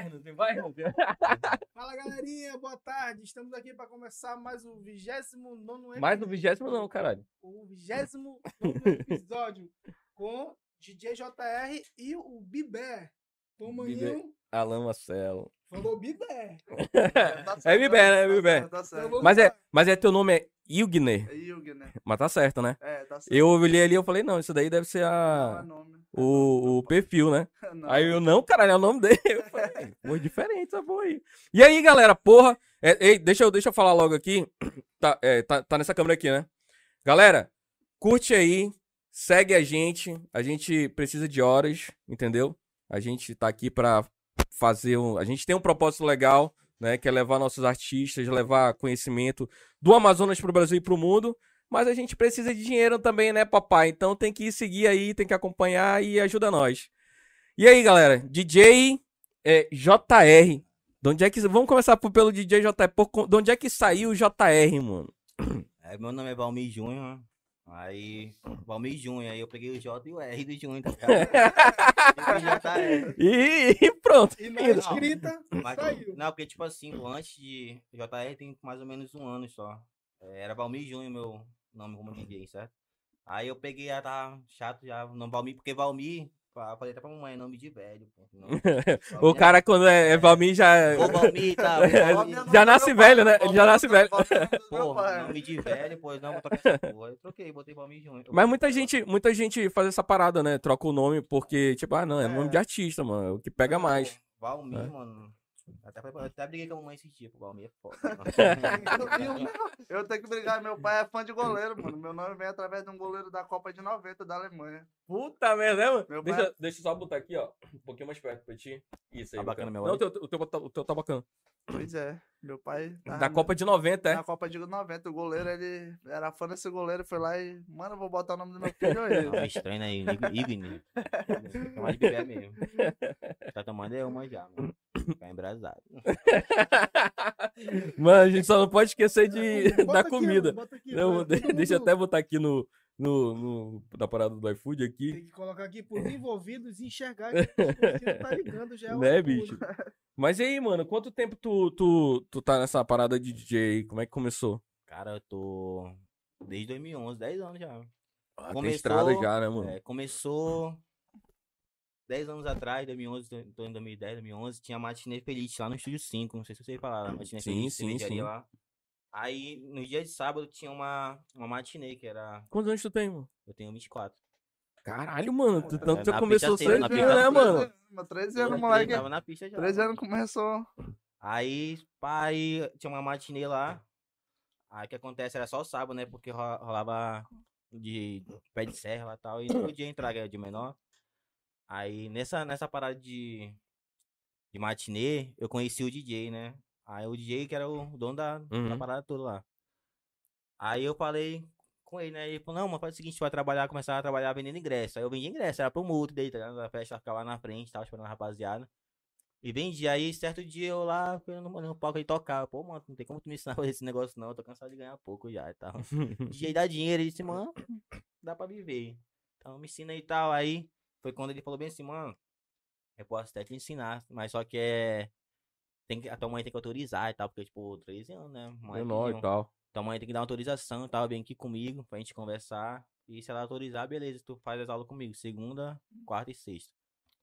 vai, Renan, vai, Renan. Fala galerinha, boa tarde. Estamos aqui para começar mais o 29 Mais no vigésimo não, caralho. O 29 episódio com DJ JR e o Bibé. Tomaninho Alan Marcelo. falou Bibé. É Bibé, né? É Bibé. Tá Então certo. vamos Mas é, mas é teu nome é Ilgner. É né? Mas tá certo, né? É, tá certo. Eu olhei ali e eu falei, não, isso daí deve ser Não é a, nome. O, o perfil, né? Não. Aí eu, não, caralho, é o nome dele. Eu falei, pô, diferente essa porra aí. E aí, galera, porra. é, ei, deixa, eu, deixa eu falar logo aqui. Tá, é, tá, tá nessa câmera aqui, né? Galera, curte aí. Segue a gente. A gente precisa de horas, entendeu? A gente tá aqui pra fazer um. A gente tem um propósito legal, né? Que é levar nossos artistas, levar conhecimento do Amazonas pro Brasil e pro mundo. Mas a gente precisa de dinheiro também, né, papai? Então tem que seguir aí, tem que acompanhar e ajuda nós. E aí, galera? DJ é, JR. De onde é que. Vamos começar por- pelo DJ JR. Por de onde é que saiu o JR, mano? É, meu nome é Valmir Júnior. Aí, Valmir Júnior, aí eu peguei o J e o R do Júnior, tá ligado? E, e pronto. E na Não. escrita Mas, saiu. não, porque tipo assim, antes de JR tem mais ou menos um ano só. É, era Valmir Júnior meu nome como DJ, certo? Aí eu peguei, já tava chato já, o nome Valmir, porque Valmir, fa- falei até pra mamãe, nome de velho, pô. Não, O cara, quando é, é Valmir, já. Ô, Valmir, tá? É, Valmir. já nasce velho, né? Ele já nasce velho. Porra, nome de velho, pois não, vou trocar essa porra. Eu troquei, botei Valmir Júnior. Mas muita gente, muita gente faz essa parada, né? Troca o nome porque, tipo, ah, não, é nome É. de artista, mano. é O que pega mais. Valmir, É. mano. Até, eu até briguei com a mamãe esse tipo, Valmir é foda. Eu tenho que brigar, meu pai é fã de goleiro, mano. Meu nome vem através de um goleiro da Copa de 90 da Alemanha. Puta merda, né, mano? Meu Deixa, pai- deixa eu só botar aqui, ó. Um pouquinho mais perto pra ti. Isso aí. Tá bacana meu Não, o teu, o, teu, o teu tá bacana. Pois é, meu pai. tava Da no- Copa de 90, é? Na Copa de 90, o goleiro, ele era fã desse goleiro, foi lá e, mano, eu vou botar o nome do meu filho aí. Não, estranho, né? Igni. Tomar de bebê mesmo. Tá tomando é uma já, mano. Ficar embrasado. Mano, a gente só não pode esquecer de, Bota da aqui, comida. mano, aqui, Não, deixa eu até botar aqui no, no, no, na parada do iFood aqui. Tem que colocar aqui por envolvidos e enxergar que tá ligando já. é Né, bicho? Mas e aí, mano, quanto tempo tu, tu, tu tá nessa parada de DJ aí? Como é que começou? Cara, eu tô. Desde 2011, 10 anos já. Ah, tem Começou- estrada já, né, mano? É, começou 10 anos atrás, 2011, tô- em 2010, 2011, tinha a Matinê Feliz lá no Estúdio 5, não sei se vocês falaram, a Matinê Sim, Feliz, sim, sim. lá. Aí, no dia de sábado, tinha uma, uma matinê, que era, Quantos anos tu tem, mano? eu tenho 24. Caralho, mano. tu- Tanto É, você na começou pista cedo, cedo, na pista né, cedo. mano? Mas 13 Eu anos, moleque. Tava na pista já. 13 anos começou. Aí, pai, tinha uma matinê lá. Aí o que acontece era só o sábado, né? Porque ro- rolava de pé de serra lá e tal. E não podia entrar, que era de menor. Aí nessa, nessa parada de, de matinê, eu conheci o DJ, né? Aí o DJ que era o dono da, da Uhum. parada toda lá. Aí eu falei com ele, né? Ele falou, não, mas faz o seguinte, tu vai trabalhar, começar a trabalhar vendendo ingresso. Aí eu vendi ingresso, era pro multo daí, tá ligado? A festa ficava lá na frente, tava esperando a rapaziada. E vendi, aí certo dia eu lá, fui no, no palco e tocava. Pô, mano, não tem como tu me ensinar a fazer esse negócio não, eu tô cansado de ganhar pouco já e tal. DJ dá dinheiro, ele disse, mano, dá pra viver. Então me ensina e tal. Aí foi quando ele falou bem assim, mano, eu posso até te ensinar, mas só que é. Tem que, a tua mãe tem que autorizar e tal, porque, tipo, 13 anos, né? Moleque Menor e tal. tua mãe tem que dar autorização e tal, vem aqui comigo pra gente conversar. E se ela autorizar, beleza, tu faz as aulas comigo, segunda, quarta e sexta.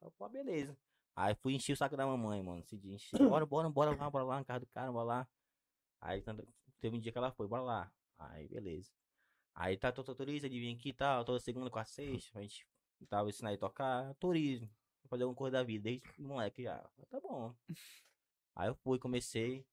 Eu, pô, beleza. Aí fui encher o saco da mamãe, mano. Dia enchi, bora, bora, bora lá, bora lá, na casa do cara, bora lá. Aí teve um dia que ela foi, bora lá. Aí, beleza. Aí tá, tu autoriza de vir aqui e tal, toda segunda, quarta, sexta, pra gente tava ensinar ele a tocar. Vou fazer alguma coisa da vida, desde moleque já. Tá bom. Aí eu fui, comecei.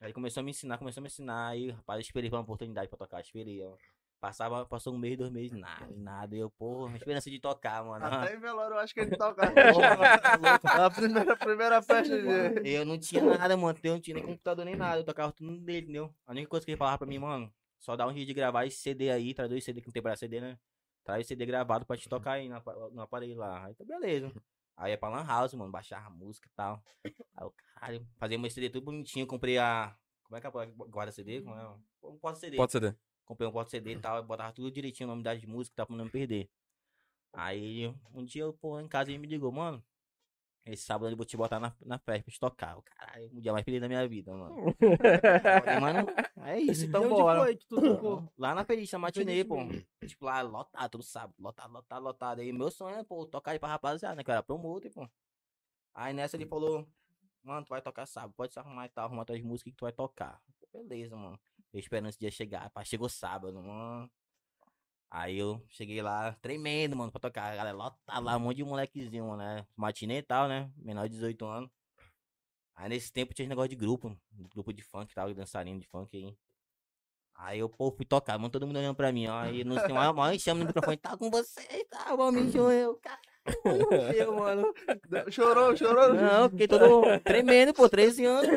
Aí ele começou a me ensinar, começou a me ensinar. Aí, rapaz, eu esperei pra uma oportunidade pra tocar, esperei, ó. Passava, passou um mês, dois meses, nada, nada. Eu, porra, esperança de tocar, mano. Até em velório eu acho que ele tocava. Porra, Na primeira, primeira festa de. Eu não tinha nada, mano. Eu não tinha nem computador nem nada. Eu tocava tudo nele, entendeu? A única coisa que ele falava pra mim, mano, só dá um jeito de gravar esse CD aí, traz dois CD que não tem pra CD, né? Traz CD gravado pra te tocar aí no aparelho lá. Aí tá beleza. Aí é pra Lan House, mano, baixar a música e tal. Aí eu, caralho, fazia meu CD tudo bonitinho. Comprei a. Como é que é a guarda CD? Como é? Um porta CD. Pode ser. Comprei um porta CD e tal, botava tudo direitinho, o nome das músicas, tá pra não me perder. Aí um dia eu, pô, em casa ele me ligou, mano. Esse sábado eu vou te botar na, na festa pra te tocar. O Caralho, o dia mais feliz da minha vida, mano. Falei, mano, é isso, então onde bora. foi que tu tocou? Lá na Feliz, na matinê, Feliz pô. Tipo, lá, lotado, todo sábado. Lotado, lotado, lotado. Aí meu sonho é, pô, tocar aí pra rapaziada, né? Que eu era promotor, pô. Aí nessa ele falou, mano, tu vai tocar sábado, pode se arrumar e tal, arrumar tuas músicas que tu vai tocar. Beleza, mano. Eu esperando esse dia chegar, pá, chegou sábado, mano. Aí eu cheguei lá, tremendo, mano, pra tocar. A galera lotada lá, um monte de molequezinho, mano, né? Matinê e tal, né? Menor de 18 anos. Aí nesse tempo tinha negócio de grupo, grupo de funk, tal, de dançarino de funk aí. Aí eu, pô, fui tocar, mano, todo mundo olhando pra mim, ó. Aí no final, maior chama no microfone, tá com você e tal, vamos me eu, caralho, eu, mano. Chorou, chorou. Não, fiquei todo tremendo, pô, 13 anos.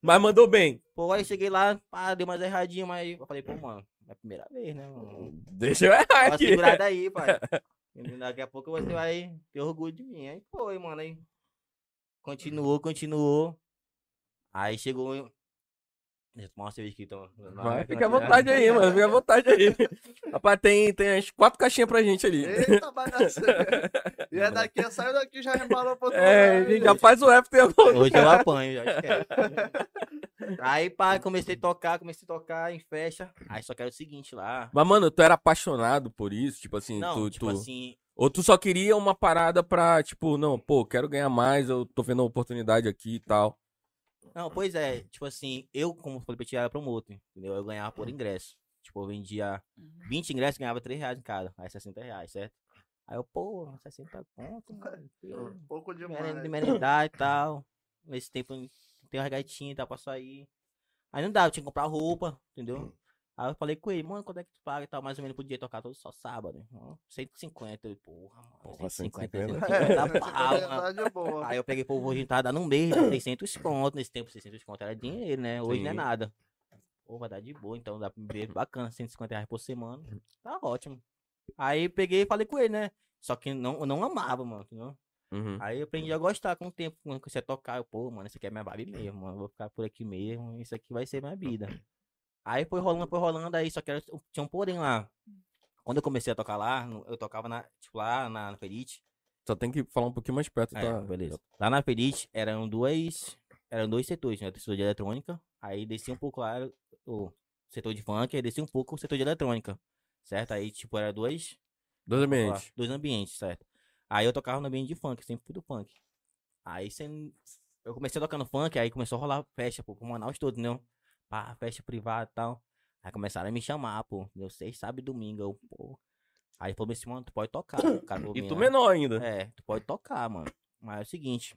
Mas mandou bem. Pô, aí cheguei lá, pá, deu umas erradinhas, mas eu falei, pô, mano, é a primeira vez, né, mano? Deixa eu errar Dá uma aqui. segurada aí, pai. Daqui a pouco você vai ter orgulho de mim. Aí foi, mano. Aí continuou, continuou. Aí chegou. Deixa eu tomar uma cerveja aqui, então. Vai, fica à vontade aí, mano. Fica à vontade aí. Rapaz, tem, tem as quatro caixinhas pra gente ali. Eita, bagaceira. E é daqui, saiu daqui já embalou pro outro É, lugar, já faz o after agora. Hoje eu apanho, já esquece. Aí, pá, comecei a tocar, comecei a tocar em festa. Aí só que era o seguinte lá. Mas, mano, tu era apaixonado por isso? Tipo assim, Não, tu, tipo tu- assim, Ou tu só queria uma parada pra, tipo, não, pô, quero ganhar mais, eu tô vendo uma oportunidade aqui e tal. Não, pois é, tipo assim, eu, como falei pra ti, era promotor, entendeu? Eu ganhava por ingresso. Tipo, eu vendia 20 ingressos, ganhava 3 reais em cada, aí 60 reais, certo? Aí eu, pô, 60 conto, mano. Pouco demais. merenda- De merendar e tal. Nesse tempo tem uma gaitinha e tal pra sair. Aí não dava, eu tinha que comprar roupa, entendeu? Aí eu falei com ele, mano, quanto é que tu paga e tal? Mais ou menos podia tocar todo só sábado. Ó, 150. Eu, porra, mano. Porra, 150, 150. 150 pau, mano. Verdade boa. Aí eu peguei, pô, hoje tá dando um mês, dá 600 conto. Nesse tempo, 600 conto era dinheiro, né? Hoje não é Sim. nada. Pô, vai dar de boa, então dá pra me ver bacana, 150 reais por semana. Tá ótimo. Aí peguei e falei com ele, né? Só que não, eu não amava, mano? Uhum. Aí eu aprendi a gostar com o tempo, quando a tocar, eu, pô, mano, isso aqui é minha vibe mesmo, mano. eu Vou ficar por aqui mesmo, isso aqui vai ser minha vida. Aí foi rolando, foi rolando, aí só que era, tinha um porém lá. Quando eu comecei a tocar lá, eu tocava na, tipo, lá na, na Ferite. Só tem que falar um pouquinho mais perto, É, tá? beleza. Lá na Ferite eram duas. Eram dois setores, né? O setor de eletrônica. Aí descia um pouco lá o setor de funk, aí descia um pouco o setor de eletrônica. Certo? Aí, tipo, era dois. Dois ambientes. dois ambientes, certo? Aí eu tocava no ambiente de funk, sempre fui do funk. Aí sem... eu comecei tocando funk, aí começou a rolar festa, pô, pro Manaus todo, entendeu? Pá, festa privada e tal. Aí começaram a me chamar, pô. Deu seis, sábado e domingo. Eu, pô. Aí falou assim, mano, tu pode tocar. O cara E tu "Ah, menor ainda. é, tu pode tocar, mano. Mas é o seguinte,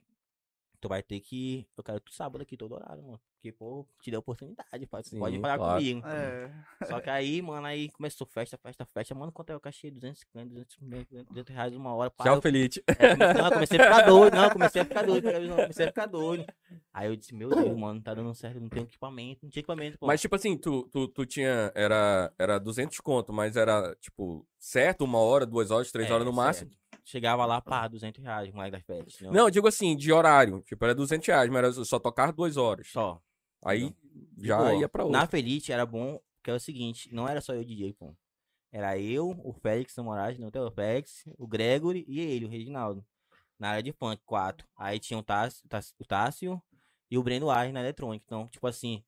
tu vai ter que. Eu quero tu sábado aqui todo horário, mano. Porque, pô, te deu oportunidade, pode, Sim, pode pagar claro. comigo. É. Só que aí, mano, aí começou festa, festa, festa. Mano, quanto é o cachê? 250, 250, 200 reais uma hora. Tchau, Felite. é, não, comecei a ficar doido, não, comecei a ficar doido, não, comecei a ficar doido. Aí eu disse, meu Deus, mano, não tá dando certo, não tenho equipamento, não tinha equipamento, pô. Mas, tipo assim, tu, tu, tu tinha. Era, era 200 conto, mas era, tipo, certo? Uma hora, duas horas, três É, horas no máximo? certo. Chegava lá, pá, 200 reais, moleque das festas. entendeu? Não, eu digo assim, de horário. Tipo, era 200 reais, mas era só tocar duas horas. Só. Aí já ia pra outra. Na Felite era bom, porque é o seguinte, não era só eu DJ, pô. Era eu, o Félix Moraes, não tem o Félix, o Gregory e ele, o Reginaldo. Na área de funk, quatro. Aí tinha o Tássio, o Tássio e o Breno Ars na eletrônica. Então, tipo assim,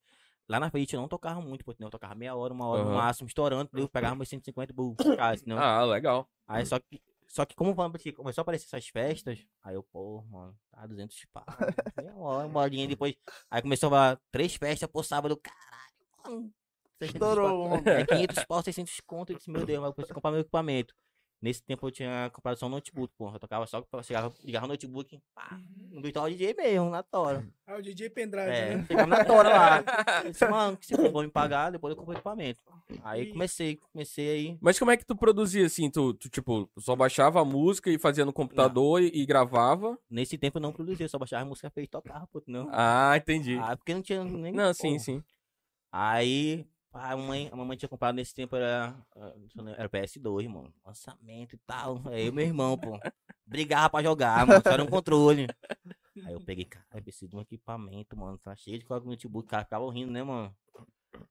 lá na Felite eu não tocava muito, entendeu? eu tocava meia hora, uma hora no Aham. máximo, estourando, eu pegava meus 150 burros? Ah, legal. Aí só que, só que como começou a aparecer essas festas, aí eu, pô, mano, tá 200 pau. Meia hora, uma horinha depois. Aí começou a três festas por sábado, caralho, mano. 600 pau. Estourou, homem. É 500 pau, 600 conto. Eu disse, meu Deus, mas eu preciso comprar meu equipamento. Nesse tempo eu tinha comprado só um notebook, pô. Eu tocava só, chegava, ligava o notebook, pá, no virtual DJ mesmo, na tora. Ah, o DJ Pendrive, É, né? chegava na tora lá. Eu disse, mano, que se for vou me pagar, depois eu compro o equipamento. Aí comecei, comecei aí. Mas como é que tu produzia assim? Tu, tu, tipo, só baixava a música e fazia no computador e, e gravava? Nesse tempo eu não produzia, eu só baixava a música feita e tocava, pô, não. Ah, entendi. Ah, porque não tinha nem. Não, sim, sim. Aí, a mãe, a mamãe tinha comprado nesse tempo, era, ah, era PS2, mano. Lançamento e tal. Aí eu meu irmão, pô. Brigava pra jogar, mano. Só era um controle. Aí eu peguei, cara, preciso de um equipamento, mano. Tá cheio de coisa no notebook. O cara ficava rindo, né, mano?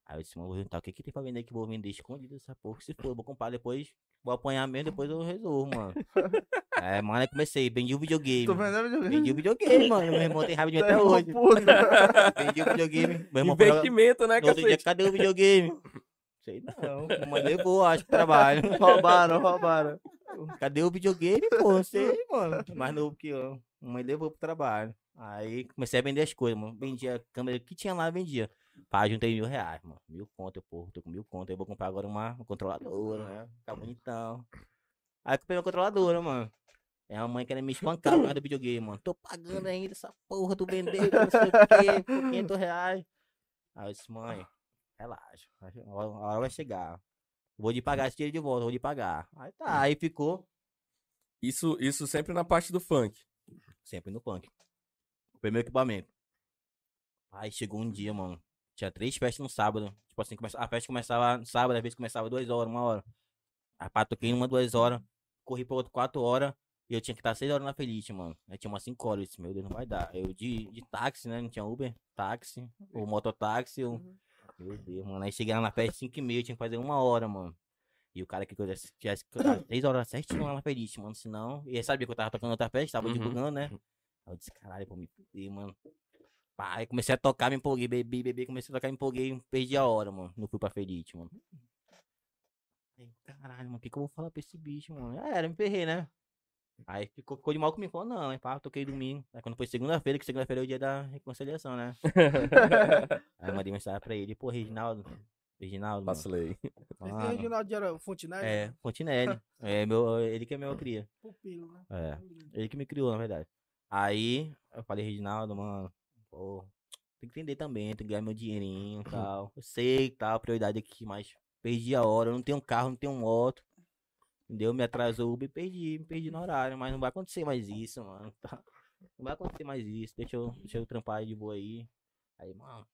Aí eu disse, mano, vou juntar. O que que tem pra vender que eu vou vender escondido essa porra? Se for, eu vou comprar depois. Vou apanhar mesmo, depois eu resolvo, mano. é, mano, aí comecei, vendi o videogame. Tô vendendo videogame. Vendi o videogame, mano. Meu irmão tem raiva de mim Tá até hoje. Vendi o videogame. Meu irmão falou, Investimento, né, outro dia, cadê o videogame? Sei não, mas levou, acho, pro trabalho. roubaram, roubaram. Cadê o videogame, pô? Não sei, mano. Mais novo que eu. Mãe levou pro trabalho. Aí comecei a vender as coisas, mano. Vendia a câmera que tinha lá, vendia. Pá, juntei mil reais, mano. Mil conto, eu, pô, tô com mil conto. Eu vou comprar agora uma, uma controladora, né? Ficar bonitão. Aí comprei uma controladora, mano. É a mãe querendo me espancar por causa do videogame, mano. Tô pagando ainda essa porra do vender, não sei o quê, por 500 reais. Aí eu disse, mãe, relaxa. A hora vai chegar. Vou lhe pagar esse dinheiro de volta, vou lhe pagar. Aí tá, aí ficou Isso, isso sempre na parte do funk. sempre no punk. Primeiro equipamento. Aí chegou um dia, mano. Tinha três festas no sábado. Tipo assim, a festa começava no sábado, às vezes começava duas horas, uma hora. Aí pá, toquei uma, duas horas. Corri pra outra quatro horas. E eu tinha que estar seis horas na Feliz, mano. Aí tinha umas cinco horas. Eu disse, meu Deus, não vai dar. Eu de, de táxi, né? Não tinha Uber, táxi, ou mototáxi. Ou... Meu Deus, mano. Aí cheguei lá na festa cinco e meia, eu tinha que fazer uma hora, mano. E o cara que eu tivesse que estar três horas certinho lá na Feliz, mano. Senão. E ele sabia que eu tava tocando outra festa, tava Uhum. divulgando, né? Aí eu disse, caralho, vou me fuder, mano. Pá, aí comecei a tocar, me empolguei, bebi, bebi, comecei a tocar, me empolguei, perdi a hora, mano. Não fui pra Felite, mano. Aí, caralho, mano, o que que eu vou falar pra esse bicho, mano? Já era, me ferrei, né? Aí ficou, ficou de mal comigo, falou, não, hein, pá, toquei domingo. Aí quando foi segunda-feira, que segunda-feira é o dia da reconciliação, né? Aí eu mandei mensagem pra ele, pô, Reginaldo, Reginaldo. Vacilei. Esse mano, Reginaldo era Fontenelle? É, Fontinelli. É, meu, ele que é meu cria. Pupilo, né? É. Ele que me criou, na verdade. Aí, eu falei, Reginaldo, mano, pô, tem que entender também, tem que ganhar meu dinheirinho e tal. Eu sei que tal, prioridade aqui, mas perdi a hora, eu não tenho carro, não tenho moto. Entendeu? Me atrasou o Uber, perdi, me perdi no horário, mas não vai acontecer mais isso, mano. tá? Não vai acontecer mais isso, deixa eu, deixa eu trampar de boa aí. Aí, mano,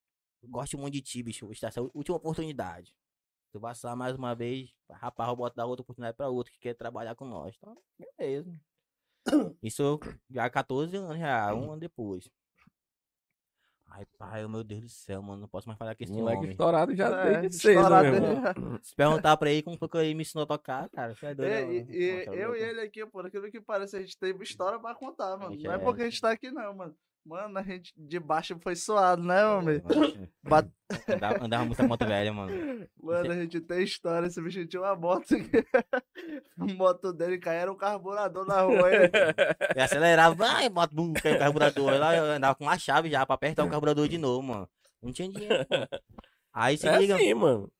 gosto muito de ti, bicho, essa é última oportunidade. Se eu passar mais uma vez, rapaz, eu boto dar outra oportunidade pra outro que quer trabalhar com nós. Então, beleza. Isso já há 14 anos, já, um ano depois. Ai, pai, meu Deus do céu, mano, não posso mais falar com esse Moleque homem. estourado já É, desde cedo, estourado irmão. Se perguntar pra ele como foi que ele me ensinou a tocar, cara, você é doido. É, né, e, e Nossa, eu louco. e ele aqui, por aquilo que parece, a gente teve história pra contar, mano. Não é é. porque a gente tá aqui, não, mano. Mano, a gente de baixo foi suado, né, homem? Bat- Andava, andava muito a moto velha, mano. Mano, a gente tem história. Esse bicho tinha uma moto que a moto dele caía, era um carburador na rua. hein? E acelerava, vai, bota bum, caiu o carburador. Aí lá eu andava com uma chave já pra apertar o carburador de novo, mano. Não tinha dinheiro, pô. Aí se É liga, assim, mano.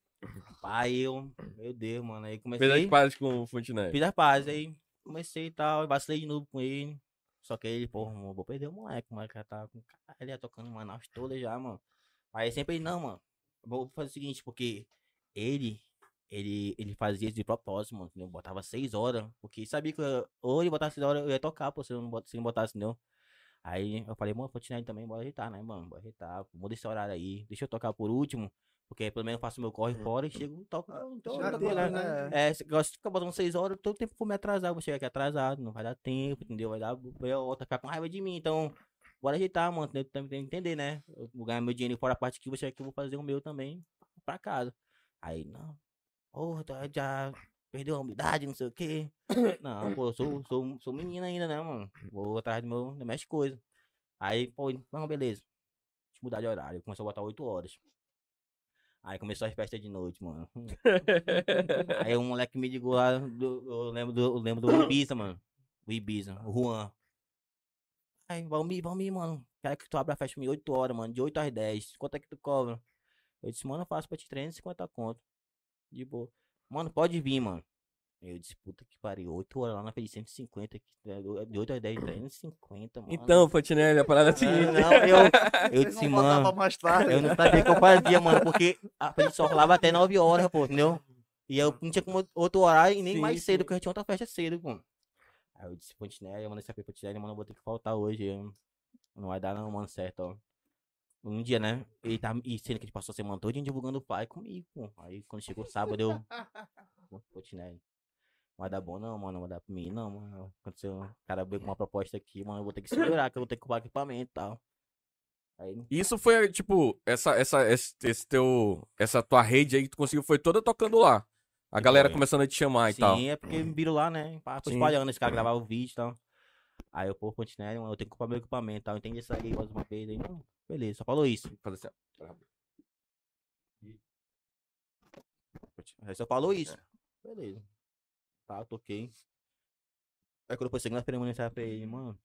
aí eu, meu Deus, mano, aí comecei. as pazes com o Fontenelle. Fiz as pazes, aí comecei e tal, vacilei de novo com ele. Só que ele, porra, mano, vou perder o moleque, o moleque já tá com caralho, ele ia tocando Manaus toda já, mano. Aí sempre ele, não, mano, vou fazer o seguinte, porque ele, ele, ele fazia isso de propósito, mano, entendeu? Botava seis horas, porque sabia que eu- ou ele botasse seis horas, eu ia tocar, pô, se não, bot- se não botasse? Aí eu falei, mano, Fontenelle também, bora ajeitar, né, mano, bora ajeitar, muda esse horário aí, deixa eu tocar por último, porque pelo menos eu faço meu corre fora e chego e toco. então, Já deu, né? é, se ficar botando 6 horas, todo tempo for me atrasar, vou chegar aqui atrasado, não vai dar tempo, entendeu? Vai dar, outra ficar com raiva de mim, então, bora ajeitar, mano, tem, tem, que entender, né? Eu vou ganhar meu dinheiro fora a parte aqui, vou chegar aqui, eu vou fazer o meu também pra casa. Aí, não, porra, já perdeu a humildade, não sei o quê. Não, pô, eu sou, sou, sou menina ainda, né, mano? Vou atrás do meu, das minhas coisas. Aí, pô, não, beleza. Deixa eu mudar de horário. Começou a botar 8 horas. Aí começou as festas de noite, mano. Aí um moleque me ligou lá, do- eu lembro do, eu lembro do Ibiza, mano. O Ibiza, o Juan. Aí, Valmir, Valmir, mano. Quero que tu abra a festa comigo 8 horas, mano. De 8 às 10. Quanto é que tu cobra? Eu disse, mano, eu faço pra ti 350 conto. De boa. Mano, pode vir, mano. Eu disse, puta que pariu. 8 horas lá na fez 150. que é do- De 8 às 10, 350, mano. Então, Fontenelle, a parada é a É, seguinte. não, eu, eu disse, mano. mais tarde. Eu não sabia o que eu fazia, mano, porque a gente só rolava até 9 horas, pô, entendeu? E eu não tinha como outro horário e nem Sim, mais cedo, sim. porque eu tinha outra festa cedo, pô. Aí eu disse, Fontenelle, eu mandei saber pra Fontenelle, mano, eu vou ter que faltar hoje. eu- Não vai dar não, mano, certo, ó. Um dia, né? E, tá, e sendo que a gente passou a semana toda divulgando o pai comigo, pô. Aí quando chegou sábado, eu. Não vai dar bom não, mano. Não vai dar pra mim, não, mano. Aconteceu. O cara veio com uma proposta aqui, mano. Eu vou ter que segurar, que eu vou ter que comprar equipamento e tal. Aí. Isso foi, tipo, essa, essa, esse, esse teu, essa tua rede aí que tu conseguiu, foi toda tocando lá. A galera foi. começando a te chamar e Sim, tal. é porque me viram lá, né? Sim. espalhando, esse cara gravava o vídeo e tal. Aí eu, pô, continuei, mano, eu tenho que comprar meu equipamento e tal. Entendi isso aí mais uma vez. Aí, não, beleza, só falou isso. Fazer assim. Aí só falou isso. Beleza. Tá, eu toquei. Aí quando foi segunda-feira, eu mensagem pra ele, mano.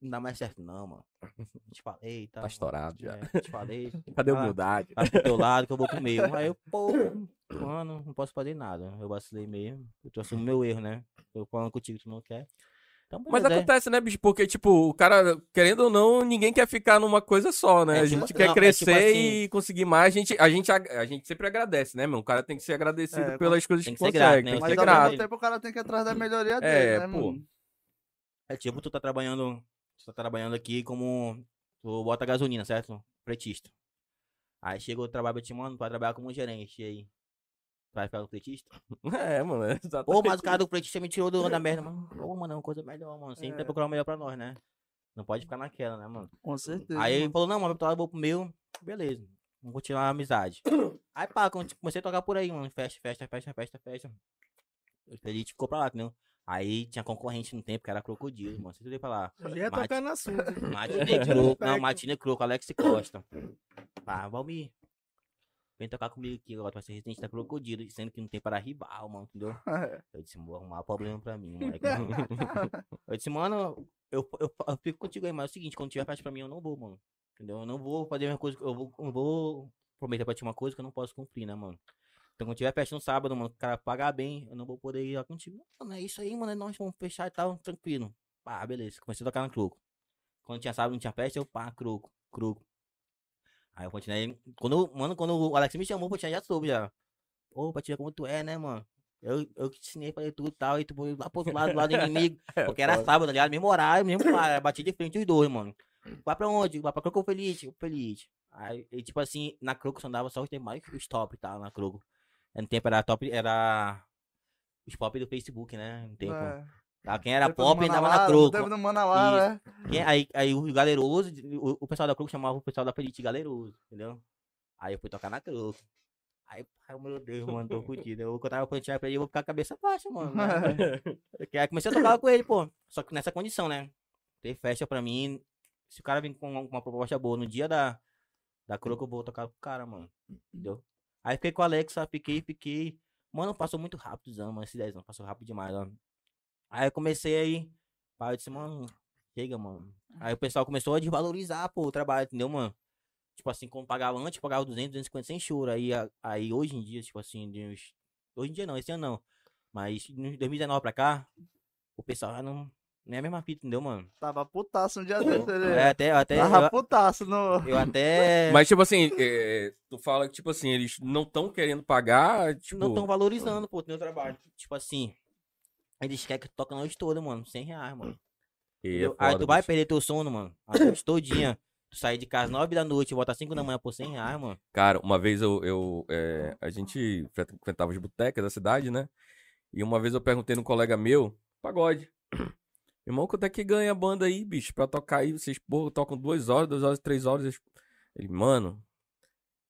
Não dá mais certo não, mano. Te falei tal. Tá estourado já. É, te falei. Cadê a Ah, humildade? Vai pro teu lado que eu vou pro meu. Aí eu, pô, mano, não posso fazer nada. Eu vacilei mesmo. Eu tô assumindo meu erro, né? Eu falando contigo, tu não quer. Então, Mas é. acontece, né, bicho? Porque, tipo, o cara, querendo ou não, ninguém quer ficar numa coisa só, né? É a tipo- gente quer não, é crescer tipo assim- e conseguir mais. A gente, a, gente, a gente sempre agradece, né, meu? O cara tem que ser agradecido É, pelas coisas tem que que ser consegue. grato, né? Tem que Mas ser ao grato. mesmo tempo o cara tem que ir atrás da melhoria É, dele, né, pô. mano? É tipo, tu tá trabalhando. Tu tá trabalhando aqui como. Tu bota gasolina, certo? Pretista. Aí chegou o trabalho pra ti, mano, vai trabalhar como gerente. E aí? Vai ficar no pretista? É, mano. é exatamente. Pô, mas o cara do pretista me tirou do da merda, mano. Pô, mano, é uma coisa melhor, mano. Sempre É. procurar o melhor pra nós, né? Não pode ficar naquela, né, mano? Com certeza. Aí ele mano. falou, não, mas eu vou pro meu. Beleza. Vamos continuar a amizade. Aí, pá, comecei a tocar por aí, mano. Festa, festa, festa, festa, festa. Gente ficou pra lá, entendeu? Aí tinha concorrente no tempo, que era crocodilo, mano. Você pra lá. Eu ia tocar no assunto. Matinê Croco, não. Matinê Croco, Alex Costa. Pá, Valmir. Vem tocar comigo aqui agora, tu vai ser residente da Crocodilo, sendo que não tem para rival, mano, entendeu? Eu disse, vou arrumar problema pra mim, moleque. eu disse, mano, eu, eu, eu fico contigo aí, mas é o seguinte, quando tiver festa pra mim, eu não vou, mano. Entendeu? Eu não vou fazer uma coisa, eu vou, eu vou prometer pra ti uma coisa que eu não posso cumprir, né, mano? Então, quando tiver festa no sábado, mano, o cara pagar bem, eu não vou poder ir lá contigo. Mano, é isso aí, mano, é nós vamos fechar e tal, tranquilo. Pá, beleza, comecei a tocar no croco. Quando tinha sábado, não tinha festa, eu, pá, croco, croco. Aí eu continuei, quando, mano, quando o Alex me chamou, eu tinha já soube já. Ô, Patia, como tu é, né, mano? Eu, eu te ensinei a fazer tudo e tal, e tu foi lá pro outro lado, do lado do inimigo. Porque era sábado, tá ligado? Mesmo horário, mesmo lá, bati de frente os dois, mano. Vai pra onde? Vai pra Croco ou Felite? Felite. Aí, e, tipo assim, na Croco só andava só os demais os top, tá? Na Croco. No tempo era top, era os pop do Facebook, né? No tempo. É. Ah, Quem era pop andava na Croco. Do Manalara, né? Quem- aí, aí o galeroso, o, o pessoal da Croco chamava o pessoal da Felite galeroso, entendeu? Aí eu fui tocar na Croco. Aí, ai, meu Deus, mano, tô fudido. Eu vou tava pontear pra ele, eu vou ficar com a cabeça baixa, mano. né? Aí comecei a tocar com ele, pô. Só que nessa condição, né? Ter festa pra mim. Se o cara vir com uma, proposta boa no dia da, da Croco, eu vou tocar com o cara, mano. Entendeu? Aí fiquei com o Alexa, fiquei, fiquei. Mano, passou muito rápido, mano. Esses 10 anos, passou rápido demais, ó. Aí eu comecei aí. Pai, eu disse, mano, chega, mano. Aí o pessoal começou a desvalorizar, pô, o trabalho, entendeu, mano? Tipo assim, quando pagava antes, pagava 200, 250 sem choro. Aí, aí hoje em dia, tipo assim, de uns- hoje em dia não, esse ano não. Mas de 2019 pra cá, o pessoal já não, não é a mesma fita, entendeu, mano? Tava putaço um dia desse. ele- É, até, até, Tava eu, putaço no. eu até Mas, tipo assim, é, tu fala que, tipo assim, eles não estão querendo pagar, tipo... não estão valorizando, pô, o meu trabalho. Tipo assim, eles querem que tu toque a noite toda, mano, 100 reais, mano. É Entendeu? Aí foda, tu vai bicho. perder teu sono, mano, a noite todinha. Tu sair de casa 9 da noite e voltar 5 da manhã por 100 reais, mano. Cara, uma vez eu, eu é, a gente frequentava as botecas da cidade, né? E uma vez eu perguntei num colega meu, pagode. Irmão, quanto é que ganha a banda aí, bicho? Pra tocar aí, vocês, porra, tocam duas horas, duas horas, três horas. Ele, mano,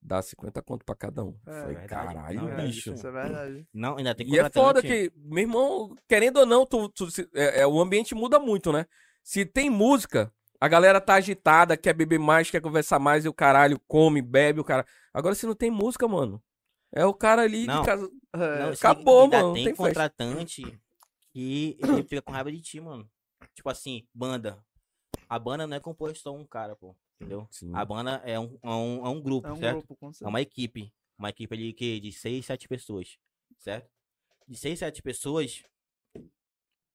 dá 50 conto pra cada um. É, Falei, verdade. caralho, Não, é bicho. Isso é verdade. Não, ainda tem E é foda que, meu irmão, querendo ou não, tu, tu- se- é, é, o ambiente muda muito, né? Se tem música, a galera tá agitada, quer beber mais, quer conversar mais, e o caralho come, bebe, o cara. Agora, se não tem música, mano, é o cara ali Não. de casa. É. Não, acabou, ainda mano, Tem, tem festa. contratante que ele fica com raiva de ti, mano. Tipo assim, banda. A banda não é composta só um cara, pô. Entendeu? Sim. A banda é um, é um, é um grupo, É um certo? grupo, É uma equipe. Uma equipe ali que de 6, 7 pessoas. Certo? De 6, 7 pessoas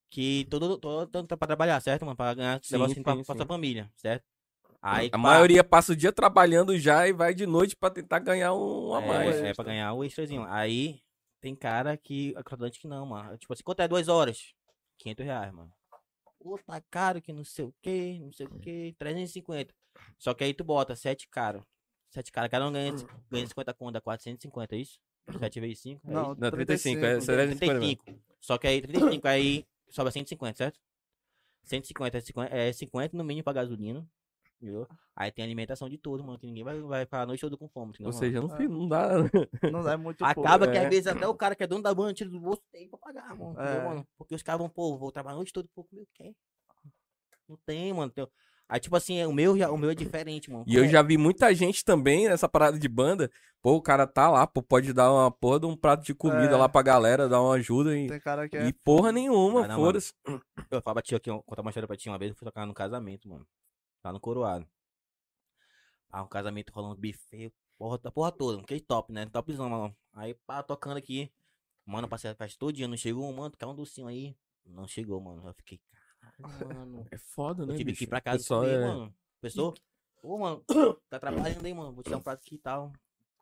que todo, todo tanto pra trabalhar, certo, mano? Pra ganhar Sim, negócio assim pra, sim, pra sim. sua família, certo? Aí, a pá, maioria passa o dia trabalhando já e vai de noite pra tentar ganhar um a é, mais. É, pra ganhar o extrazinho. Aí tem cara que. Acreditante que não, mano. Tipo assim, quanto é duas horas? 500 reais, mano. Pô, tá caro que não sei o que, não sei o que, 350. Só que aí tu bota sete caras. Sete caras, cada um ganha, ganha 50 conto, dá 450, é isso? 7 vezes 5? É Não, isso? Não, 35, é, 35, é 350 mesmo. 35. Só que aí 35, aí sobra 150, certo? 150 é 50, é 50 no mínimo pra gasolina. Entendeu? Aí tem alimentação de todo, mano. Que ninguém vai, vai ficar a noite toda com fome. entendeu, Ou seja, não, fi- não dá. Não é muito Acaba pouco. que é. às vezes até o cara que é dono da banda tira do bolso tem pra pagar, mano. entendeu, É. mano? Porque os caras vão, pô, vou trabalhar a noite toda, pô, meu quer. Não tem, mano. tem- Aí, tipo assim, é- o meu, já- o meu é diferente, mano. E eu É, já vi muita gente também nessa parada de banda. Pô, o cara tá lá, pô, pode dar uma porra de um prato de comida É. lá pra galera, dar uma ajuda e, Tem cara que é. e porra nenhuma, Ah, foda-se. Eu falo pra ti aqui, contar uma história pra ti. Uma vez eu fui tocar no casamento, mano. Lá no Coroado. Ah, um casamento rolando buffet, porra, da porra toda. Aquele top, né? Topzão, mano. Aí, pá, tocando aqui. Mano, passei a festa todo dia, não chegou um, mano, quer um docinho aí. Não chegou, mano. Eu fiquei, mano. É foda, né, Eu tive que bicho? ir pra casa Pessoal, comer, é- mano. Pessoa, ô, mano, tá trabalhando aí, mano. Vou te dar um prato aqui e tal.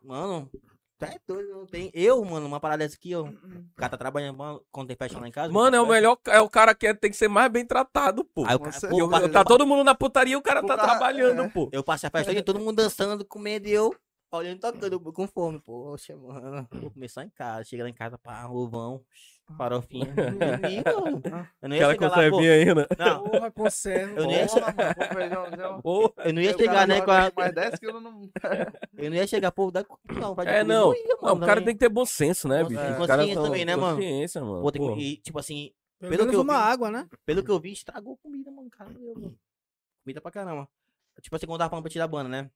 Mano, tá é doido, não tem. Eu, mano, uma parada dessa aqui, ó. O cara tá trabalhando, mano, quando tem festa lá em casa. Mano, é o festa. melhor, é o cara que tem que ser mais bem tratado, pô. Aí cara, pô, pa- Tá todo mundo na putaria e o cara O tá cara- trabalhando, é. pô. Eu passei a festa todo mundo dançando, comendo e eu olhando e tocando eu com fome. Poxa, mano, vou comer só em casa. Chega lá em casa, pá, ovão, farofinha. Dormi, mano. Eu não ia Aquela chegar lá, pô. né? Não, Porra, conserva. Eu nem ia feijãozinho. Pô, eu não ia chegar, né, com a... Mais 10 quilos não. Eu não ia chegar, pô, dá... Não, pra É, não. ia, não, o cara tem que ter bom senso, né, bicho? é. Consciência também, né, mano? Consciência, mano. Pô, tem que-. E, tipo assim, Pelo, Pelo que eu uma vi- água, né? pelo que eu vi, estragou comida, mano. Cara, meu, mano. Comida pra caramba. Tipo assim, quando eu tava falando pra ti da banda, né?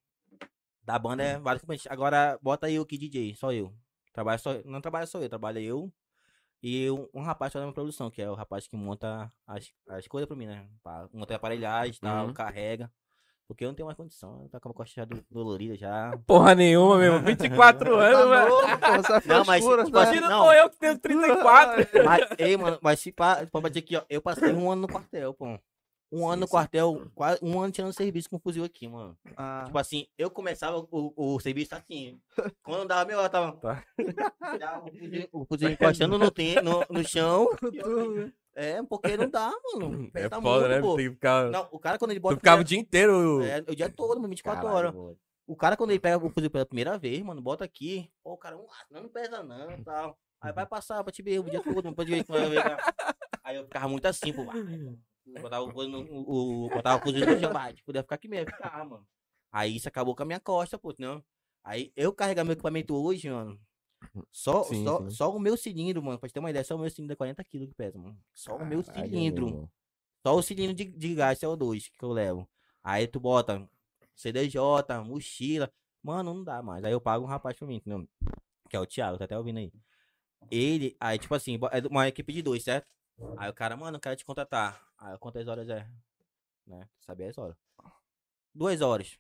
Da banda é vários componentes. Agora, bota eu aqui, DJ, só eu. Trabalho só, não trabalho só eu, trabalho eu e um, um rapaz fazendo produção, que é o rapaz que monta as, as coisas pra mim, né? Monta aparelhagem tal, Uhum. carrega. Porque eu não tenho mais condição, eu tô com a costa já do- dolorida já. Porra nenhuma, mesmo. 24 Tá anos, velho. novo, essa Não, mas, frescura, tipo né? assim, Imagina não. eu que tenho 34. Mas, ei, mano, mas se pá, pode dizer aqui, ó, eu passei um ano no quartel, pô. Um ano no quartel, quase um ano tirando serviço com fuzil aqui, mano. Ah, Tipo assim, eu começava o, o serviço assim. Quando dava meia hora, tava. Tá. O fuzil- O fuzil encostando no, tem- no, no chão. Né? É, porque não dá, mano. É Pesa foda, muito, né? pô. Tem que ficar... Não, o cara quando ele Tu bota. ficava o dia inteiro... É, o dia todo, mano, 24 Caralho, horas. mano. O cara, quando ele pega o fuzil pela primeira vez, mano, bota aqui. Pô, o cara, "Ah, não, não pesa não tal. Aí vai passar pra te ver o dia todo, não pode ver como vai ver. cara." Aí eu ficava muito assim, pô. Botava o, o, o- botava o fuzil no chão, vai, podia ficar aqui mesmo, ficava, mano. Aí isso acabou com a minha costa, pô, não. Aí eu carregar meu equipamento hoje, mano. Só, Sim, só, sim. só o meu cilindro, mano, pra te ter uma ideia, só o meu cilindro é 40 quilos que pesa, mano. Só o meu Caralho, cilindro. meu. Só o cilindro de, de gás CO2 que eu levo. Aí tu bota CDJ, mochila. Mano, não dá mais. Aí eu pago um rapaz pra mim, entendeu? Que é o Thiago, tá até ouvindo aí. Ele, aí tipo assim, é uma equipe de dois, certo? Aí o cara, mano, eu quero te contratar. Aí quantas horas é? Né? Saber as horas. Duas horas.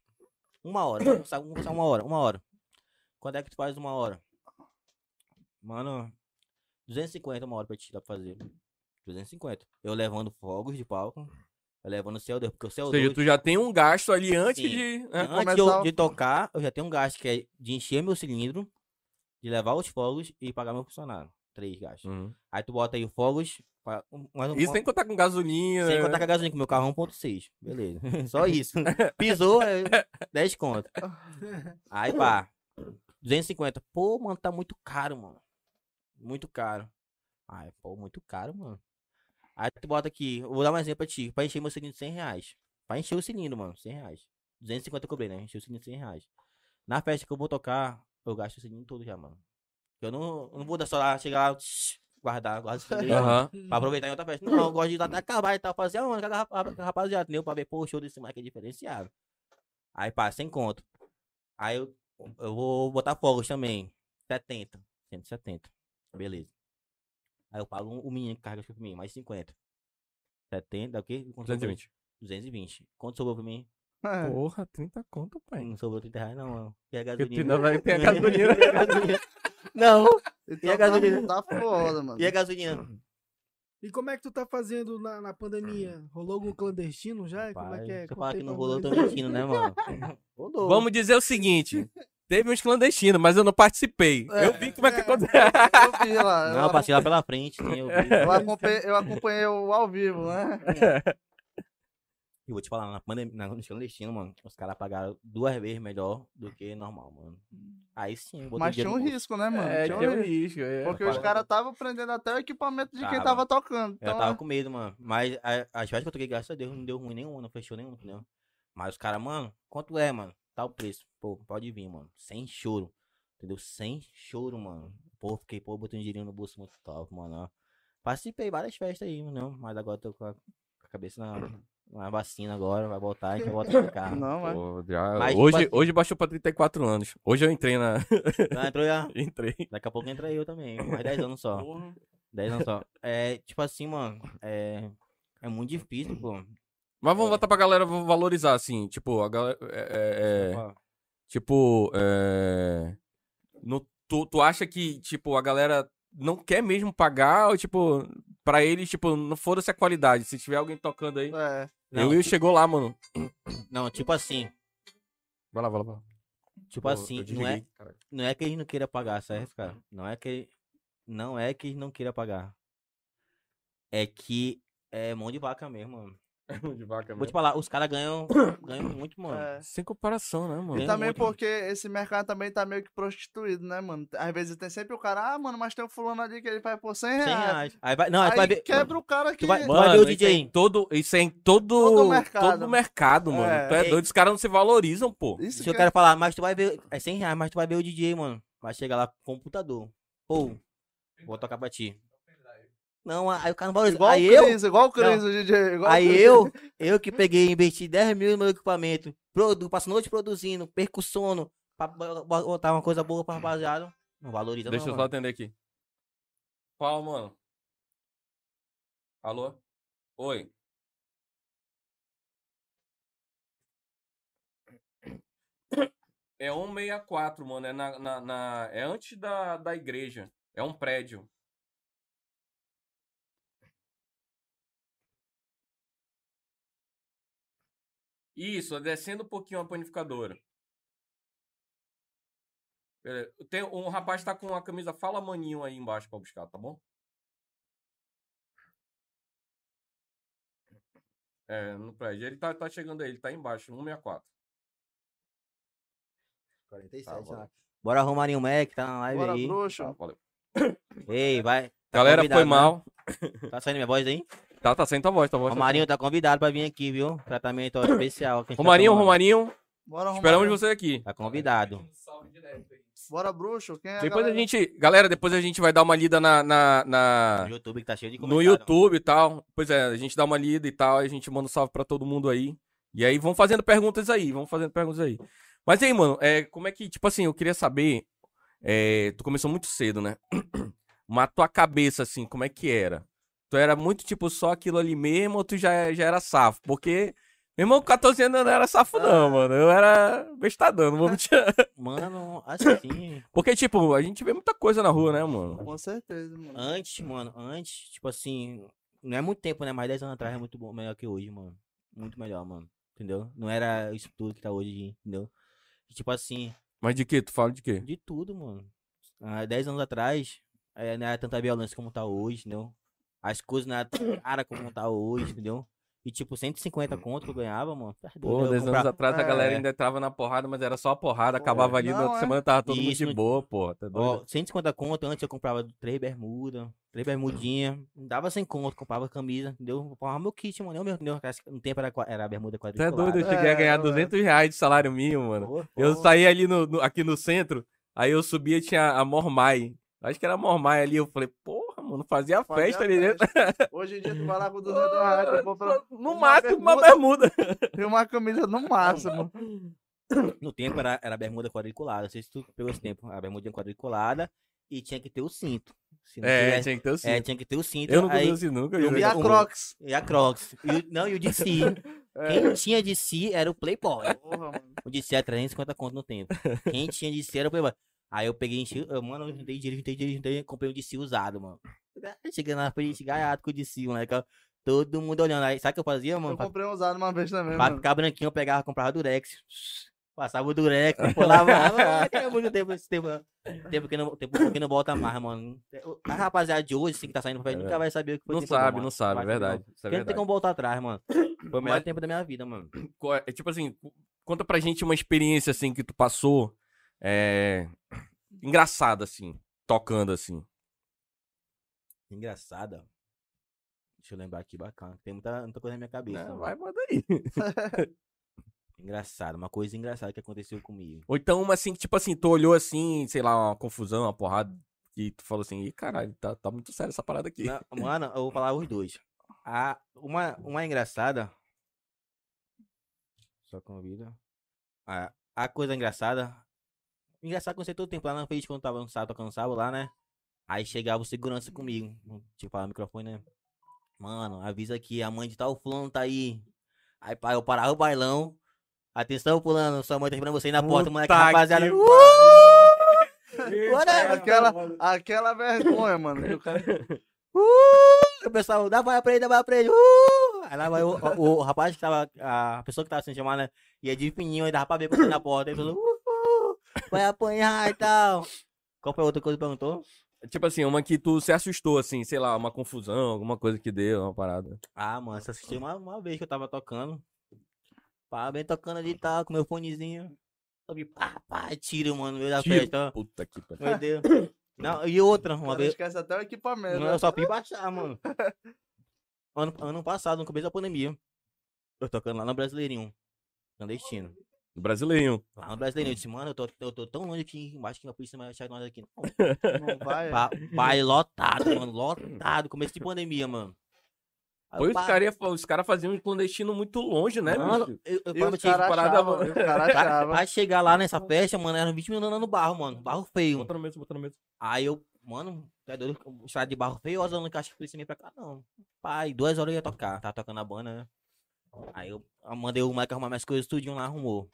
Uma hora. Vamos uma hora. Uma hora. Quando é que tu faz uma hora? Mano, 250 uma hora pra te dar pra fazer. 250. Eu levando fogos de palco. Eu levando CO2, porque o CO2. Ou seja, tu já tem um gasto ali antes Sim. de... né? Antes começar de, eu, o- de tocar, eu já tenho um gasto que é de encher meu cilindro, de levar os fogos e pagar meu funcionário. Três gastos. Uhum. Aí tu bota aí os fogos. Um- Isso tem que contar com gasolina. sem né? contar com a gasolina, que meu carro é 1.6. Beleza. Só isso. Pisou, é 10 conto. Aí, pá. 250. Pô, mano, tá muito caro, mano. Muito caro. Ai, pô, muito caro, mano. Aí tu bota aqui, eu vou dar um exemplo pra ti. Pra encher meu cilindro, 100 reais. Pra encher o cilindro, mano, 100 reais. 250 eu cobrei, né? Encher o cilindro, 100 reais. Na festa que eu vou tocar, eu gasto o cilindro todo já, mano. Eu não, eu não vou dar só lá, chegar lá, tsh, guardar, cilindro. Aham. Pra aproveitar em outra festa. Não, eu gosto de ir lá até acabar e tal. Fazer a onda com a rapaziada, entendeu? Pra ver, pô, o show desse moleque é diferenciado. Aí, pá, sem conto. Aí eu, eu vou botar fogos também. 70. 170. Beleza. Aí eu pago o menino que carrega as coisas pra mim, mais 50. 70, o quê? Quanto sobrou? 220. 220. Quanto sobrou pra mim? é. Porra, 30 conto, pai. Não sobrou 30 reais, não, mano. E a gasolina? vai ter. E a gasolina? Não. Então E a gasolina? Tá, foda, mano. E a gasolina? E como é que tu tá fazendo na, na pandemia? Rolou algum clandestino já? como é Pai, que é? Falar aí que não rolou, mentindo, né, mano? Rolou. Vamos dizer o seguinte. Teve uns clandestinos, mas eu não participei. É. eu vi como é que acontece. Eu vi lá. Não, eu eu, passei lá pela frente, sim, eu vi. eu acompanhei, eu acompanhei o ao vivo, né? E vou te falar, na pandemia, na, no clandestino, mano, os caras pagaram duas vezes melhor do que normal, mano. Aí sim, botei Mas tinha um bolso. risco, né, mano? É, tinha um tinha um risco. risco. é. Porque os Tava. caras estavam prendendo até o equipamento de quem Tava. tava tocando. Eu Então, tava com medo, mano. Mas as festas que eu toquei, graças a Deus, não deu ruim nenhuma, não fechou nenhuma, entendeu? Mas os caras, mano, quanto é, mano? Tá o preço. Pô, pode vir, mano. Sem choro. Entendeu? Sem choro, mano. Pô, fiquei, pô, botando um dinheirinho no bolso muito top, mano. ó. Participei de várias festas aí, não. Mas agora tô com a, com a cabeça na, na vacina agora. Vai voltar, a gente vai voltar pra cá. Não, mas. Pô, já- Mas, tipo hoje, assim- hoje baixou pra 34 anos. Hoje eu entrei na. Já entrou já? entrei. Daqui a pouco entra eu também. Mais 10 anos só. 10 anos só. É, tipo assim, mano. É, é muito difícil, pô. Mas vamos voltar pra galera valorizar, assim. Tipo, a galera. é- é- é, tipo, é, no, tu, tu acha que, tipo, a galera não quer mesmo pagar? Ou, tipo, pra eles, tipo, não foda-se a qualidade. Se tiver alguém tocando aí. É. Não, eu e chegou lá, mano. Não, tipo assim. Vai lá, vai lá. Vai lá. Tipo Pô, assim, eu não é, caralho. não é que eles não queiram pagar, certo, cara? Não é que não é que eles não queiram pagar. É que é mão de vaca mesmo, mano. De vaca Vou te mesmo. falar, os caras ganham, ganham muito, mano. é. Sem comparação, né, mano? E também muito. porque esse mercado também tá meio que prostituído, né, mano? Às vezes tem sempre o cara, ah, mano, mas tem um fulano ali que ele vai por 100 100 reais. reais. Aí vai, não, aí, vai ver. quebra o cara que... Tu vai- Mano, ver o isso DJ. é em todo, isso é em todo, Todo mercado. todo mercado, mano. É. Tu é doido, os caras não se valorizam, pô. Isso Se que eu é- quero falar, mas tu vai ver. É 100 reais, mas tu vai ver o DJ, mano. Vai chegar lá com computador. Pô, vou tocar pra ti. Não, aí o cara não valoriza. Igual Aí o eu, Cris, igual o Cris, o DJ. Igual Aí eu, eu que peguei e investi 10 mil no meu equipamento, produ, passo noite produzindo, percussono, pra bo- bo- botar uma coisa boa pra rapaziada. Não valoriza Deixa não, eu só atender aqui. Fala, mano. Alô? Oi. É 164, mano. É, na, na, na- é antes da, da igreja. É um prédio. Isso, descendo um pouquinho a panificadora. Tem, um rapaz tá com a camisa Fala Maninho aí embaixo pra buscar, tá bom? É, no prédio. Ele tá, tá chegando aí, ele tá embaixo, 164. 47 Tá, bora. lá. Bora Romarinho Mac, tá na live Bora, aí. bruxo. Tá, valeu. Ei, vai. Tá Galera, foi né? mal. Tá saindo minha voz aí? Tá, tá saindo tua voz, tua voz. tá Romarinho tá convidado pra vir aqui, viu? Tratamento ó, especial. que a gente tá Romarinho, tomando. Romarinho, Bora, esperamos você aqui. Tá convidado. Bora, bruxo. Quem é Depois a galera? gente, galera, depois a gente vai dar uma lida na, na, na- No YouTube que tá cheio de no comentário. YouTube e tal. Pois é, a gente dá uma lida e tal, a gente manda um salve pra todo mundo aí. E aí vão fazendo perguntas aí, vão fazendo perguntas aí. Mas aí, mano, é, como é que, tipo assim, eu queria saber, é, tu começou muito cedo, né? Mas tua cabeça, assim, como é que era? Tu era muito, tipo, só aquilo ali mesmo ou tu já, já era safo? Porque, meu irmão, com 14 anos eu não era safo não, mano. Eu era bestadão, não vou mentir. Mano, assim. Porque, tipo, a gente vê muita coisa na rua, né, mano? Com certeza, mano. Antes, mano, antes, tipo assim, não é muito tempo, né? Mas 10 anos atrás é muito bom, melhor que hoje, mano. Muito melhor, mano. Entendeu? Não era isso tudo que tá hoje, entendeu? E, tipo assim, Mas de que? Tu fala de quê? de tudo, mano. Há 10 anos atrás, é, não era tanta violência como tá hoje, entendeu? As coisas não eram tão caras como tá hoje, entendeu? E tipo, 150 conto que eu ganhava, mano. tá doido, Pô, eu 10 anos comprava- atrás a É. galera ainda entrava na porrada, mas era só a porrada, Pô, acabava ali, na não, é. semana tava todo mundo Isso, de não- boa, pô. Tá doido? Ó, 150 conto, antes eu comprava três bermudas, três bermudinhas, dava 100 conto, comprava camisa, entendeu? Eu comprava meu kit, mano, eu meu, entendeu? No tempo era, era bermuda Tu é quadriculada. doido, eu cheguei a É, ganhar não, é. 200 reais de salário mínimo, mano. Pô, Eu pô. saí ali no, no- aqui no centro, aí eu subia e tinha a Mormai. Acho que era a Mormai ali, eu falei, porra, mano, fazia, Fazia festa ali dentro. Hoje em dia tu vai lá com 200 reais, tu compra No uma máximo, uma bermuda. e uma camisa no máximo. No tempo era, era bermuda quadriculada, não sei se tu pegou esse tempo, a bermuda quadriculada e tinha que ter o cinto. Se não É, tivesse- tinha que ter o é, cinto. tinha que ter o cinto. Eu não aí, conheço nunca. eu E a Crocs. E a Crocs. E não, e o DC. Quem tinha DC era o Playboy. Porra, mano. O DC era 350 conto no tempo. Quem tinha DC era o Playboy. Aí eu peguei, enchi, eu, mano, eu juntei dinheiro, juntei dinheiro, juntei, comprei um DC usado, mano. Cheguei na frente, gaiato com o DC, moleque. Todo mundo olhando. Aí, sabe o que eu fazia, mano? Eu Pra, comprei um usado uma vez também, pra mano. ficar branquinho, eu pegava, comprava Durex. Passava o Durex, pulava. É muito tempo esse tempo. Tempo que não, tempo que não volta mais, mano. A rapaziada de hoje, assim, que tá saindo pra frente, nunca vai saber o que foi Não bom, sabe, não sabe, é Vai saber, verdade. não. É Porque não tem verdade. como voltar atrás, mano. Foi o melhor Mas- tempo da minha vida, mano. É tipo assim, co- conta pra gente uma experiência assim que tu passou é, engraçada assim, tocando assim. Engraçada. Deixa eu lembrar aqui, bacana. Tem muita, muita coisa na minha cabeça. É, mano. vai, manda aí. Engraçado, uma coisa engraçada que aconteceu comigo. Ou então uma assim, que, tipo assim, tu olhou assim, sei lá, uma confusão, uma porrada, e tu falou assim, ih, caralho, tá, tá muito sério essa parada aqui. Não, mano, eu vou falar os dois. A, uma, uma engraçada. Só convida. A, a coisa engraçada. Engraçado que eu sei todo tempo lá na frente, quando tava no sábado tocando sábado lá, né? Aí chegava o segurança comigo. Tipo, falar no microfone, né? Mano, avisa que a mãe de tal fulano tá aí. Aí eu parava o bailão. Atenção, fulano, sua mãe tá esperando você aí na porta, moleque, Puta rapaziada. que Uh! Bora! Aquela, aquela vergonha, mano. que o cara- Uh! O pessoal, dá vai pra ele, dá vai pra ele. Uh! Aí lá vai o, o, o rapaz que tava, a pessoa que tava sendo chamada, né, ia de fininho, aí dava pra ver por na porta. Aí falou, uh, vai apanhar e tal. Qual foi a outra coisa que perguntou? Tipo assim, uma que tu se assustou, assim, sei lá, uma confusão, alguma coisa que deu, uma parada. Ah, mano, você assistiu uma, uma vez que eu tava tocando. Pá, bem tocando ali e tal, com meu fonezinho. Só vi, pá, pá, tiro, mano, no meio da Tiro. festa. Puta que pariu. Meu Deus. Não, e outra, uma cara vez. esquece até o equipamento. Não, né? eu só fui baixar, mano. Ano, ano passado, no começo da pandemia. Eu tocando lá no Brasileirinho. Clandestino. Brasileirinho. Lá no Brasileirinho. Eu disse, mano, eu tô, eu tô tão longe aqui embaixo que a polícia não vai achar nós aqui. Não. Não vai. Ba baile lotado, mano. Lotado. Começo de pandemia, mano. Aí Pois eu, os caras os cara faziam um clandestino muito longe, né, mano, bicho? eu, eu E falava, os tinha- parada, mano. os caras pra, chegar lá nessa festa, mano, eram 20 minutos andando no barro, mano. Barro feio. Bota no mesmo, bota no mesmo. Aí eu, mano, tá doido? Estrada de barro eu não acho que a polícia nem pra cá, não. Pai, duas horas eu ia tocar. Tava tocando a banda, né? Aí eu eu mandei o Mike arrumar minhas coisas, tudinho lá, arrumou.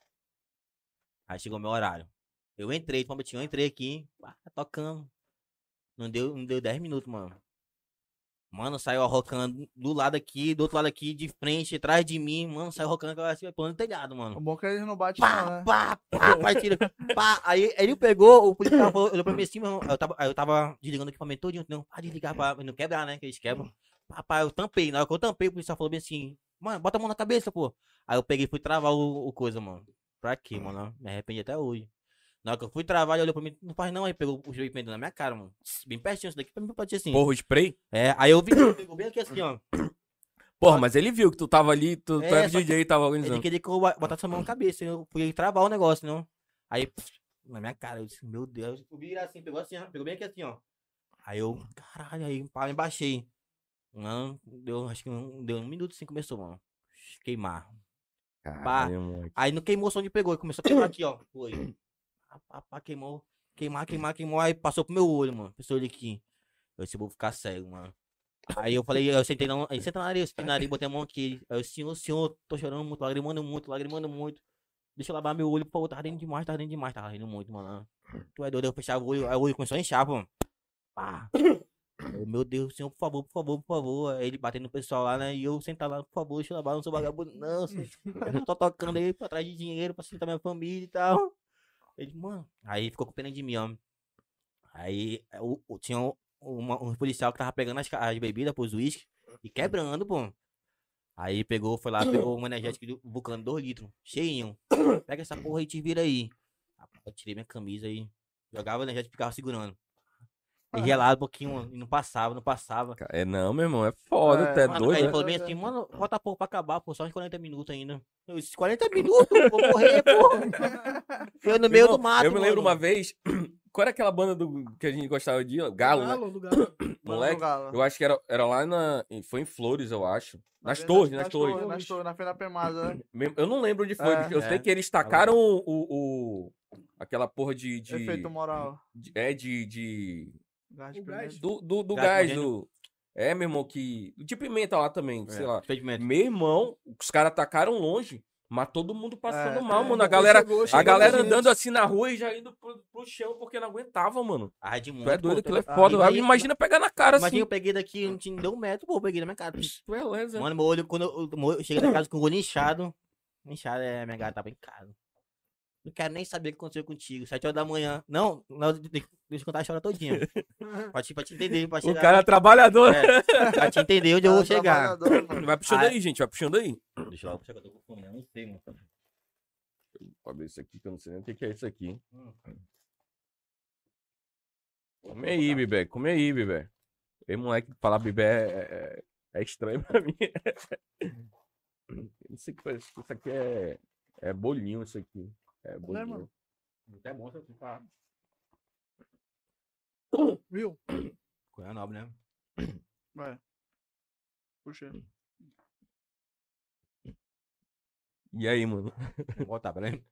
Aí chegou meu horário. Eu entrei, Palmitinho, eu entrei aqui, pá, tocando. Não deu, não deu 10 minutos, mano. Mano, saiu arrocando do lado aqui, do outro lado aqui, de frente, atrás de mim. Mano, saiu arrocando assim, pulando no telhado, mano. O bom é que eles não batem, não, Pá, né? pá, pá, pá, tira. Pá. Aí ele pegou, o policial falou, olhou pra mim assim, meu eu tava, aí eu tava desligando o equipamento todinho, não, pra desligar, pra não quebrar, né, que eles quebram. Pá, eu tampei, na hora que eu tampei, o policial falou bem assim, mano, bota a mão na cabeça, pô. Aí eu peguei e fui travar o, o coisa, mano. Pra quê, mano? Me arrependi até hoje. Na hora que eu fui travar, ele olhou pra mim, não faz não, aí pegou o equipamento na minha cara, mano. Bem pertinho, isso daqui pra mim pode ser assim. Porra, o spray? É, aí eu vi, ele pegou bem aqui assim, ó. Porra, mas ele viu que tu tava ali, tu, tu É, era DJ e tava Ele organizando. queria que eu botasse a mão na cabeça. Eu fui travar o negócio, não. Aí, pff, na minha cara, eu disse, meu Deus. Eu vi assim, pegou assim, ó, pegou bem aqui assim, ó. Aí eu, caralho, aí pá, me baixei. Não, deu, acho que não deu um minuto assim começou, mano. Queimar. Caralho. Aí não queimou só onde pegou, ele começou a queimar aqui, ó. Foi. Pá, pá, pá, queimou. Queimar, queimar, queimou. Aí passou pro meu olho, mano. Passou ele aqui. Eu disse, vou ficar cego, mano. Aí eu falei, eu sentei na, aí senta na areia, eu sentei na areia, botei a mão aqui. Aí eu, senhor, senhor, tô chorando muito, lagrimando muito, lagrimando muito. Deixa eu lavar meu olho, pô, tá rindo demais, tá rindo demais, tá rindo muito, mano. Tu é doido, eu fechava o olho, aí o olho começou a inchar, pô. Pá. Eu, meu Deus, senhor, por favor, por favor, por favor. Aí ele batendo no pessoal lá, né? E eu sentar lá, por favor, deixa eu lavar, não sou vagabundo, não. senhor. Eu tô tocando aí pra trás de dinheiro, pra sustentar minha família e tal. Ele, mano. Aí ficou com pena de mim, ó. Aí o, o- tinha um, uma- um policial que tava pegando as, as bebidas pros uísque e quebrando, pô. Aí pegou, foi lá, pegou um energético do Vulcano 2 litros, cheinho. Pega essa porra e te vira aí. Rapaz, Eu tirei minha camisa aí. Jogava o energético e ficava segurando. E gelado um pouquinho, mano, e não passava, não passava. É não, meu irmão, é foda, É, tu é mano, doido, aí ele né? falou bem assim, mano, falta pouco pra acabar, pô, só uns 40 minutos ainda. Eu disse, 40 minutos? Vou morrer, pô. Eu no Meu meio irmão, do mato, Eu me lembro mano. uma vez, qual era aquela banda do, que a gente gostava de? ó? Galo, né? Galo, do Galo. Moleque, Galo. eu acho que era, era lá na. Foi em Flores, eu acho. Nas Na- torres, nas torres. Nas torres, na Feira Pemada, né? Eu não lembro onde foi. É. porque eu sei É. que eles tacaram o, o- o- aquela porra de. de, Efeito moral. de- é de. de Gás de pimenta. do do, do Gás gás, do. É, meu irmão, que. De pimenta lá também, sei lá. Expedimento. Meu irmão, os caras tacaram longe. Mas todo mundo passando É, mal, É, mano. A galera, chegou- a chegou galera gente. andando assim na rua e já indo pro, pro chão porque não aguentava, mano. Ah, de muito, Tu é doido, pô, aquilo é foda. daí- Imagina pegar na cara Imagina, assim. eu peguei daqui, não tinha deu um metro, pô, eu peguei na minha cara. Beleza. Mano, meu olho, quando eu, eu cheguei na casa com o olho inchado. Inchado, é, minha gata tava em casa. Não quero nem saber o que aconteceu contigo. Sete horas da manhã. Não, não de- de- deixa eu contar a história todinha. pra, te, pra te entender, pra O chegar. cara é trabalhador. É, pra te entender onde eu vou Cara, chegar. Vai puxando Ah, aí, gente. Vai puxando aí. Deixa eu puxar que eu tô com fome, eu não sei, mano. Vou abrir isso aqui que eu não sei nem o que é isso aqui. Come aí, Bibé. Come aí, Bibé. Ei, moleque, falar Bibé é, é- é estranho pra mim. Eu não sei o que faz. Isso aqui é. É bolinho isso aqui. É bolinho. mano? Até bom você tá. Viu? Coisa nobre, né? Vai. Puxa. E aí, mano? Vou voltar, peraí.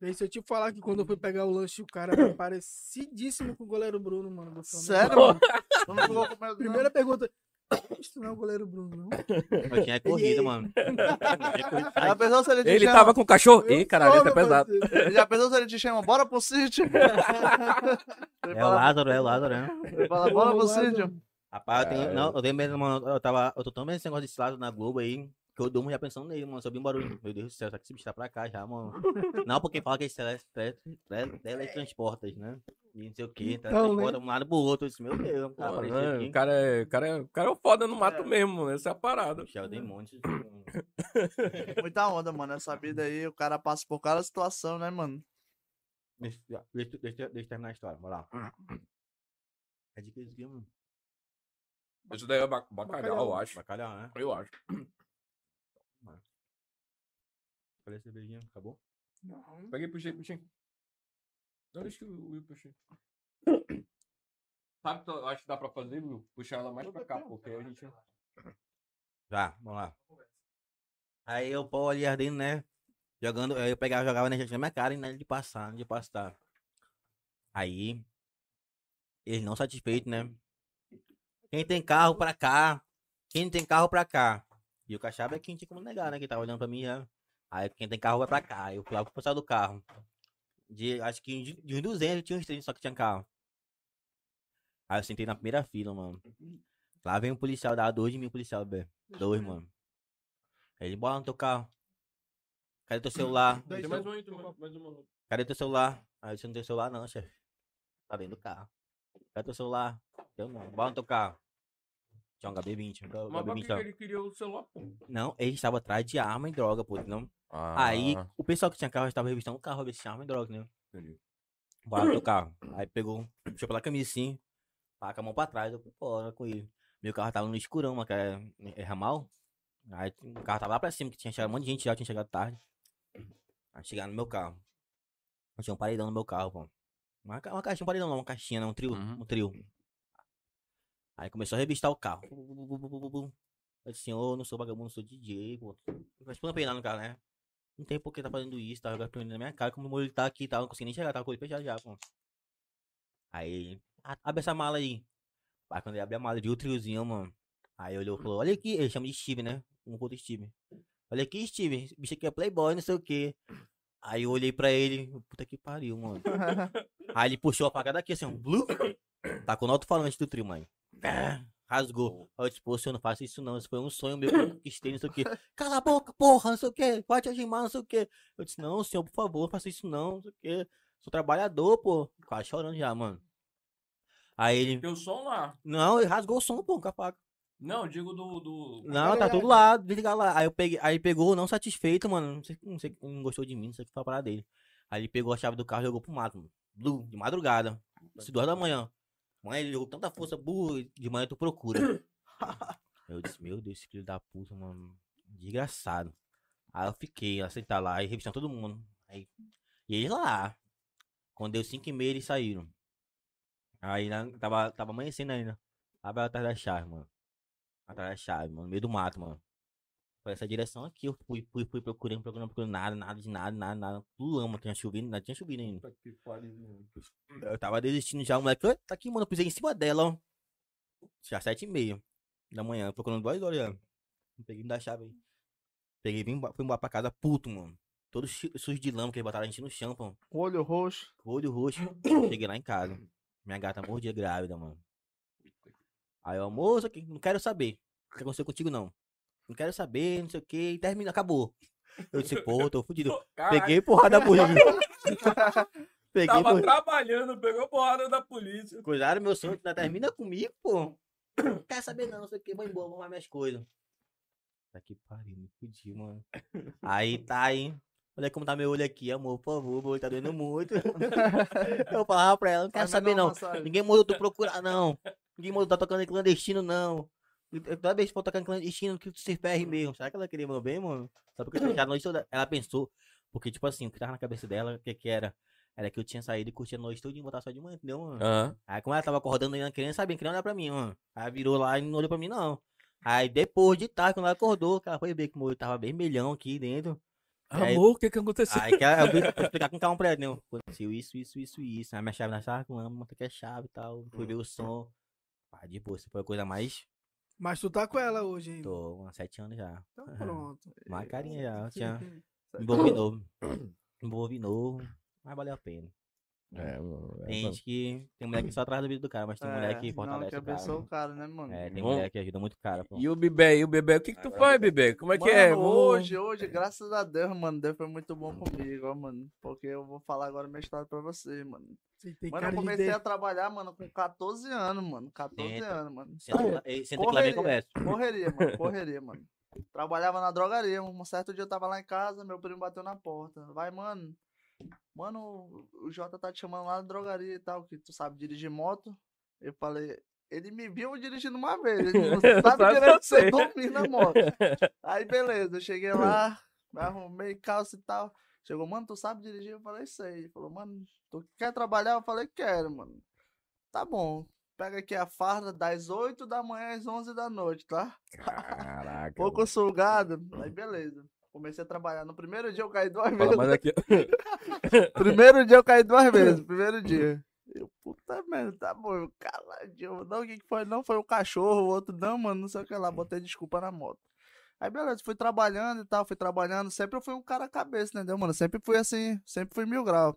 E aí, se eu te falar que quando eu fui pegar o lanche, o cara era parecidíssimo com o goleiro Bruno, mano. Sério, mano? Primeira pergunta. Isso não é o goleiro Bruno, não? Eu tinha corrida, mano. Já pensou se ele te Ele chama? tava com o cachorro? Ih, caralho, esse é meu pesado. parceiro. Já pensou se ele te chama? Bora pro sítio? Ele É o Lázaro, é o Lázaro, né? ele fala, bora pro sítio. Rapaz, eu tenho. Cara, Não, eu tenho mesmo, mano. Eu tava. Eu tô tão bem nesse negócio desse lado na Globo aí. Que eu durmo já pensando nele, mano. Só vi um barulho. Meu Deus do céu, será que esse bicho tá pra cá já, mano? Não, porque fala que esse tele- tele- tele- teletransportas, né? E não sei o que. Então, Teletransporta de um lado pro outro. Eu disse, meu Deus, tá Pô, aparecendo né, aqui. O cara é, o cara é, o cara é o foda no mato mesmo, mano. Essa é a parada. Michel tem montes. Muita onda, mano. Essa vida aí, o cara passa por cada situação, né, mano? Deixa, deixa, deixa, deixa eu terminar a história. Bora lá. É de que isso aqui, mano? Isso daí é ba- Bacalhau, bacalhau, eu acho. Bacalhau, né? Eu acho. Falei cervejinha, acabou? Não. Peguei, puxei, puxei. Não, deixa que o Will puxei. Sabe o que eu acho que dá pra fazer, Will? Puxar ela mais pra cá, porque a gente... Já, vamos lá. Aí eu pô ali ardendo, né? Jogando, aí eu pegava, jogava energia na minha cara e nada de passar, de passar. Aí, eles não satisfeitos, né? Quem tem carro pra cá, quem tem carro pra cá. E o Cachaba é quem tinha como negar, né? Que tava olhando pra mim já. Aí quem tem carro vai pra cá. Eu fui lá pro pessoal do carro. De, acho que de, de uns 200 tinha uns 30 só que tinha carro. Aí eu sentei na primeira fila, mano. Lá vem um policial, dá dois de mil policial, velho. Dois, mano. Aí ele, bora no teu carro. Cadê teu celular? Tem mais um aí, mais uma. Cadê teu celular? Aí você não tem celular não, chefe. Tá dentro do carro. Cadê teu celular? Eu não. Bora no teu carro. Tinha um HB20. Um Mas pra que, HB20 que não. ele queria o celular, pô? Não, ele estava atrás de arma e droga, pô. Não. Ah, Aí o pessoal que tinha carro estava revistando o carro, ver se tinha arma e droga, né? entendi. Bora carro. Aí pegou, puxou pela camisa assim, com a mão pra trás, eu fui embora com ele. Meu carro tava no escurão, mas que é, é ramal. Aí o carro tava lá pra cima, que tinha chegado um monte de gente já, tinha chegado tarde. Aí chegaram no meu carro. Tinha um paredão no meu carro, pô. Uma, uma caixinha, um paredão não, uma caixinha, não, um trio, Uhum. um trio. Aí começou a revistar o carro. Eu disse, ô, não sou vagabundo, sou DJ, pô. Eu explampei lá no carro, né? Não tem por que tá fazendo isso, tá jogando na minha cara, como o molho tá aqui tal, não consegui nem chegar, tava com ele fechado já, pô. Aí, "Ah, abre essa mala aí. Aí quando ele abre a mala, viu o triozinho, mano. Aí olhou e falou, olha aqui, ele chama de Steve, né? Um outro Steve. Olha aqui, Steve, esse bicho aqui é playboy, não sei o quê. Aí eu olhei pra ele, puta que pariu, mano. Aí ele puxou a faca daqui assim, ó, blue, tacou no alto-falante do trio, mãe. Rasgou. Aí eu disse, pô, senhor, não faça isso não, isso foi um sonho meu que eu conquistei, não sei o quê. Cala a boca, porra, não sei o quê, pode algemar, não sei o quê. Eu disse, não, senhor, por favor, não faça isso não, não sei o quê. Sou trabalhador, pô. Quase chorando já, mano. Aí ele, Tem o som lá. não, ele rasgou o som, pô, com a faca. Não, digo do. do... Não, tá tudo lá, desligar lá. Aí eu peguei, aí pegou, não satisfeito, mano. Não sei, não sei, não gostou de mim, não sei o que foi a parada dele. Aí ele pegou a chave do carro e jogou pro mato, mano. De madrugada. Duas da manhã. Mãe, ele jogou tanta força, burro, de manhã tu procura. eu disse, meu Deus, esse filho da puta, mano. Desgraçado. Aí eu fiquei, aceitar lá, e revistando todo mundo. Aí, e eles lá. Quando deu 5 e meia, eles saíram. Aí lá, tava, tava amanhecendo ainda. Tava atrás da chave, mano. Atrás da chave, mano. No meio do mato, mano. Foi essa direção aqui. Eu fui, fui, fui procurando, procurando, procurando. Nada, nada de nada, nada, nada. Tudo lama, tinha chovido, nada tinha chovido ainda. Eu tava desistindo já, o moleque. "Oi, Tá aqui, mano. Eu pisei em cima dela, ó. Já sete e meia da manhã, procurando duas horas já. Não peguei me da chave aí. Peguei, vim, embora- fui embora pra casa puto, mano. Todo sujo de lama, que eles botaram a gente no chão, pô. Olho roxo. Olho roxo. Cheguei lá em casa. Minha gata mordia grávida, mano. Aí eu, moça, não quero saber. O que aconteceu contigo, não. Não quero saber, não sei o que. E termina, acabou. Eu disse, pô, tô fudido. Caralho, Peguei porrada por Peguei Tava trabalhando, pegou porrada da polícia. Cuidaram meu sonho, ainda termina comigo, pô. Não quer saber não, não sei o que, vou embora, vou arrumar minhas coisas. Tá que pariu, me fudi, mano. Aí tá aí. Olha como tá meu olho aqui, amor, por favor, meu olho tá doendo muito. Eu falava pra ela, não quero Faz saber não. Ninguém mandou tu procurar, não. Ninguém mandou tá tocando em clandestino, não. Toda vez que for tocar em clandestino, que tu se ferre mesmo. Será que ela queria meu bem, mano? Só porque já a noite toda ela pensou, Porque, tipo assim, o que tava na cabeça dela, o que que era? Era que eu tinha saído e curtido a noite toda e voltar só de manhã, entendeu, mano? Aham. Aí como ela tava acordando ainda querendo sabia, querendo olhar pra mim, mano. Aí virou lá e não olhou pra mim, não. Aí depois de tarde, quando ela acordou, que ela foi ver que o meu tava vermelhão aqui dentro. Amor, o que que aconteceu? Aí que ela, eu fui explicar com calma pra ela, né? Aconteceu isso, isso, isso isso. Aí minha chave na chave com lâmpada, que é chave e tal. Fui ver o som. Pá, de boa, isso foi a coisa mais. Mas tu tá com ela hoje ainda. Tô há sete anos já. Então pronto. Uma carinha já. Tinha envolvi novo. Envolvi novo. Mas valeu a pena. É, mano, é, Tem mano. gente que. Tem mulher que só atrás do vídeo do cara, mas tem mulher que É, não, fortalece que o cara. abençoa mano. o cara, né, mano? É, tem Vamos- mulher que ajuda muito o cara, pô. E o Bibé, e o Bebê, o que que tu faz, Bebê? Como é que é? Mano, hoje, hoje, graças a Deus, mano, Deus foi muito bom comigo, ó, mano. Porque eu vou falar agora minha história pra você, mano. Você Mano, eu comecei de- a trabalhar, mano, com 14 anos, mano. 14 Senta. anos, mano. Senta, senta que lá vem Correria. conversa. Correria, mano, correria, mano. Trabalhava na drogaria. Um certo dia eu tava lá em casa, meu primo bateu na porta. Vai, mano. Mano, o Jota tá te chamando lá na drogaria e tal, que tu sabe dirigir moto. Eu falei, ele me viu dirigindo uma vez. Ele não sabe Sabe direito que você você. dormir na moto. Aí, beleza, eu cheguei lá, me arrumei calça e tal. Chegou, mano, tu sabe dirigir? Eu falei, sei. Ele falou, mano, tu quer trabalhar? Eu falei, quero, mano. Tá bom. Pega aqui a farda das 8 da manhã às 11 da noite, tá? Caraca. Pouco sugado. Aí, beleza. Comecei a trabalhar. No primeiro dia eu caí duas Fala vezes. aqui. Primeiro dia eu caí duas vezes. Primeiro dia. Eu, puta merda, tá bom. Eu, caladinho. Não, o que que foi? Não, foi o cachorro. O outro, não, mano, não sei o que lá. Botei desculpa na moto. Aí, beleza, fui trabalhando e tal, fui trabalhando. Sempre eu fui um cara cabeça, entendeu, mano? Sempre fui assim, sempre fui mil grau.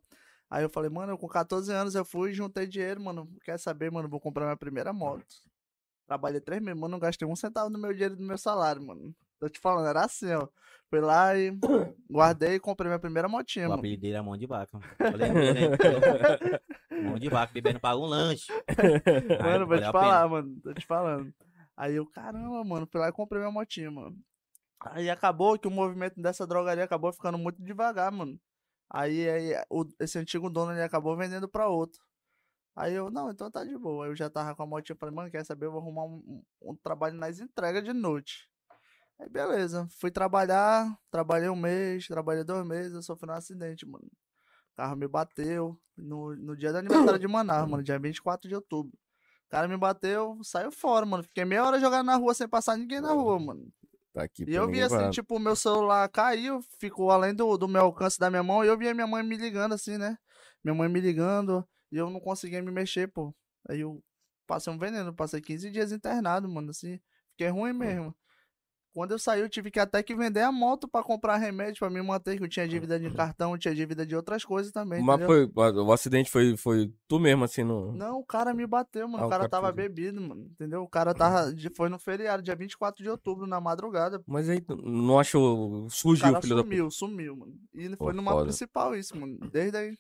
Aí eu falei, mano, eu com 14 anos eu fui, juntei dinheiro, mano. Quer saber, mano? Vou comprar minha primeira moto. Trabalhei três meses, mano, não gastei um centavo do meu dinheiro do meu salário, mano. Tô te falando, era assim, ó. Fui lá e guardei e comprei minha primeira motinha, O mano. apelido dele é mão de vaca. Né? mão de vaca, bebendo paga um lanche. Mano, vou te falar, pena. mano. Tô te falando. Aí eu, caramba, mano, fui lá e comprei minha motinha, mano. Aí acabou que o movimento dessa drogaria acabou ficando muito devagar, mano. Aí, aí o- esse antigo dono ele acabou vendendo pra outro. Aí eu, não, então tá de boa. Aí eu já tava com a motinha, falei, mano, quer saber? Eu vou arrumar um, um- um trabalho nas entregas de noite. Aí beleza, fui trabalhar, trabalhei um mês, trabalhei dois meses, eu sofri um acidente, mano. O carro me bateu no, no dia do aniversário de Manaus, mano, dia 24 de outubro. O cara me bateu, saiu fora, mano. Fiquei meia hora jogando na rua sem passar ninguém na rua, mano. Tá aqui E eu vi assim, tipo, o meu celular caiu, ficou além do, do meu alcance da minha mão, e eu via minha mãe me ligando assim, né? Minha mãe me ligando, e eu não conseguia me mexer, pô. Aí eu passei um veneno, passei 15 dias internado, mano, assim. Fiquei ruim mesmo. Quando eu saí, eu tive que até que vender a moto pra comprar remédio pra me manter, que eu tinha dívida de cartão, tinha dívida de outras coisas também, Mas entendeu? foi, o acidente foi, foi tu mesmo, assim, no... Não, o cara me bateu, mano. Ah, o o cara tava fez bebido, mano. Entendeu? O cara tava. de- Foi no feriado, dia 24 de outubro, na madrugada. Mas aí não achou... O Surgiu, cara filho da puta. sumiu, sumiu, mano. E Pô, foi numa foda. principal isso, mano. Desde aí.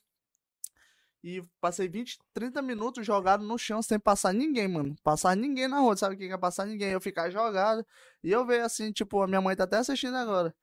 E passei 20, 30 minutos jogado no chão sem passar ninguém, mano. Passar ninguém na rua. Sabe o que é passar ninguém? Eu ficar jogado. E eu vejo assim, tipo, a minha mãe tá até assistindo agora.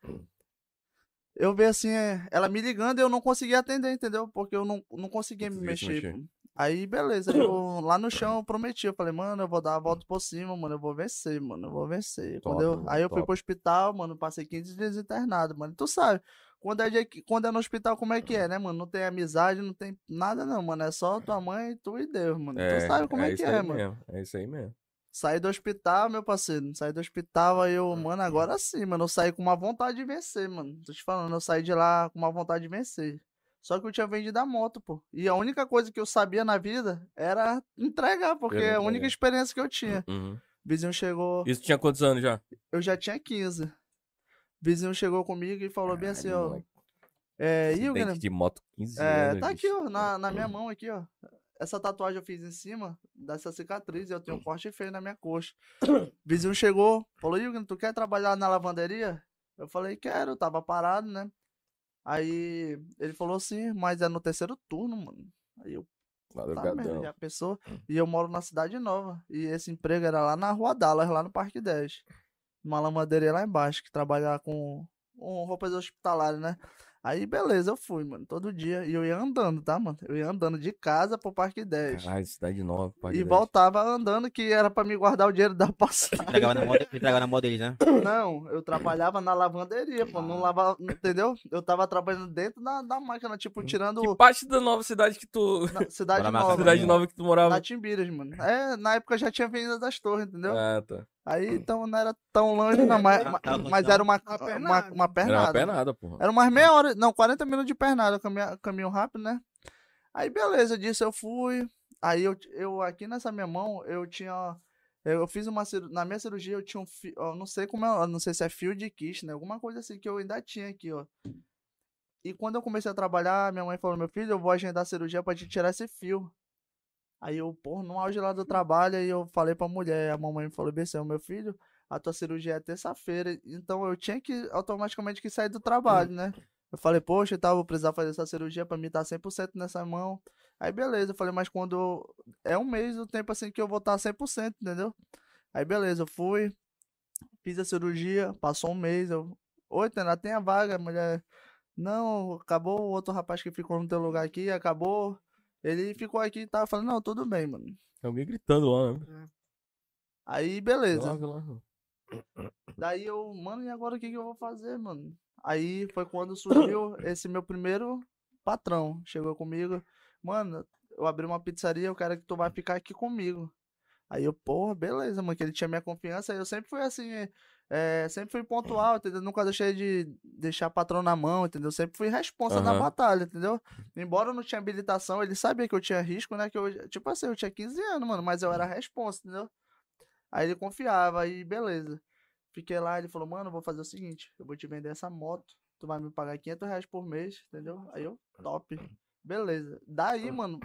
Eu vejo assim, é, ela me ligando e eu não conseguia atender, entendeu? Porque eu não, não conseguia me mexer. mexer. Aí, beleza, eu lá no chão eu prometi, eu falei, mano, eu vou dar a volta por cima, mano, eu vou vencer, mano, eu vou vencer. Quando Top, eu- mano, aí eu fui top. pro hospital, mano, passei 15 dias internado, mano. Tu sabe, quando é, que- quando é no hospital, como é que é, né, mano? Não tem amizade, não tem nada não, mano, é só tua mãe, tu e Deus, mano. tu sabe como é, que isso é, mano. mesmo, É isso aí mesmo. Saí do hospital, meu parceiro. Saí do hospital, aí eu, mano, agora sim, mano. Eu saí com uma vontade de vencer, mano. Tô te falando, eu saí de lá com uma vontade de vencer. Só que eu tinha vendido a moto, pô. E a única coisa que eu sabia na vida era entregar, porque é a única entregar. experiência que eu tinha. Uhum. O vizinho chegou, Isso tinha quantos anos já? eu já tinha 15. Vizinho chegou comigo e falou bem assim, Caralho, ó. É, Acidente Hilger, de moto 15 é, anos. tá aqui, ó, na, na minha mão aqui, ó. Essa tatuagem eu fiz em cima dessa cicatriz e eu tenho um corte feio na minha coxa. Vizinho chegou, falou, Hilger, tu quer trabalhar na lavanderia? Eu falei, quero, tava parado, né? Aí ele falou assim, mas é no terceiro turno, mano. Aí eu, tá, Madrugadão. merda, já pensou? E eu moro na cidade nova. E esse emprego era lá na Rua Dallas, lá no Parque 10. Uma lavanderia lá embaixo, que trabalha com, com roupas hospitalares, né? Aí, beleza, eu fui, mano, todo dia. E eu ia andando, tá, mano? Eu ia andando de casa pro Parque 10. Caralho, cidade nova. Parque e 10. voltava andando, que era pra me guardar o dinheiro da passagem. Entregava na mão, de- entregava na mão deles, né? Não, eu trabalhava na lavanderia, pô. Não lavava, entendeu? Eu tava trabalhando dentro da, da máquina, tipo, tirando Que parte da nova cidade que tu. na cidade nova. cidade né? nova que tu morava? Na Timbiras, mano. É, na época já tinha Avenida das Torres, entendeu? Ah, tá. Aí então não era tão longe, não, mas, mas- era uma, Uma uma, pernada. uma Era pernada. uma penada, porra. Era umas meia hora, não, 40 minutos de pernada, caminho, caminho rápido, né? Aí beleza, disso eu fui. Aí eu, eu aqui nessa minha mão, eu tinha. Eu fiz uma cirurgia. Na minha cirurgia eu tinha um fio. Eu não sei como é. Não sei se é fio de Kirchner, alguma coisa assim que eu ainda tinha aqui, ó. E quando eu comecei a trabalhar, minha mãe falou: Meu filho, eu vou agendar a cirurgia pra te tirar esse fio. Aí eu, pô, no auge lá do trabalho, aí eu falei pra mulher, a mamãe me falou, BC, meu filho, a tua cirurgia é terça-feira, então eu tinha que automaticamente que sair do trabalho, né? Eu falei, poxa, tal, vou precisar fazer essa cirurgia pra mim estar 100% nessa mão. Aí beleza, eu falei, mas quando é um mês o tempo assim que eu vou estar 100%, entendeu? Aí beleza, eu fui, fiz a cirurgia, passou um mês, eu, oi, Tena, tem a vaga, mulher, não, acabou o outro rapaz que ficou no teu lugar aqui, acabou, ele ficou aqui e tava falando, não, tudo bem, mano. Tem alguém gritando lá, né? Aí beleza. Lá, lá. Daí eu, mano, e agora o que, que eu vou fazer, mano? Aí foi quando surgiu esse meu primeiro patrão. Chegou comigo, mano, eu abri uma pizzaria, eu quero que tu vai ficar aqui comigo. Aí eu, porra, beleza, mano, que ele tinha minha confiança. Eu sempre fui assim, é, sempre fui pontual, entendeu? Nunca deixei de deixar patrão na mão, entendeu? Sempre fui responsa na Aham. batalha, entendeu? Embora eu não tinha habilitação, ele sabia que eu tinha risco, né? Que eu, tipo assim, eu tinha 15 anos, mano, mas eu era responsa, entendeu? Aí ele confiava, aí beleza. Fiquei lá, ele falou, mano, eu vou fazer o seguinte, eu vou te vender essa moto, tu vai me pagar 500 reais por mês, entendeu? Aí eu, top. Beleza. Daí, mano,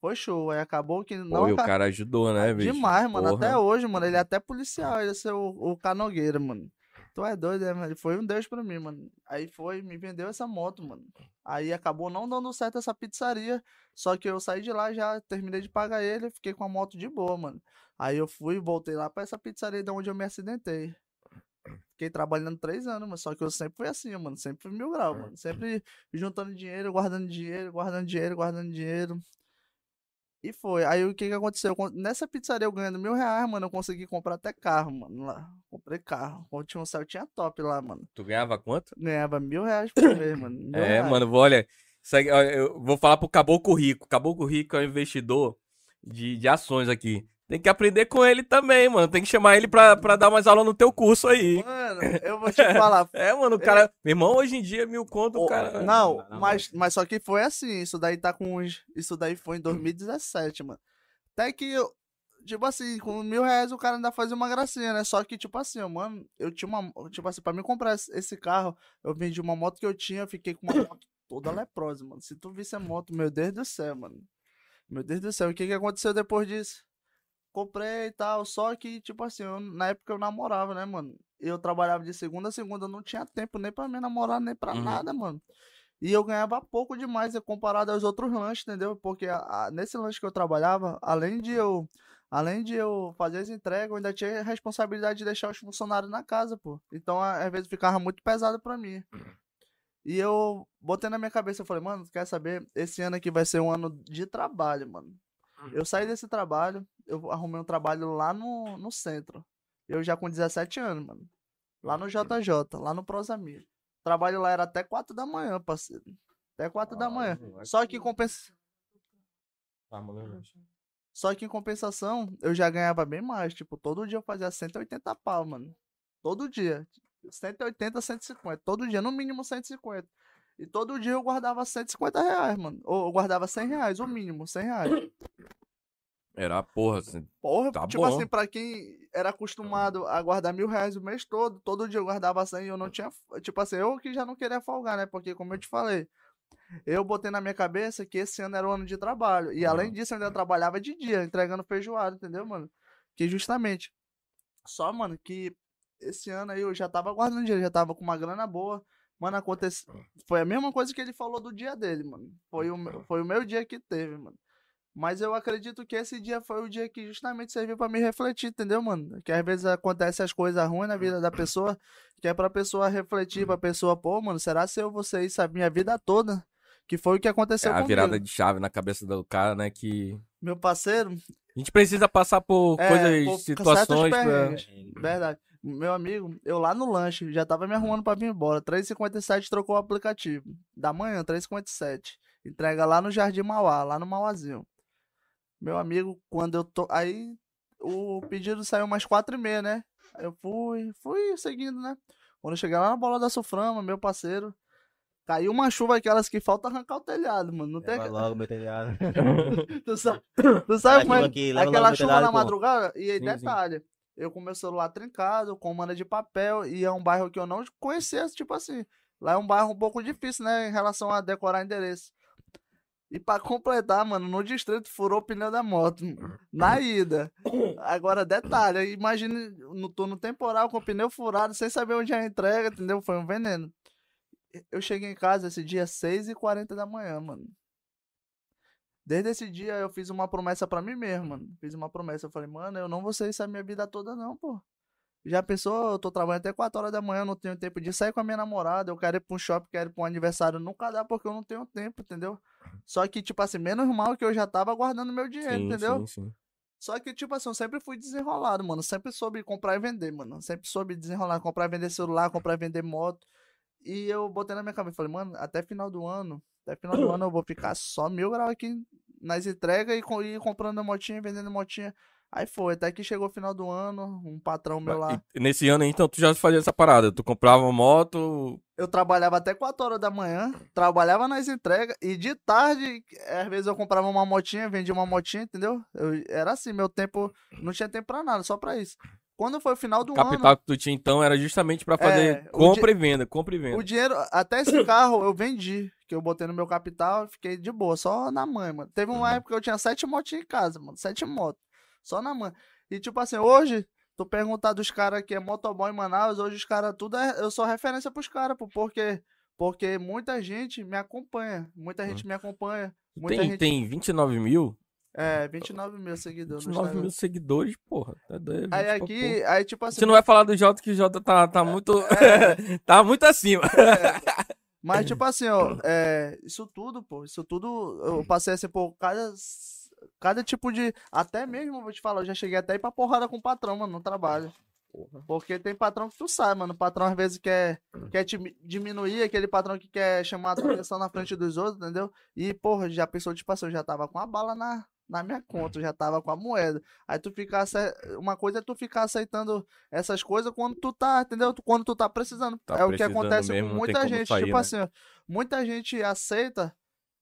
foi show. Aí acabou que não... Pô, o cara ajudou, né, bicho? Demais, mano. Até Porra. hoje, mano, ele é até policial, ele é seu, o Canogueira, mano. Tu é doido, né, mano? Ele foi um deus pra mim, mano. Aí foi, me vendeu essa moto, mano. Aí acabou não dando certo essa pizzaria. Só que eu saí de lá, já terminei de pagar ele, fiquei com a moto de boa, mano. Aí eu fui, voltei lá pra essa pizzaria de onde eu me acidentei. Fiquei trabalhando três anos, mas só que eu sempre fui assim, mano. Sempre fui mil graus, mano. Sempre juntando dinheiro, guardando dinheiro, guardando dinheiro, guardando dinheiro. E foi. Aí o que que aconteceu? Con- Nessa pizzaria eu ganhando mil reais, mano, eu consegui comprar até carro, mano. Lá. Comprei carro. Quando tinha um Celtinha top lá, mano. Tu ganhava quanto? Ganhava mil reais por mês, mano. Mil É, reais. mano, vou- olha, eu vou falar pro Caboclo Rico. Caboclo Rico é um investidor de, de ações aqui. Tem que aprender com ele também, mano. Tem que chamar ele pra, pra dar mais aula no teu curso aí. Mano, eu vou te falar. É, mano, o cara. Meu irmão, hoje em dia, mil conto, o cara. Não, Não, mas, mas só que foi assim, isso daí tá com uns. Isso daí foi em 2017, mano. Até que eu. Tipo assim, com mil reais o cara ainda fazia uma gracinha, né? Só que, tipo assim, mano, eu tinha uma. Tipo assim, pra mim comprar esse- esse carro, eu vendi uma moto que eu tinha, eu fiquei com uma moto toda leprosa, mano. Se tu visse a moto, meu Deus do céu, mano. Meu Deus do céu, o que que aconteceu depois disso? Comprei e tal, só que, tipo assim, eu- na época eu namorava, né, mano? Eu trabalhava de segunda a segunda, eu não tinha tempo nem pra me namorar, nem pra Uhum. nada, mano. E eu ganhava pouco demais eh, comparado aos outros lanches, entendeu? Porque a- a- nesse lanche que eu trabalhava, além de eu, além de eu fazer as entregas, eu ainda tinha a responsabilidade de deixar os funcionários na casa, pô. Então, às vezes ficava muito pesado pra mim. E eu botei na minha cabeça, eu falei, mano, quer saber? Esse ano aqui vai ser um ano de trabalho, mano. Eu saí desse trabalho, eu arrumei um trabalho lá no, no centro. Eu já com 17 anos, mano. Lá no JJ, lá no Prosamir. O trabalho lá era até 4 da manhã, parceiro. Até 4 da manhã. Só que em compensa... Ah, mano. Só que em compensação, eu já ganhava bem mais. Tipo, todo dia eu fazia 180 pau, mano. Todo dia. 180, 150. Todo dia, no mínimo 150. E todo dia eu guardava 150 reais, mano. Ou eu guardava 100 reais, o mínimo, 100 reais. Era porra, assim. Porra, Tá tipo bom. assim, pra quem era acostumado a guardar mil reais o mês todo, todo dia eu guardava 100 e eu não tinha. Tipo assim, eu que já não queria folgar, né? Porque, como eu te falei, eu botei na minha cabeça que esse ano era o ano de trabalho. E além disso, eu ainda trabalhava de dia, entregando feijoada, entendeu, mano? Que justamente. Só, mano, que esse ano aí eu já tava guardando dinheiro, já tava com uma grana boa. Mano, aconteceu. Foi a mesma coisa que ele falou do dia dele, mano. Foi o, meu- foi o meu dia que teve, mano. Mas eu acredito que esse dia foi o dia que justamente serviu pra me refletir, entendeu, mano? Que às vezes acontecem as coisas ruins na vida da pessoa, que é pra pessoa refletir, pra pessoa, pô, mano, será se eu vou ser isso a minha vida toda? Que foi o que É aconteceu a comigo. virada de chave na cabeça do cara, né? Que Meu parceiro, a gente precisa passar por É, coisas, por situações. Pra... Verdade. Meu amigo, eu lá no lanche, já tava me arrumando pra vir embora. 3h57 trocou o aplicativo. Da manhã, 3h57. Entrega lá no Jardim Mauá, lá no Mauazinho. Meu amigo, quando eu tô. Aí o pedido saiu umas 4h30, né? Aí eu fui, fui seguindo, né? Quando eu cheguei lá na bola da Suframa, meu parceiro. Caiu uma chuva aquelas que falta arrancar o telhado, mano. Não tem. Leva logo meu telhado. Tu sabe, tu sabe como é aquela chuva telhado, na pô. madrugada? E aí, Sim, sim. detalhe, eu com meu celular trincado, com manda de papel, e é um bairro que eu não conhecia, tipo assim. Lá é um bairro um pouco difícil, né, em relação a decorar endereço. E pra completar, mano, no distrito furou o pneu da moto. Na ida. Agora, detalhe, imagine no turno temporal com o pneu furado, sem saber onde é a entrega, entendeu? Foi um veneno. Eu cheguei em casa esse dia 6h40 da manhã, mano. Desde esse dia eu fiz uma promessa pra mim mesmo, mano. Fiz uma promessa. Eu falei, mano, eu não vou ser isso a minha vida toda, não, pô. Já pensou, eu tô trabalhando até 4 horas da manhã, eu não tenho tempo de sair com a minha namorada, eu quero ir pra um shopping, quero ir pra um aniversário, nunca dá porque eu não tenho tempo, entendeu? Só que, tipo assim, menos mal que eu já tava guardando meu dinheiro, Sim, entendeu? sim, sim. Só que, tipo assim, eu sempre fui desenrolado, mano. Sempre soube comprar e vender, mano. Sempre soube desenrolar, comprar e vender celular, comprar e vender moto. E eu botei na minha cabeça, falei, mano, até final do ano, até final do ano eu vou ficar só mil graus aqui nas entregas e, e comprando motinha, vendendo motinha. Aí foi, até que chegou o final do ano, um patrão meu lá. E nesse ano então, tu já fazia essa parada. Tu comprava moto. Eu trabalhava até 4 horas da manhã, trabalhava nas entregas e de tarde, às vezes eu comprava uma motinha, vendia uma motinha, entendeu? Eu, era assim, meu tempo, não tinha tempo pra nada, só pra isso. Quando foi o final do O capital ano, que tu tinha então era justamente pra fazer É, compra e venda, compra e venda. o dinheiro, até esse carro eu vendi, que eu botei no meu capital e fiquei de boa, só na mãe, mano. Teve uma Uhum. época que eu tinha sete motinhas em casa, mano, sete motos, só na mãe. E tipo assim, hoje, tu perguntar dos caras que é motoboy em Manaus, hoje os caras tudo é, eu sou referência pros caras, pô, porque porque muita gente me acompanha, muita gente me acompanha. Tem, gente tem 29 mil? é 29 mil seguidores no 29 mil seguidores, porra. Tá doido. Aí aqui, aí tipo A assim, gente não vai falar do Jota, que o Jota tá, tá muito. É. tá muito acima. Mas, tipo assim, ó, é, isso tudo, pô, isso tudo, eu passei assim, por cada, cada tipo de. Até mesmo, vou te falar, eu já cheguei até ir pra porrada com o patrão, mano, no trabalho. Porque tem patrão que tu sabe, mano. O patrão às vezes quer, quer te mi- diminuir, aquele patrão que quer chamar a atenção na frente dos outros, entendeu? E, porra, já pensou, tipo assim, eu já tava com a bala na, na minha conta, eu já tava com a moeda. Aí tu ficar. Uma coisa é tu ficar aceitando essas coisas quando tu tá, entendeu? Quando tu tá precisando. Tá é o que precisando acontece mesmo, com muita gente. sair, tipo né? assim, muita gente aceita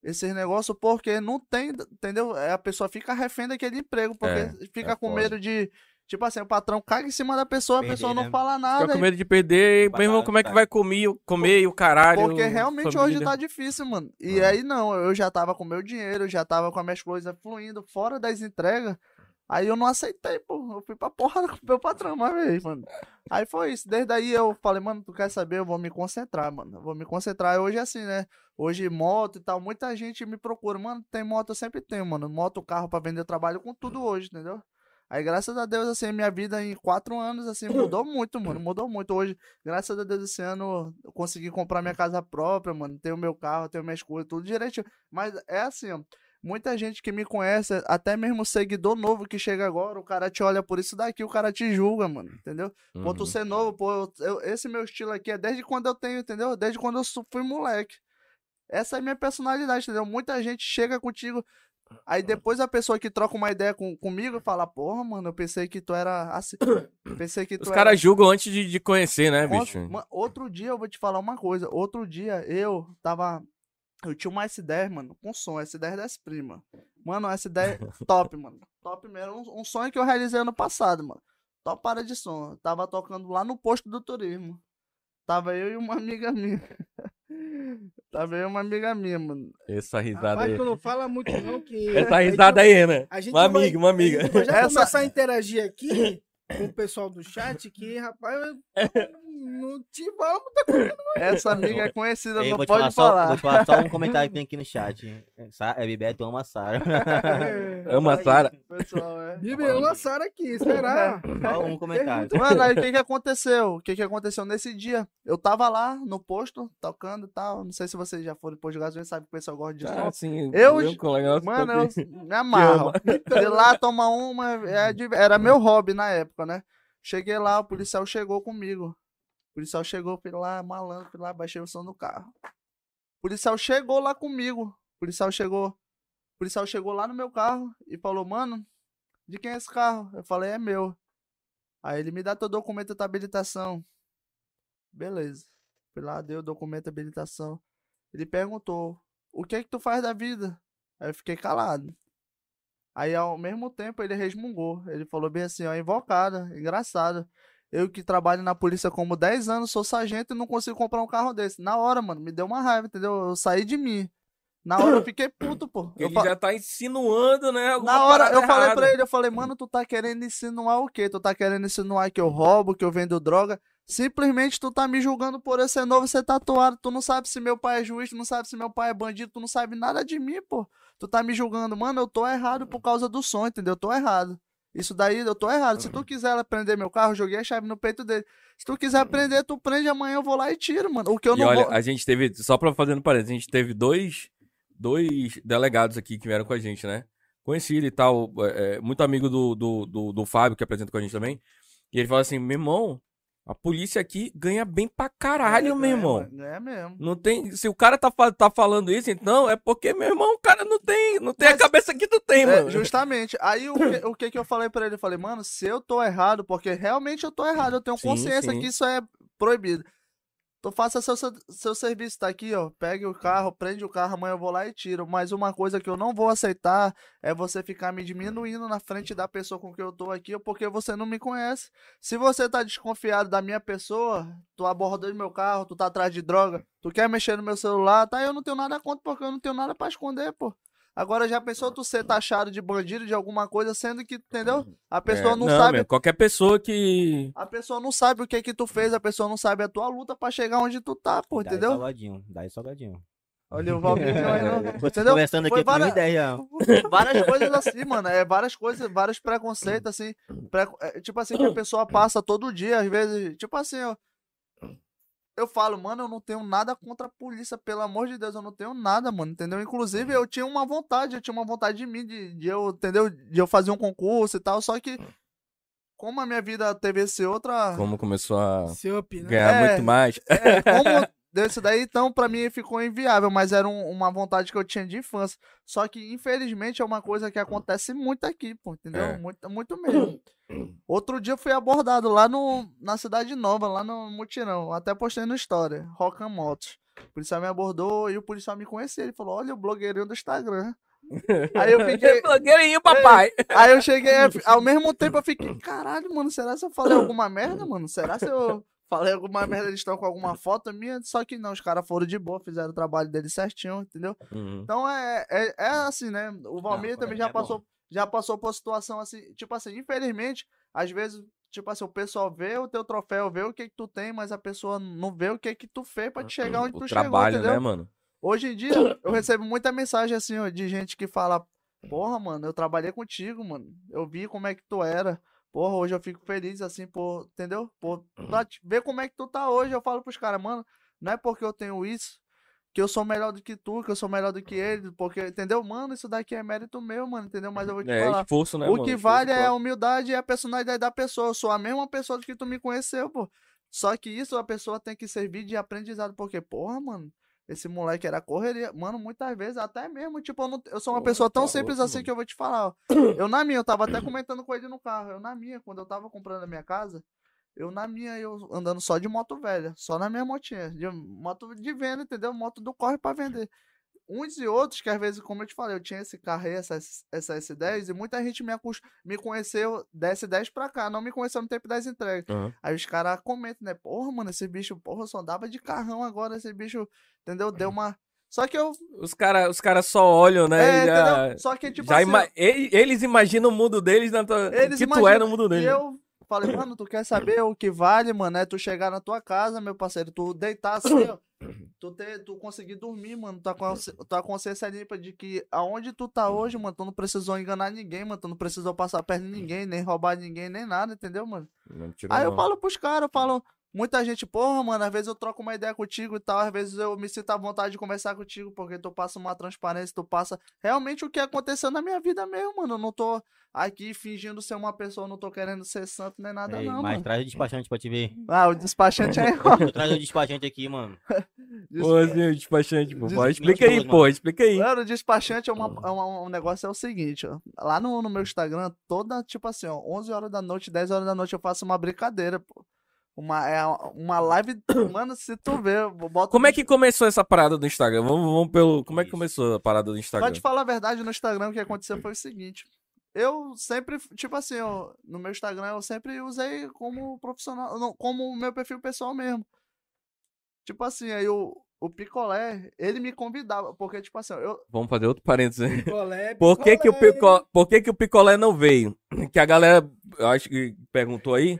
esses negócios porque não tem, entendeu? É, A pessoa fica refém daquele emprego, porque É, fica é com foda. medo de. Tipo assim, o patrão caga em cima da pessoa, a pessoa não né? fala Fica nada. com e- medo de perder. Meu irmão, como é que vai. comer, comer e o caralho? Porque realmente hoje família? tá difícil, mano. E Ah. aí não, eu já tava com meu dinheiro, já tava com as minhas coisas fluindo fora das entregas. Aí eu não aceitei, pô. Eu fui pra porra com meu patrão uma vez, mano. Aí foi isso. Desde aí eu falei, mano, tu quer saber? Eu vou me concentrar, mano. Eu vou me concentrar. Hoje é assim, né? Hoje moto e tal, muita gente me procura. Mano, tem moto, eu sempre tenho, mano. Moto, carro pra vender, trabalho com tudo hoje, entendeu? Aí, graças a Deus, assim, minha vida em quatro anos, assim, mudou muito, mano. Mudou muito. Hoje, graças a Deus, esse ano eu consegui comprar minha casa própria, mano. Tenho meu carro, tenho minhas coisas, tudo direitinho. Mas é assim, ó. Muita gente que me conhece, até mesmo seguidor novo que chega agora, o cara te olha por isso daqui, o cara te julga, mano, entendeu? Por tu Uhum. ser novo, pô, eu- eu- esse meu estilo aqui é desde quando eu tenho, entendeu? Desde quando eu fui moleque. Essa é a minha personalidade, entendeu? Muita gente chega contigo, aí depois a pessoa que troca uma ideia com, comigo fala, porra, mano, eu pensei que tu era assim. Pensei que tu Os era caras julgam antes de, de conhecer, né, bicho? ma- Outro dia eu vou te falar uma coisa. Outro dia eu tava. Eu tinha uma S10, mano, com som, S10 das primas. Mano, S10 top, mano. Top mesmo. Um, um sonho que eu realizei ano passado, mano. Top para de som. Eu tava tocando lá no posto do turismo. Tava eu e uma amiga minha. tava eu e uma amiga minha, mano. Essa risada Rapaz, aí. tu não fala muito não que... Essa risada aí, né? A gente Uma vai- amiga, uma amiga. A gente vai já Essa- começar a interagir aqui com o pessoal do chat, que, rapaz, não te vamos. Essa amiga é conhecida, Ei, não te falar pode só, falar. vou te falar só um comentário que tem aqui no chat. Sa- É Bibeto ama a Sara. Ama a Sara. Pessoal, é. Bibi, eu lançaram aqui, será? Só um comentário. Mano, aí o que que aconteceu? O que que aconteceu nesse dia? Eu tava lá no posto, tocando e tal. Não sei se vocês já foram depois de gasolina, sabe que o pessoal gosta de som. Ah, sim. Eu- um colega nosso Mano, eu me amarro. ama. Ir lá tomar uma, é de- era meu hobby na época, né? Cheguei lá, o policial chegou comigo. Policial chegou, fui lá, malandro, fui lá, baixei o som do carro. O policial chegou lá comigo. O policial chegou. O policial chegou lá no meu carro e falou, mano, de quem é esse carro? Eu falei, é meu. Aí ele me dá teu documento de habilitação. Beleza. Fui lá, dei o documento de habilitação. Ele perguntou, o que é que tu faz da vida? Aí eu fiquei calado. Aí ao mesmo tempo ele resmungou. Ele falou bem assim, ó, invocada, engraçado. Eu que trabalho na polícia como 10 anos, sou sargento e não consigo comprar um carro desse. Na hora, mano, me deu uma raiva, entendeu? Eu saí de mim. Na hora eu fiquei puto, pô. Eu Ele fa- já tá insinuando, né? alguma na hora, eu falei errada. pra ele, eu falei, mano, tu tá querendo insinuar o quê? Tu tá querendo insinuar que eu roubo, que eu vendo droga? Simplesmente tu tá me julgando por eu ser novo ser tatuado. Tu não sabe se meu pai é juiz, tu não sabe se meu pai é bandido, tu não sabe nada de mim, pô. Tu tá me julgando, mano, eu tô errado por causa do som, entendeu? Eu tô errado. Isso daí eu tô errado. Se tu quiser prender meu carro, eu joguei a chave no peito dele. Se tu quiser prender, tu prende, amanhã eu vou lá e tiro, mano. O que eu E não olha, vou. a gente teve, só pra fazendo parênteses, a gente teve dois, dois delegados aqui que vieram com a gente, né? Conhecido e tal, é, é, muito amigo do, do, do, do Fábio, que apresenta com a gente também. E ele fala assim, meu irmão, a polícia aqui ganha bem pra caralho, meu irmão. É mesmo. Não tem. Se o cara tá, tá falando isso, então é porque, meu irmão, o cara não tem. Não tem a Mas- cabeça que tu tem, É, mano. justamente. Aí o que, o que que eu falei pra ele? Eu falei, mano, se eu tô errado, porque realmente eu tô errado, eu tenho Sim, consciência sim. que isso é proibido. Tu faça seu, seu, serviço, tá aqui, ó. Pegue o carro, prende o carro, amanhã eu vou lá e tiro. Mas uma coisa que eu não vou aceitar é você ficar me diminuindo na frente da pessoa com que eu tô aqui, porque você não me conhece. Se você tá desconfiado da minha pessoa, tu abordou meu carro, tu tá atrás de droga, tu quer mexer no meu celular, tá? Eu não tenho nada contra, porque eu não tenho nada pra esconder, pô. Agora já pensou tu ser taxado de bandido de alguma coisa, sendo que, entendeu? A pessoa É, não, sabe. meu, qualquer pessoa que. A pessoa não sabe o que que tu fez, a pessoa não sabe a tua luta pra chegar onde tu tá, pô, Dá aí entendeu? salgadinho, dá aí salgadinho. Olha o Valmir aí, não- entendeu? conversando Foi aqui com várias- uma ideia. várias coisas assim, mano. É várias coisas, vários preconceitos, assim. pre- é, tipo assim, que a pessoa passa todo dia, às vezes. Tipo assim, ó. Eu falo, mano, eu não tenho nada contra a polícia, pelo amor de Deus, eu não tenho nada, mano, entendeu? Inclusive, eu tinha uma vontade, eu tinha uma vontade de mim, de, de eu, entendeu? De eu fazer um concurso e tal, só que, como a minha vida teve esse outra. Como começou a up, né? ganhar É. muito mais. É, como desse daí, então, pra mim ficou inviável, mas era um- uma vontade que eu tinha de infância. Só que, infelizmente, é uma coisa que acontece muito aqui, pô, entendeu? É. Muito, muito mesmo. Outro dia eu fui abordado lá no, na Cidade Nova, lá no Mutirão. Até postei no História, Rocan Motos. O policial me abordou e o policial me conhecia. Ele falou: Olha, o blogueirinho do Instagram. Aí eu fiquei. Blogueirinho, papai. Aí eu cheguei, ao mesmo tempo eu fiquei, caralho, mano, será se eu falei alguma merda, mano? Será se eu falei alguma merda, eles estão com alguma foto minha? Só que não, os caras foram de boa, fizeram o trabalho deles certinho, entendeu? Uhum. Então é, é, é assim, né? O Valmir Não, também é já bom. passou, já passou por situação assim, tipo assim, infelizmente, às vezes, tipo assim, o pessoal vê o teu troféu, vê o que que tu tem, mas a pessoa não vê o que que tu fez pra te chegar onde O tu trabalho, chegou, entendeu? né, mano? Hoje em dia, eu recebo muita mensagem assim, ó, de gente que fala: Porra, mano, eu trabalhei contigo, mano. Eu vi como é que tu era. Porra, hoje eu fico feliz, assim, por. Entendeu? Por te- ver como é que tu tá hoje. Eu falo pros caras, mano, não é porque eu tenho isso que eu sou melhor do que tu, que eu sou melhor do que ele. Porque, entendeu? Mano, isso daqui é mérito meu, mano, entendeu? Mas eu vou te É falar. esforço, né, O mano? que Esforço vale é a humildade e a personalidade da pessoa. Eu sou a mesma pessoa que tu me conheceu, pô. Só que isso a pessoa tem que servir de aprendizado, porque, porra, mano, esse moleque era correria. Mano, muitas vezes, até mesmo, tipo, eu, não- eu sou uma pessoa tão tá simples assim que eu vou te falar, ó. Eu na minha, eu tava até comentando com ele no carro. Eu na minha, quando eu tava comprando a minha casa, eu na minha, eu andando só de moto velha, só na minha motinha, de moto de venda, entendeu? Moto do corre pra vender uns e outros que às vezes, como eu te falei, eu tinha esse carro aí, essa, essa S10, e muita gente me, acus- me conheceu da S10 pra cá, não me conheceu no tempo das entregas. Aham. Aí os caras comentam, né? Porra, mano, esse bicho, porra, só andava de carrão agora, esse bicho, entendeu? Deu uma. Só que eu. Os caras os cara só olham, né? É, já, entendeu? Só que, tipo assim, ima- Eles imaginam o mundo deles na tua... Eles que tu é imaginam- no mundo E deles. eu Falei, mano, tu quer saber o que vale, mano? É tu chegar na tua casa, meu parceiro, tu deitar assim, ó. Tu, ter, tu conseguir dormir, mano. Tua, consci- tua consciência limpa de que aonde tu tá hoje, mano, tu não precisou enganar ninguém, mano. Tu não precisou passar perto de ninguém, nem roubar ninguém, nem nada, entendeu, mano? Não Aí eu não. falo pros caras, eu falo, muita gente, porra, mano, às vezes eu troco uma ideia contigo e tal, às vezes eu me sinto à vontade de conversar contigo, porque tu passa uma transparência, tu passa realmente o que aconteceu na minha vida mesmo, mano. Eu não tô aqui fingindo ser uma pessoa, não tô querendo ser santo nem nada, Ei, não, mas mano. traz o despachante pra te ver. Ah, o despachante é trago o despachante aqui, mano. Ô, assim, o despachante, pô. Pô, Explica aí, pô. Explica aí. Mano, o despachante é uma, é uma- um negócio é o seguinte, ó. Lá no, no meu Instagram, toda, tipo assim, ó, 11 horas da noite, 10 horas da noite eu faço uma brincadeira, pô. Uma, é uma live, mano, se tu ver, eu boto Como é que começou essa parada do Instagram? Vamos, vamos pelo. Como é que começou a parada do Pra Instagram? te falar a verdade, no Instagram o que aconteceu foi o seguinte. Eu sempre, tipo assim, eu, no meu Instagram eu sempre usei como profissional, não, como meu perfil pessoal mesmo. Tipo assim, aí o, o Picolé, ele me convidava, porque, tipo assim, eu, Vamos fazer outro parênteses aí. Picolé, Por que, que, o picolé. picolé, por que, que o picolé não veio? Que a galera, eu acho que perguntou aí.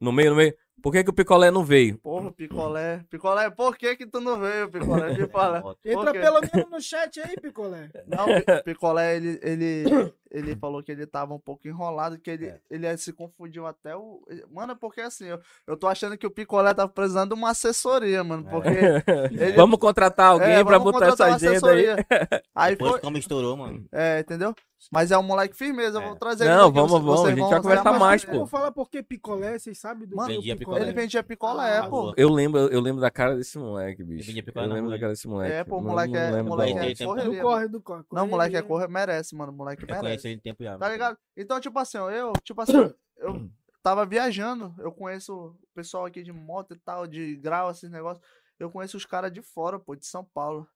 No meio, no meio. Por que, que o picolé não veio? porra, Picolé, Picolé, por que que tu não veio, Picolé? Me fala. Por Entra pelo menos no chat aí, Picolé. Não, o Picolé, ele, ele, ele falou que ele tava um pouco enrolado, que ele, É. ele se confundiu até o... Mano, porque assim, eu, eu tô achando que o Picolé tá precisando de uma assessoria, mano, porque... ele- Vamos contratar alguém É, pra botar essa agenda aí. assessoria. Aí Depois foi... como estourou, mano. É, entendeu? Mas é um moleque firmeza, eu vou É. trazer ele Não, aqui, vamos, vamos, a gente vão vai conversar mais, Eu pô. vou falar por que picolé, vocês sabem do Mano, vendia picolé? Ele vendia picolé, Ah, pô. Eu lembro, eu lembro da cara desse moleque, bicho. vendia Eu picolé na lembro da cara desse moleque. É, pô, Não- moleque não é- lembro moleque é correria, Do corre, do corre. Não, moleque é corre. merece, mano. Moleque Eu merece. Conheci ele em tempo já. Tá ligado? Então, tipo assim, ó, eu, tipo assim, eu tava viajando, eu conheço o pessoal aqui de moto e tal, de grau, esses negócios. Eu conheço os caras de fora, pô, de São Paulo.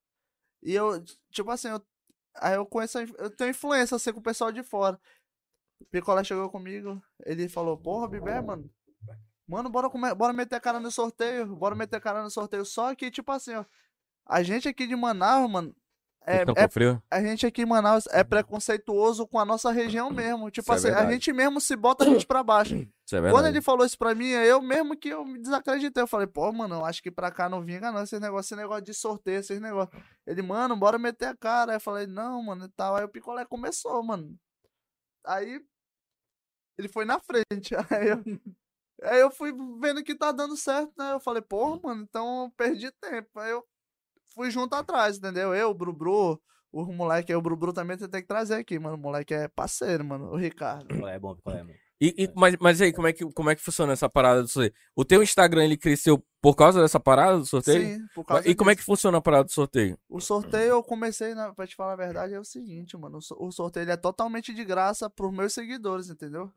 E eu, tipo assim, eu, aí eu conheço, eu tenho influência assim com o pessoal de fora. O Picolé chegou comigo, ele falou, porra, Bibé, mano. Mano, bora, bora meter a cara no sorteio, bora meter a cara no sorteio. Só que, tipo assim, ó, a gente aqui de Manaus, mano, é, é frio? a gente aqui em Manaus é preconceituoso com a nossa região mesmo. Tipo Isso é assim, a verdade. gente mesmo se bota a gente pra baixo. É. Quando ele falou isso pra mim, eu mesmo que eu me desacreditei. Eu falei, pô, mano, eu acho que pra cá não vinga não, esse negócio, esse negócio de sorteio, esses negócios. Ele, mano, bora meter a cara. Aí eu falei, não, mano, e tal. Aí o picolé começou, mano. Aí ele foi na frente. Aí eu, aí eu fui vendo que tá dando certo, né? Eu falei, porra, mano, então eu perdi tempo. Aí eu fui junto atrás, entendeu? Eu, o Brubru, o moleque, aí o Brubru também você tem que trazer aqui, mano. O moleque é parceiro, mano. O Ricardo. É bom, picolé, mano. E, e- mas, mas aí, como é, que, como é que funciona essa parada do sorteio? O teu Instagram, ele cresceu por causa dessa parada do sorteio? Sim, por causa E como é disso. que funciona a parada do sorteio? O sorteio eu comecei, na, pra te falar a verdade, é o seguinte, mano. O so- O sorteio ele é totalmente de graça pros meus seguidores, entendeu?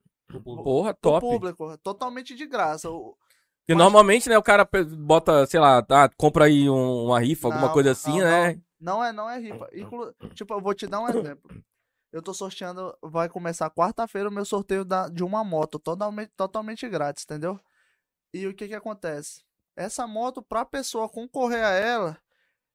Porra, top. público, é totalmente de graça. O- Porque Mas- normalmente, né, o cara bota, sei lá, tá, compra aí um- uma rifa, alguma Não, coisa não, assim, não, né? Não é, não é rifa. Inclu... Tipo, eu vou te dar um exemplo. Eu tô sorteando, vai começar quarta-feira o meu sorteio da, de uma moto, totalmente, totalmente grátis, entendeu? E o que que acontece? Essa moto, pra pessoa concorrer a ela,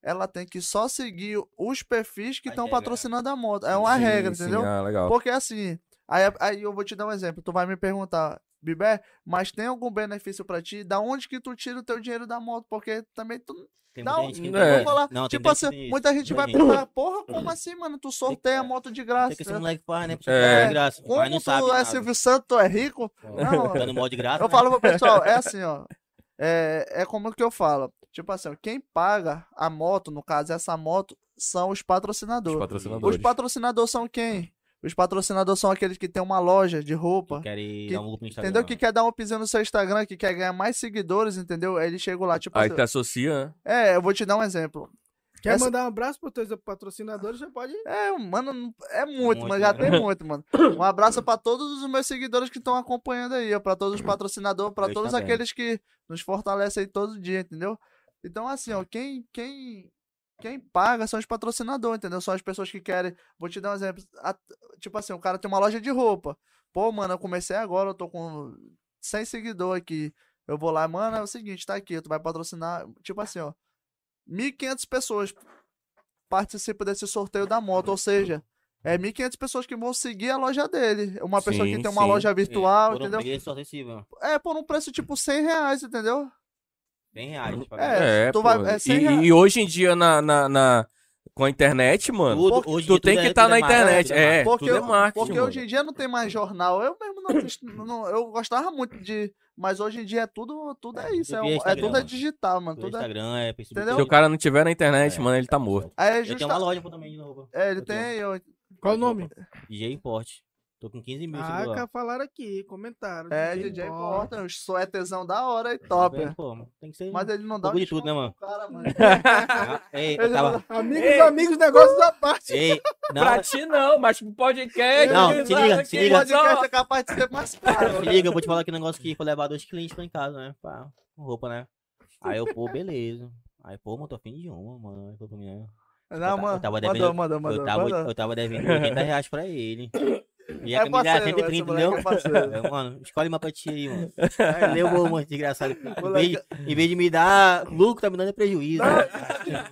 ela tem que só seguir os perfis que estão patrocinando a moto. É uma Sim, regra, sim, entendeu? ah, legal. Porque assim, aí, aí eu vou te dar um exemplo. Tu vai me perguntar, Bibé, mas tem algum benefício pra ti? Da onde que tu tira o teu dinheiro da moto? Porque também tu. Tem Não, gente que não vou tem- Vou falar, Não, tem tipo muita assim, tem muita gente vai pensar, porra, como assim, mano? Tu sorteia a moto de graça. que que esse moleque faz, né? É. é. de graça. Como Mas não tu sabe é nada. Silvio Santos, tu é rico? Não, Dando mal de graça, eu né? falo pro pessoal, é assim, ó. É, é como que eu falo. Tipo assim, ó, quem paga a moto, no caso, essa moto, são os Os patrocinadores. Os patrocinadores. patrocinadores são quem? Os patrocinadores são aqueles que tem uma loja de roupa. Querem que- dar um Instagram. Entendeu? Que quer dar um upzinho no seu Instagram, que quer ganhar mais seguidores, entendeu? Aí ele chega lá, tipo Aí assim, te associa, né? É, eu vou te dar um exemplo. Quer Essa- mandar um abraço pros teus patrocinadores, já pode. É, mano, é muito, Muito, mas já né? tem muito, mano. Um abraço pra todos os meus seguidores que estão acompanhando aí, ó, pra todos os patrocinadores, pra Deus todos tá aqueles que nos fortalecem aí todo dia, entendeu? Então, assim, ó, quem, quem, quem paga são os patrocinadores, entendeu? São as pessoas que querem. Vou te dar um exemplo. a- tipo assim, o cara tem uma loja de roupa. Pô, mano, eu comecei agora, eu tô com 100 seguidores aqui. Eu vou lá, mano, é o seguinte, tá aqui, tu vai patrocinar. Tipo assim, ó. 1.500 pessoas participam desse sorteio da moto, ou seja, é 1.500 pessoas que vão seguir a loja dele. Uma pessoa Sim, que tem uma sim. loja virtual, Por um entendeu? preço acessível. É, por um preço tipo 100 reais, entendeu? 100 reais. É, É, tu pô. vai- é e, 100 reais. e hoje em dia, na, na, na- com a internet, mano, Tudo, hoje em tu dia tem tudo que é- estar tudo na é marketing, internet. tudo É, marketing. Porque, tudo é marketing, porque mano. hoje em dia não tem mais jornal. Eu mesmo não, assisto- não- eu gostava muito de. Mas hoje em dia é tudo, tudo é isso. É, tudo um- é Instagram, tudo é mano. digital, mano. Tudo é, Instagram, é Facebook. Entendeu? Se o cara não tiver na internet, É. mano, ele tá morto. aí é Eu tenho justa... uma loja também de roupa. É, ele eu tenho. tem. Eu... Qual o nome? DJ Import. Tô com 15 mil Ah, falaram aqui, comentaram. É, DJ Porta, os suétezão da hora e top. Bem, pô, tem que ser. Mas ele não dá um de tudo, né, mano? cara, mano. Ah, Ei, eu tava. Amigos, Ei. amigos, negócios à parte. Ei, não, Pra ti não, mas pro podcast. Não, se liga, se liga. O podcast é capaz de ser mais caro. se liga, eu vou te falar que negócio que foi levar dois clientes lá em casa, né? Pra com roupa, né? Aí eu, pô, beleza. Aí, pô, mano, tô afim de uma, mano. Aí, falou pra mim, né? Não, eu mano. tava Mandou, devendo- mandou, Eu mandou. tava, mandou. eu tava devendo 80 reais pra ele. E a É camisa era parceiro, 130, esse moleque entendeu? é mano, escolhe uma pra ti aí, mano. Aí levou, mano, desgraçado. Em vez, de, em vez de me dar lucro, tá me dando prejuízo.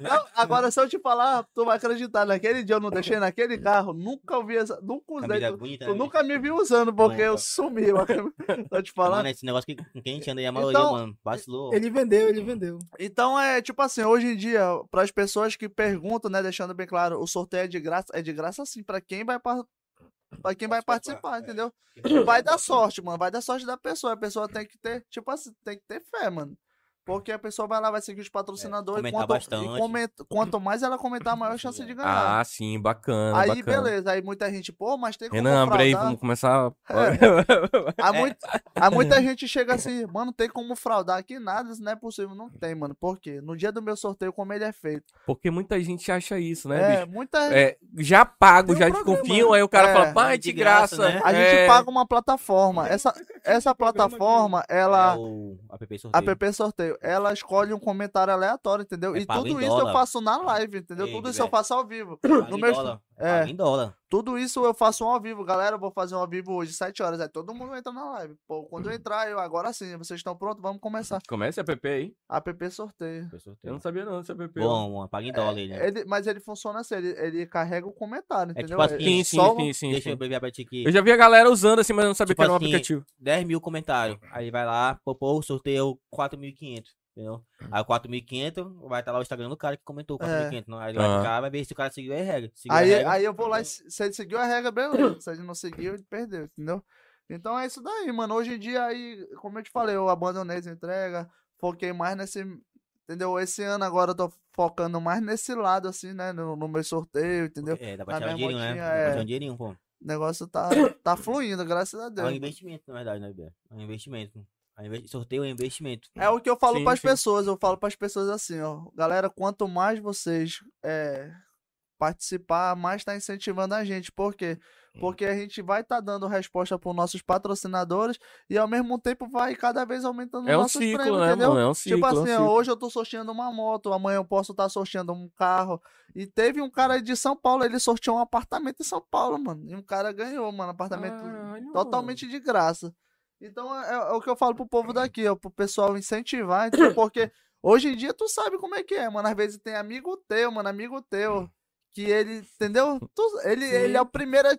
Não, agora, se eu te falar, tu vai acreditar. Naquele dia eu não deixei naquele carro. Nunca vi essa. Nunca usei. Tu, bonita, tu né? nunca me viu usando, porque eu sumi. Tô te falando. Mano, esse negócio que, com quem a gente anda aí, a maioria, Então, mano, vacilou. Ele vendeu, ele vendeu. Então é tipo assim, hoje em dia, para as pessoas que perguntam, né, deixando bem claro, o sorteio é de graça, é de graça sim para quem vai para quem vai participar, entendeu? Vai dar sorte, mano, vai dar sorte da pessoa, a pessoa tem que ter, tipo assim, tem que ter fé, mano. Porque a pessoa vai lá, vai seguir os patrocinadores, comentar quanto, bastante. e comenta- quanto mais ela comentar, maior a chance de ganhar. Ah, sim, bacana. Aí, bacana. beleza, aí muita gente, pô, mas tem como Renan, abre aí, vamos começar. Há, muito, há muita gente chega assim, mano, tem como fraudar aqui? Nada, isso não é possível. Não tem, mano. Por quê? No dia do meu sorteio, como ele é feito. Porque muita gente acha isso, né, É, bicho? muita É, já pago, Tem um já programa, desconfiam, aí o cara É, fala, pai, de de graça. graça, né? A gente É, paga uma plataforma. Essa, essa programa plataforma, ela. É o app A sorteio. PP Sorteio, ela escolhe um comentário aleatório, entendeu? É e tudo isso eu dólar. faço na live, entendeu? Ei, tudo isso eu Guilherme. faço ao vivo. Paga no meu- dólar. É. Paga em dólar. Tudo isso eu faço um ao vivo. Galera, eu vou fazer um ao vivo hoje, 7 horas. Aí todo mundo entra na live. Pô, quando eu entrar, eu agora sim, vocês estão prontos? Vamos começar. Comece a PP aí. APP Sorteio. App Eu sorteio. não sabia não desse app. Bom, mano, paga em dólar ele, né? Ele- mas ele funciona assim, ele, ele carrega o comentário, É entendeu? tipo assim, Ele Sim, sim, só- sim, sim. Deixa sim. eu beber pra ti aqui. Eu já vi a galera usando assim, mas eu não sabia Tipo que era um assim, aplicativo. 10 mil comentários. Aí vai lá, pô, pô, sorteio 4.500. Entendeu? Aí o 4.500 vai estar lá o Instagram do cara que comentou o 4.500. não? Aí ele vai Ah. ficar, vai ver se o cara seguiu a regra. Seguiu a Aí, regra, aí eu vou lá, se ele seguiu a regra, beleza. Se ele não seguiu, ele perdeu, entendeu? Então é isso daí, mano. Hoje em dia, aí, como eu te falei, eu abandonei essa entrega, foquei mais nesse. Entendeu? Esse ano agora eu tô focando mais nesse lado, assim, né? No, no meu sorteio, entendeu? É, dá pra tirar um dinheirinho, né? motinha, Dá pra é. um dinheirinho, pô. O negócio tá, tá fluindo, graças a É um Deus. investimento, na verdade, né, Bia? É um investimento. Sorteio é investimento. É o que eu falo pras sim. pessoas, eu falo pras pessoas assim, ó. Galera, quanto mais vocês é, participar, mais tá incentivando a gente. Por quê? Hum. Porque a gente vai estar dando resposta pros nossos patrocinadores e ao mesmo tempo vai cada vez aumentando É os um nossos ciclo, prêmios, né, entendeu? mano? É um ciclo. Tipo é um assim, hoje eu tô sorteando uma moto, amanhã eu posso estar sorteando um carro. E teve um cara de São Paulo, ele sorteou um apartamento em São Paulo, mano. E um cara ganhou, mano, apartamento Caralho, totalmente de graça. Então é, é o que eu falo pro povo daqui, ó, pro pessoal incentivar, entendeu? porque hoje em dia tu sabe como é que é, mano. Às vezes tem amigo teu, mano, amigo teu, que ele, entendeu? Tu- ele, Sim. ele é o primeiro. a-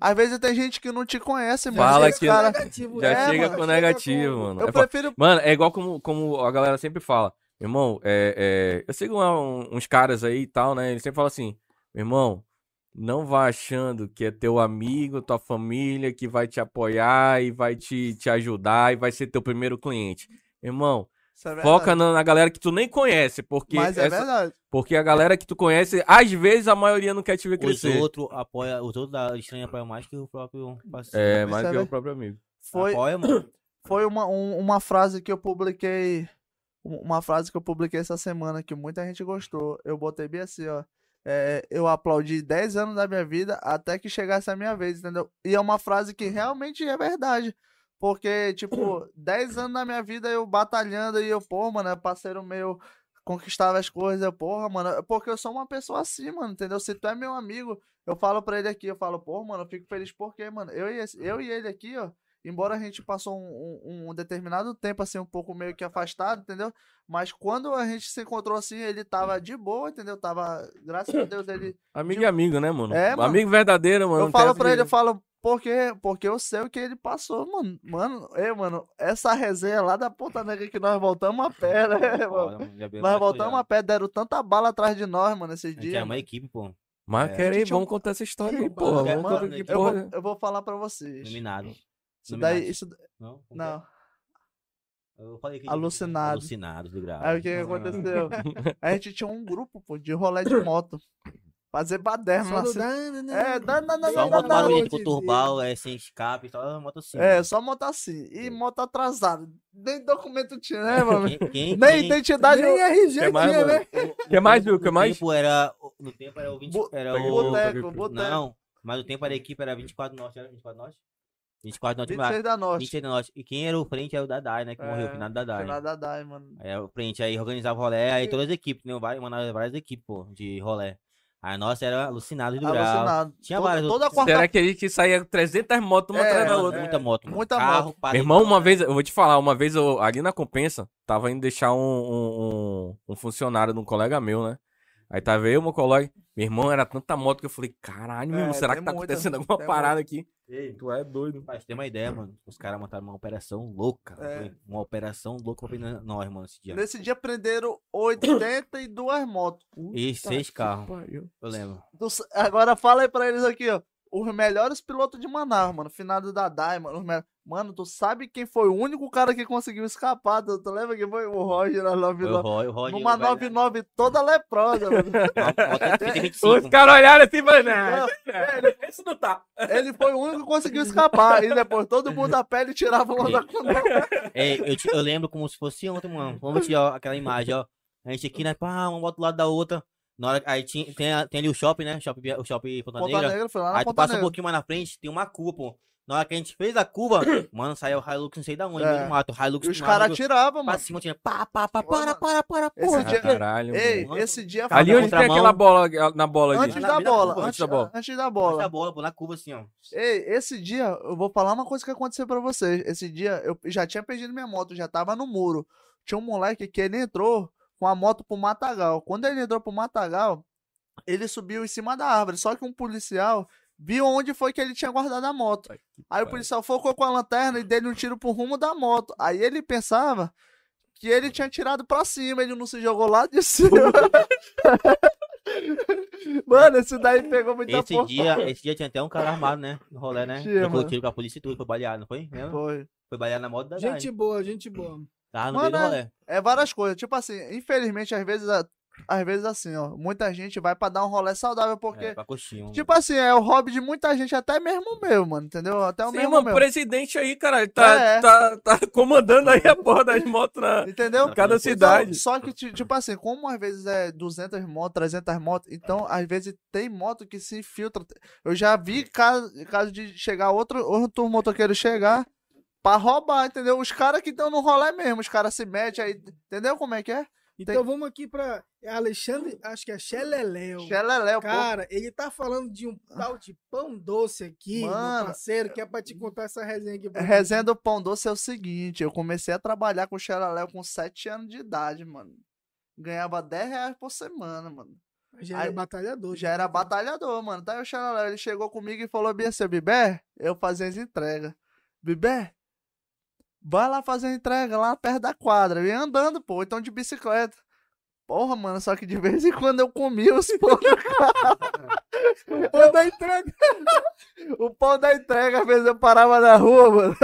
Às vezes tem gente que não te conhece, mano. Fala que- cara. negativo, Já É, chega mano, com negativo, mano. Eu É prefiro. Mano, é igual como, como a galera sempre fala. Irmão, é, é, eu sigo um- uns caras aí e tal, né? Eles sempre falam assim, irmão, não vá achando que é teu amigo, tua família que vai te apoiar e vai te, te ajudar e vai ser teu primeiro cliente. Irmão, é foca na, na galera que tu nem conhece, porque, Mas é essa- verdade. porque a galera que tu conhece, às vezes a maioria não quer te ver Os crescer. outros apoiam, os outros da estranha apoiam mais que o próprio parceiro. É, Isso mais é que o ver- próprio amigo. Foi, Apoia, mano. foi uma, um- uma frase que eu publiquei. um- Uma frase que eu publiquei essa semana que muita gente gostou. Eu botei bem assim, ó. É, eu aplaudi 10 anos da minha vida até que chegasse a minha vez, entendeu? E é uma frase que realmente é verdade. Porque, tipo, 10 anos da minha vida eu batalhando e eu, pô, mano, é parceiro meu, conquistava as coisas, eu, porra, mano, porque eu sou uma pessoa assim, mano, entendeu? Se tu é meu amigo, eu falo pra ele aqui, eu falo, pô, mano, eu fico feliz porque, mano, eu e, esse- eu e ele aqui, ó, embora a gente passou um, um- um determinado tempo, assim, um pouco meio que afastado, entendeu? Mas quando a gente se encontrou assim, ele tava de boa, entendeu? Tava, graças a Deus, ele. Amigo e amigo, né, mano? É, mano. Amigo verdadeiro, mano. eu falo pra de- ele, eu falo, por quê? Porque eu sei o que ele passou, mano. Mano, ei, mano, essa resenha lá da Ponta Negra que nós voltamos a pé, né, mano? Nós voltamos a pé, deram tanta bala atrás de nós, mano, esses A gente dias. é uma equipe, pô. Mas É. quer aí, Gente, eu- vamos contar essa história aí, porra. é, Vamos mano, contar que eu Eu vou, eu vou falar pra vocês. Iluminado. Isso daí, Iluminati. isso. Não? Como que é? Não. Eu falei que- Alucinado. Alucinado do grau. Aí o que, que aconteceu? A gente tinha um grupo, pô, de rolê de moto. Fazer baderna dan- dan- É, dá, dá, dá, Só dá, moto barulhento de com turbal, é sem escape, só moto assim. É, só moto assim. E moto atrasada. Nem documento tinha, né, mano? Quem, quem, Nem quem- identidade. Nem RG Quer mais, tinha, mano? né? Quer mais, no Will? Quer mais? Tempo era, no tempo era o 20. Bu- era Peguei o... Boteco, boteco. Não, mas o tempo da equipe era 24 norte, era 24 norte? 24 norte, 26 da Norte. 26 da norte. E quem era o frente era o Dadai, né? Que morreu, o É, finado Dadai. Final da DAI, mano. Aí o frente aí organizava o rolê, aí todas as equipes, né? Mandava várias equipes, pô, de rolê. Aí a nossa era alucinado do grau. Alucinado. Tinha Toda- várias Toda outras. quarta Será que ele que saía 300 motos uma É, atrás da outra? muita moto. mano. Muita Carro, moto. Meu irmão, uma vez, eu vou te falar, uma vez eu, ali na compensa, tava indo deixar um, um, um- um funcionário de um colega meu, né? Aí tava eu, meu colega. Meu irmão, era tanta moto que eu falei, caralho, meu É, irmão, será que tá muita, acontecendo alguma parada aqui? Ei, Tu é doido. Mas tem uma ideia, mano. Os caras montaram uma operação louca. É. Uma operação louca pra prender nós, mano, esse dia. Nesse dia prenderam 82 motos. E seis carros, eu lembro. Agora fala aí pra eles aqui, ó. Os melhores pilotos de Manaus, mano. Finado da DAI, mano. Me- Mano, tu sabe quem foi o único cara que conseguiu escapar? Tu, tu lembra que foi o Roger na Foi o 99? Roy, o Roy. Numa 99 toda leprosa, mano. Os caras olharam assim e falaram, Não, não, isso não tá. Ele foi o único que conseguiu escapar. E depois todo mundo a pele tirava uma da É, eu, te- eu lembro como se fosse ontem, mano. Vamos tirar aquela imagem, ó. A gente aqui, né? Pá, uma moto do lado da outra. Na hora, aí tinha, tem, a- tem ali o shopping, né? Shopping, o shopping Ponta, Ponta Negra. Negra, foi lá na Aí tu Ponta passa um Negra. pouquinho mais na frente, tem uma curva, pô. Na hora que a gente fez a curva, mano, saiu o Hilux não sei da onde, É. do mato. Hilux E os caras mato, atiravam, Pra mano. cima tinha pá, pá, pá, para, para, para, Esse porra. dia- Caralho, Ei, mano. esse dia Cara, Ali onde tem contramão. aquela bola, na bola ali. Antes Na da bola, antes, da bola. antes da Antes bola. da bola, pô, na curva assim, ó. Ei, esse dia, eu vou falar uma coisa que aconteceu pra vocês. Esse dia, eu já tinha perdido minha moto, já tava no muro. Tinha um moleque que ele entrou com a moto pro Matagal. Quando ele entrou pro Matagal, ele subiu em cima da árvore. Só que um policial viu onde foi que ele tinha guardado a moto. Aí o policial focou com a lanterna e deu um tiro pro rumo da moto. Aí ele pensava que ele tinha tirado pra cima, ele não se jogou lá de cima. Mano, esse daí pegou muita Esse porra. dia, esse dia tinha até um cara armado, né? No rolê, né? Tinha, Trocou mano. tiro com a polícia e tudo, foi baleado, não foi? Lembra? Foi. Foi baleado na moto da Gente Dai. boa, gente boa. Tava no Mano, meio do rolê. É várias coisas. Tipo assim, infelizmente, às vezes, às vezes assim, ó, muita gente vai pra dar um rolê saudável, porque, É, pra coxinha. tipo assim, é o hobby de muita gente, até mesmo meu, mano, entendeu? Até o Sim, mesmo mano, meu. o presidente aí, cara, ele tá, É. tá, tá comandando aí a porra das motos na Entendeu? cada Então, cidade. Então, só que, ti- tipo assim, como às vezes é 200 motos, 300 motos, então às vezes tem moto que se infiltra. Eu já vi caso, caso de chegar outro, outro motoqueiro chegar pra roubar, entendeu? Os caras que estão no rolê mesmo, os caras se metem aí, entendeu como é que é? Então vamos aqui pra Alexandre, acho que é Xeleléu. Xeleléu, pô. Cara, ele tá falando de um tal de pão doce aqui, meu Mano. parceiro, que é pra te contar essa resenha aqui. pra Resenha do Pão Doce é o seguinte, eu comecei a trabalhar com o Xeleléu com 7 anos de idade, mano. Ganhava 10 reais por semana, mano. Já era Aí- batalhador. Já era batalhador, mano. Tá o Xeleléu, ele chegou comigo e falou bem assim, Bibé, eu fazia as entregas. Bibé, vai lá fazer a entrega lá perto da quadra. Eu ia andando, pô, então de bicicleta. Porra, mano, só que de vez em quando eu comia os pão do carro. o pão da entrega. o pão da entrega, às vezes eu parava na rua, mano.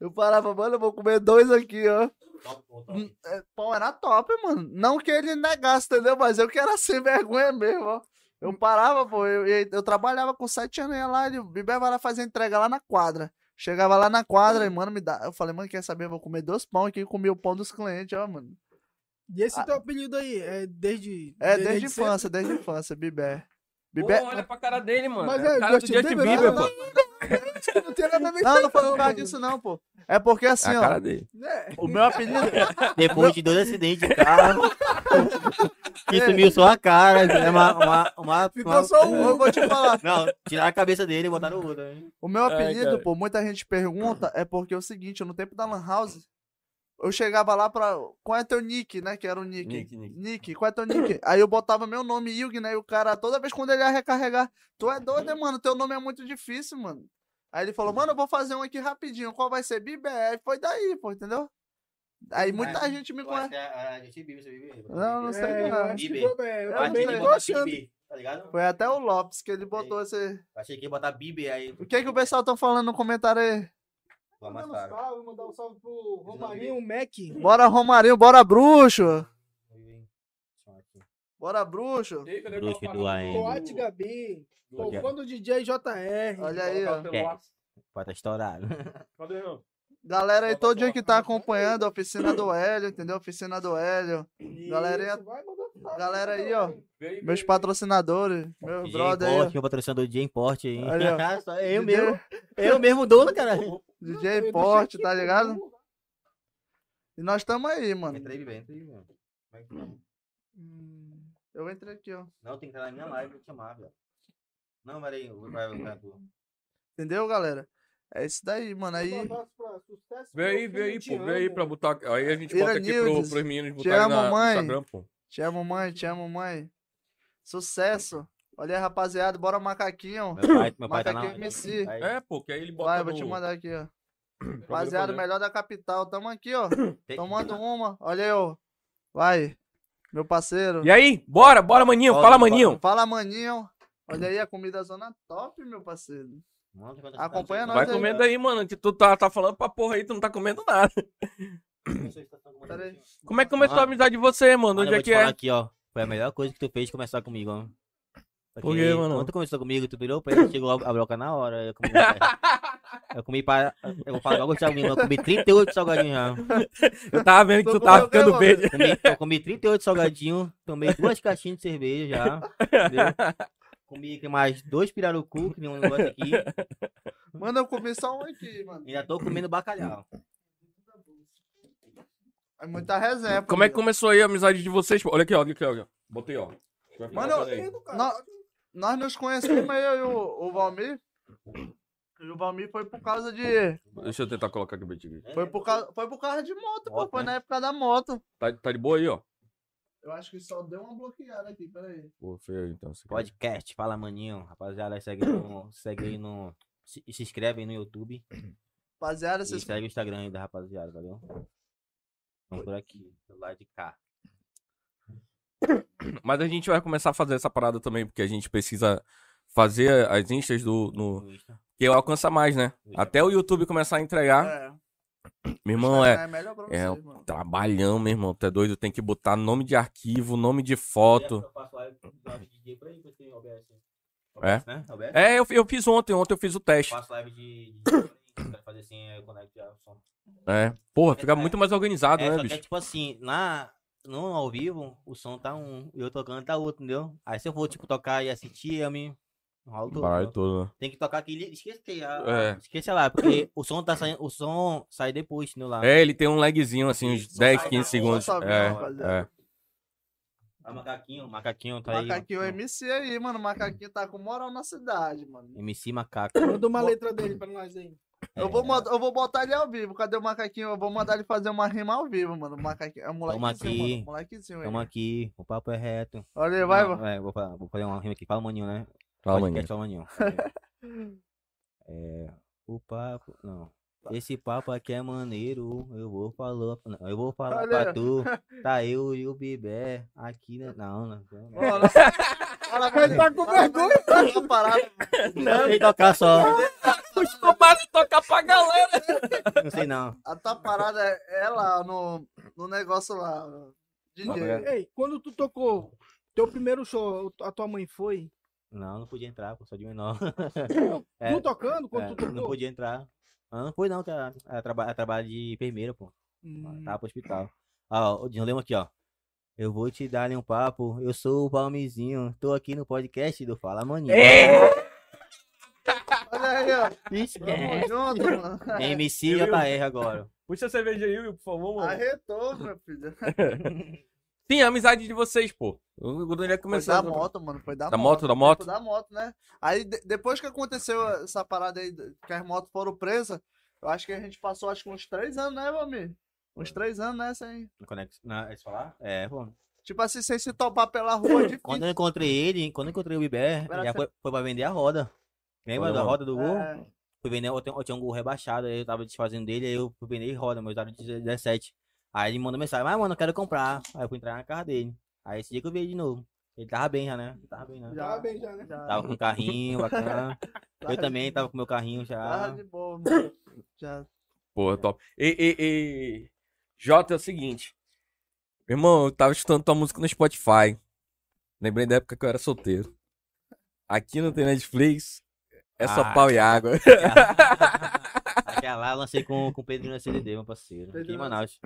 Eu parava, mano, eu vou comer dois aqui, ó. Top, top, top. Hum, é, Pô, era top, mano. Não que ele negasse, entendeu? Mas eu que era sem vergonha mesmo, ó. Eu parava, pô. Eu, eu, eu trabalhava com sete anos ia lá. Ele, Bibé vai lá fazer entrega lá na quadra. Chegava lá na quadra e, mano, me dá. Eu falei, mano, quer saber? Eu vou comer dois pão aqui e comi o pão dos clientes, ó, mano. E esse teu apelido aí é desde. É, desde sempre? infância, desde infância, Bibé. Pô, Bibé. olha pra cara dele, mano. Mas é é, o cara do Justin Bieber, Bieber, não, pô. Não tem nada a ver Não, não foi por causa disso, não, pô. É porque É assim, a ó. cara dele. É. O meu apelido. Depois de dois acidentes de carro. Que sumiu só a cara. É uma, uma, uma, Ficou uma- só um. Eu vou te falar. Não, tiraram a cabeça dele e botaram outra. né? O meu Ai, apelido, cara. pô, muita gente pergunta, é porque é o seguinte, no tempo da Lan House, eu chegava lá pra. Qual é teu nick, né? Que era o nick. Nick, nick. Nick, qual é teu nick? Aí eu botava meu nome, Yugi, né? E o cara, toda vez quando ele ia recarregar, tu é doido, hein, mano? Teu nome é muito difícil, mano. Aí ele falou, mano, eu vou fazer um aqui rapidinho. Qual vai ser? BBF. Foi daí, pô, entendeu? Aí muita É, gente me Eu acho conhece. que a- a gente vive, você vive. Não, não sei, É, eu não. acho que Bibi. foi, é, eu Eu Eu também tô achando. Tá ligado? Foi até o Lopes que ele botou esse. Achei que ia botar Bibi aí. O que que o pessoal tá falando no comentário aí? Vamos um mandar um salve pro Romarinho Mac. Bora, Romarinho, bora, bruxo! Bora, bruxo! Bruxo do AM. Coate Gabi. Tô Ok. fã do DJ JR. Olha aí, ó. É. Pode tá estourado. Cadê, irmão? Galera aí, todo dia que tá acompanhando a oficina do Hélio, entendeu? Oficina do Hélio. Galera aí, galera aí, ó. Aí, Meus aí. patrocinadores, meu DJ brother aí, Import, meu patrocinador DJ Import aí. Olha, eu DJ mesmo. Eu mesmo dono, cara. DJ Porte, tá ligado? E nós tamo aí, mano. Entra aí, entra aí, velho. Como é que tá? Eu entrei aqui, ó. Não, tem que entrar na minha live pra te chamar, velho. Não, peraí, vai, vai, tu. Entendeu, galera? É isso daí, mano. Aí, Vem aí, vem aí, pô. Vem aí pra botar. Aí a gente bota aqui pro, pros meninos botarem amo, na, no mãe. Instagram, pô. te amo, mãe, te amo, mãe. Sucesso. Olha aí, rapaziada, bora macaquinho. Meu pai, meu pai tá na. Macaquinho MC. É, pô, que aí ele bota Vai, vou no- te mandar aqui, ó. Rapaziada, fazer. melhor da capital. Tamo aqui, ó. Tomando uma. Olha aí, ó. Vai. Meu parceiro. E aí, bora, bora, maninho. Fala, maninho. Fala, maninho. Olha aí, a comida zona top, meu parceiro. Mano, Acompanha nós Vai aí. comendo aí, mano, que tu tá, tá falando pra porra aí, tu não tá comendo nada. Pera aí. Como é que começou a Ah. amizade de você, mano? Mano, Onde eu é vou te que falar é? aqui, ó. Foi a melhor coisa que tu fez começar comigo, ó. Por quê, mano? Quando tu começou comigo, tu virou pra ele, chegou a a broca na hora. Eu comi, eu comi para. Eu vou falar igual Gustavo Lima, eu comi 38 salgadinhos já. Eu tava vendo que Tu tava ficando verde. Comi, eu comi 38 salgadinhos, tomei duas caixinhas de cerveja já. Entendeu? Comi mais dois pirarucu, que nem um negócio aqui. Mano, eu comi só um aqui, mano. Ainda tô comendo bacalhau. É muita resenha. Como é que começou aí a amizade de vocês? Olha aqui, ó, olha aqui, ó. Botei, ó. Mano, bacana aí. Nó- Nós nos conhecemos, eu e o, o Valmir. E o Valmir foi por causa de. Deixa eu tentar colocar aqui o aqui. Foi por causa, foi por causa de moto, pô. Foi né? na época da moto. Tá, tá de boa aí, ó. Eu acho que só deu uma bloqueada aqui, peraí. Pô, feio aí, então. Podcast, fala maninho. Rapaziada, segue, no, segue aí no. Se, se inscreve aí no YouTube. Rapaziada, E vocês. segue o Instagram aí da rapaziada, valeu? Vamos por aqui, do lado de cá. Mas a gente vai começar a fazer essa parada também, porque a gente precisa fazer as instas do. No... Que alcança mais, né? Até o YouTube começar a entregar. É, Meu irmão, é. é melhor pra é vocês, mano. Trabalhão, meu irmão. Tu é doido? Tem que botar nome de arquivo, nome de foto. Eu faço live de DJ pra ele, pra você, OBS. É? OBS, né? É, eu, eu fiz ontem, ontem eu fiz o teste. Faço live de de DJ pra ele, se quiser fazer assim, eu conecto já o som. É. Porra, fica muito mais organizado, É, né, que é bicho? tipo assim, na, no ao vivo, o som tá um e eu tocando tá outro, entendeu? Aí se eu for, tipo, tocar e assistir, eu me enrolo todo. Vai todo. né? Tem que tocar aquele. Esqueci, a, É. esqueci lá, porque o som tá saindo. O som sai depois, entendeu? Lá. É, ele tem um lagzinho, assim, uns Isso, 10, vai 15 na segundos. É, rapaziada. é. Ah, macaquinho, macaquinho tá aí. Macaquinho ó. MC aí, mano. Macaquinho tá com moral na cidade, mano. MC Macaco. Manda uma letra dele pra nós aí. Eu vou, mandar- eu vou botar ele ao vivo. Cadê o macaquinho? Eu vou mandar ele fazer uma rima ao vivo, mano. O macaquinho. É um molequinho, aqui. mano. Molequinho aí. Tamo aqui, o papo é reto. Olha aí, vai, Não, vai. é, vou, vou fazer uma rima aqui. Fala, maninho, né? Fala, maninho. Fala, maninho. É, o papo. Não. Esse papo aqui é maneiro. Eu vou falar. Não, eu vou falar Olha pra tu. Tá eu e o Bibé aqui, né? Não, não. não. Fala, Ele tá com vergonha. Tá parado. Não, sei tocar só. Começa a tocar pra galera. Não sei não. A tua parada é, é lá no, no negócio lá. DJ. Ei, quando tu tocou teu primeiro show, a tua mãe foi? Não, não podia entrar, pô, só de menor. Tu É, tocando quando é, tu tocou? não podia entrar. Ah, não foi não, que ela, ela, traba, ela trabalha de enfermeira, pô. Hum, Tava pro hospital. Ó, o dilema aqui, ó. Eu vou te dar um papo. Eu sou o Palmizinho. Tô aqui no podcast do Fala Maninho. Olha aí, ó. Ixi, Tamo junto, mano. MC JR agora. Puxa a cerveja aí, Will, por favor, mano. Arretou, meu filho. Sim, a amizade de vocês, pô. O Daniel Foi começou. da moto, mano. Foi da, Da moto. moto, da foi moto? Da moto, né? Aí, de- depois que aconteceu essa parada aí, que as motos foram presas, eu acho que a gente passou acho que uns três anos, né, meu amigo? Uns três anos nessa aí. No Conex... Na... É isso falar? É, pô. Tipo assim, sem se topar pela rua, é difícil. Quando eu encontrei ele, quando eu encontrei o Era já cer- foi, foi pra vender a roda. Lembra da roda. do gol? É, Fui vender, eu, tenho- eu tinha um gol rebaixado, aí eu tava desfazendo dele, aí eu fui vender roda, meu de 17. Aí ele mandou mensagem, mas mano, eu quero comprar. Aí eu fui entrar na casa dele. Aí esse dia que eu vi ele de novo. Ele tava bem já, né? Ele tava bem, né? Já. Tava bem já, né? já, Tava com um carrinho bacana. Tava Eu também tava com meu carrinho Tava já. de boa, mano. Já. Porra, top. E, e, e... Jota, é o seguinte. Meu irmão, eu tava escutando tua música no Spotify. Lembrei da época que eu era solteiro. Aqui não tem Netflix. É só Ah. pau e água. Aquela lá eu lancei com, com o Pedrinho na CDD, meu parceiro. Aqui Pedrinho. Manaus.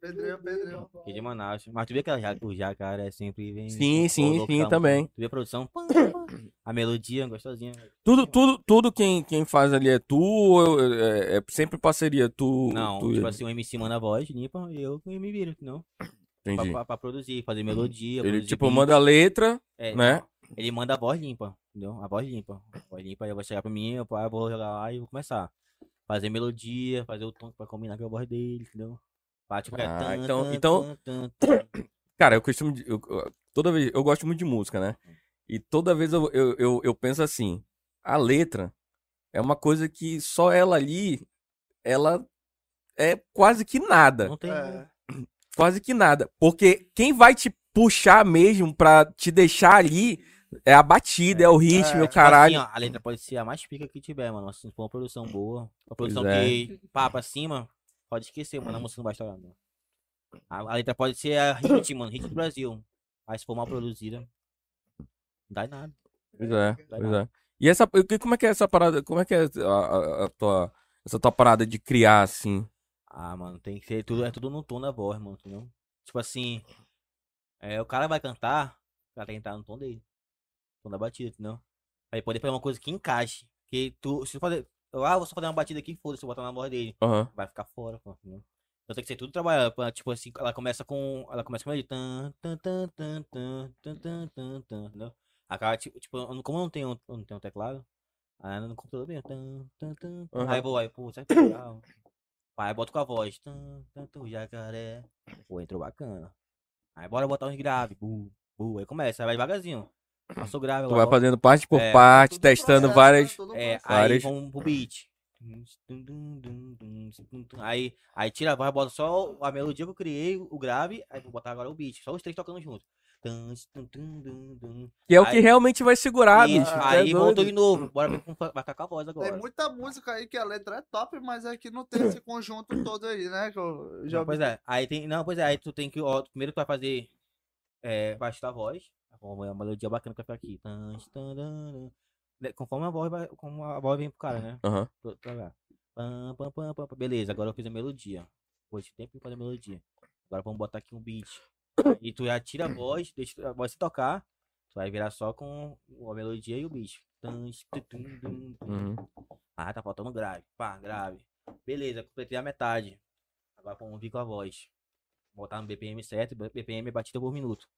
Pedrinho, Pedrinho. Aqui de Manaus. Mas tu vê que já, o já, cara, é sempre vem. Sim, sim, sim, tá? também. Tu vê a produção. pam, pam, A melodia, gostosinha. Tudo, tudo, tudo quem, quem faz ali é tu ou é, é sempre parceria? Tu, Não, tu tipo assim, o MC manda a voz, limpa, e eu me viro, não? Pra, Entendi. pra, pra produzir, fazer melodia. Ele, tipo, manda a letra, É, né? Ele manda a voz limpa, entendeu? A voz limpa. A voz limpa, aí eu vou chegar pra mim, eu vou jogar lá e vou começar. Fazer melodia, fazer o tom pra combinar com a voz dele, entendeu? Pra, é Ah, tan, então- tan, então- tan. Cara, eu costumo. eu- toda vez. Eu gosto muito de música, né? E toda vez eu, eu, eu, eu penso assim: a letra é uma coisa que só ela ali. Ela é quase que nada. Não tem. É, Quase que nada. Porque quem vai te puxar mesmo pra te deixar ali é a batida, é, o ritmo, É, é o Tipo caralho. assim, ó, a letra pode ser a mais pica que tiver, mano. Se for uma produção boa, uma produção é. que pá pra cima, pode esquecer, mano. A música não vai estourar, não. A, a letra pode ser a hit, mano, hit do Brasil. Mas se for mal produzida, não dá em nada. Pois é, pois lá. é. E essa, como é que é essa parada? Como é que é a, a- tua, essa tua parada de criar assim? Ah, mano, tem que ser tudo, é tudo no tom da voz, mano, entendeu? Tipo assim, é, o cara vai cantar, o cara tem que estar no tom dele. Tom da batida, entendeu? Aí pode fazer uma coisa que encaixe. Que tu, se tu fazer, eu, ah, vou só fazer uma batida aqui, foda-se, vou botar na morra dele. Uhum. Vai ficar fora, pô. Então tem que ser tudo trabalhado. Tipo assim, ela começa com. Ela começa com ele. Tan, tan, tan, tan, tan, tan, tan, tan, entendeu? Acaba, tipo, como eu não tenho, eu não tenho um teclado, aí no computador mesmo. Tan, tan, tan, uhum. Aí vou aí, pô. Aí boto com a voz. Tan, tan, tan, jacaré. Pô, entrou bacana. Aí bora botar uns graves. Bu, bu. Aí começa, aí vai devagarzinho passou grave, Tu vai fazendo parte por É, parte, Tudo testando processo, várias. Tudo é, processo. aí Várias. vamos pro beat. Aí, aí tira a voz, bota só a melodia que eu criei, o grave, aí vou botar agora o beat. Só os três tocando junto. Que é o que Aí- realmente vai segurar, bicho. tu é aí voltou de novo. Bora ver como vai ficar com a voz agora. Tem muita música aí que a letra é top, mas é que não tem esse conjunto todo aí, né? Que eu já Não, pois é, aí tem. Não, pois é, aí tu tem que. Ó, primeiro tu vai fazer. É, baixo da voz. Uma melodia bacana que vai ficar aqui. Tan. Conforme a voz vai. Como a voz vem pro cara, né? Aham. Pam. Beleza, agora eu fiz a melodia. Esse tempo que fazer a melodia. Agora vamos botar aqui um beat. E tu já tira a voz, deixa a voz se tocar. Tu vai virar só com a melodia e o beat. Uhum. Ah, tá faltando grave. Pá, grave. Beleza, completei a metade. Agora vamos vir com a voz. Botar no BPM certo, BPM é batida por minuto.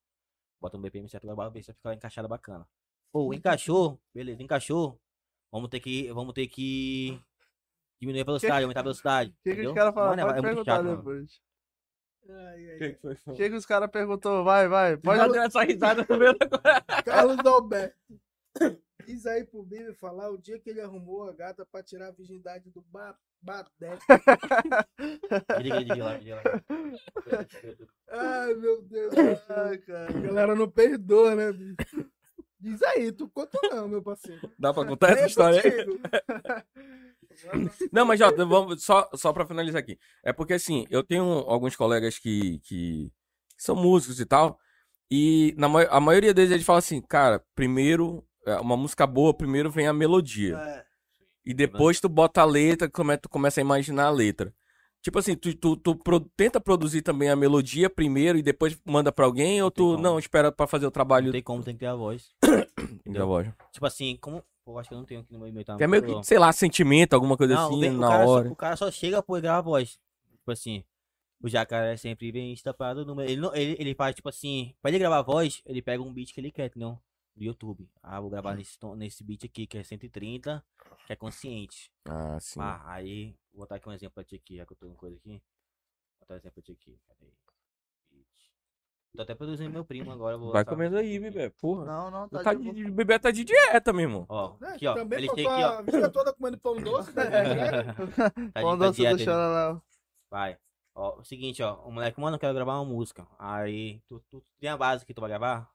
Bota no BPM certo agora pra ver se vai ficar encaixada bacana. Pô, encaixou, beleza, encaixou. Vamos ter que. Vamos ter que diminuir a velocidade, aumentar a velocidade. O que, que os caras falaram? Mano, é- Pode é muito perguntar chato, depois. Ai, ai, O que que foi? O que, que os caras perguntou? Vai, vai. Pode. Já deu essa risada no meio da Carlos Alberto. Diz aí pro Bibi falar o dia que ele arrumou a gata pra tirar a virgindade do ba Badeco. Ai, meu Deus. Ai, cara. A galera não perdoa, né, bicho? Diz aí, tu conta não, meu parceiro. Dá pra contar essa história aí? Não, mas Jota, vamos, só, só pra finalizar aqui. É porque assim, eu tenho alguns colegas que, que são músicos e tal. E na, a maioria deles eles falam assim, cara, primeiro, uma música boa, primeiro vem a melodia. É, E depois tu bota a letra, come, tu começa a imaginar a letra. Tipo assim, tu, tu, tu pro- tenta produzir também a melodia primeiro e depois manda pra alguém, ou tem tu como. não espera pra fazer o Não trabalho tem como, tem que ter a voz. da voz? Tipo assim, como. Pô, acho que eu não tenho aqui no meu e-mail. tá? Que é meio que, sei lá, sentimento, alguma coisa Não, assim, vem- o na cara só- hora. o cara só chega, pô, e grava a voz. Tipo assim. O jacaré sempre vem estampado no. Ele, não, ele, ele faz, tipo assim, pra ele gravar a voz, ele pega um beat que ele quer, entendeu? Do YouTube. Ah, vou gravar nesse, tom- nesse beat aqui, que é 130, que é consciente. Ah, sim. Ah, aí, vou botar aqui um exemplo pra ti aqui, já que eu tô com coisa aqui. Vou botar um exemplo pra ti aqui. Cadê? Beat. Tô até produzindo meu primo agora. Vou Vai comendo aí, bebê. Porra. Não, não, tá, Tá de de, bebê tá de dieta, meu irmão. Ó, aqui, ó. Também Ele tem aqui, ó. a vida toda comendo pão doce, né? tá Pão de, tá doce dieta, do ele. Chora Vai. Ó, o seguinte, ó. O moleque, mano, eu quero gravar uma música. Aí, tu, tu tem a base que tu vai gravar?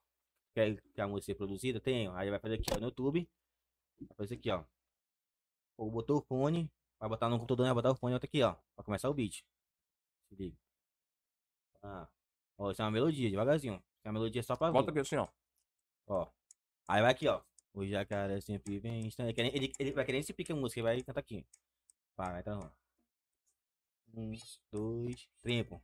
Quer que a música seja produzida? Tenho. Aí vai fazer aqui, ó, no YouTube. Vai fazer aqui, ó. Ou botou o fone. Vai botar no computador, vai botar o fone outro aqui, ó. Pra começar o beat. Se liga. Ah. Ó, isso é uma melodia, devagarzinho. Isso é uma melodia só pra Bota vir. aqui assim, ó. Ó. Aí vai aqui, ó. O jacaré sempre vem. Ele, ele, ele vai querer esse pique a música, ele vai cantar aqui. Vai, vai, tá. Um, dois, tempo.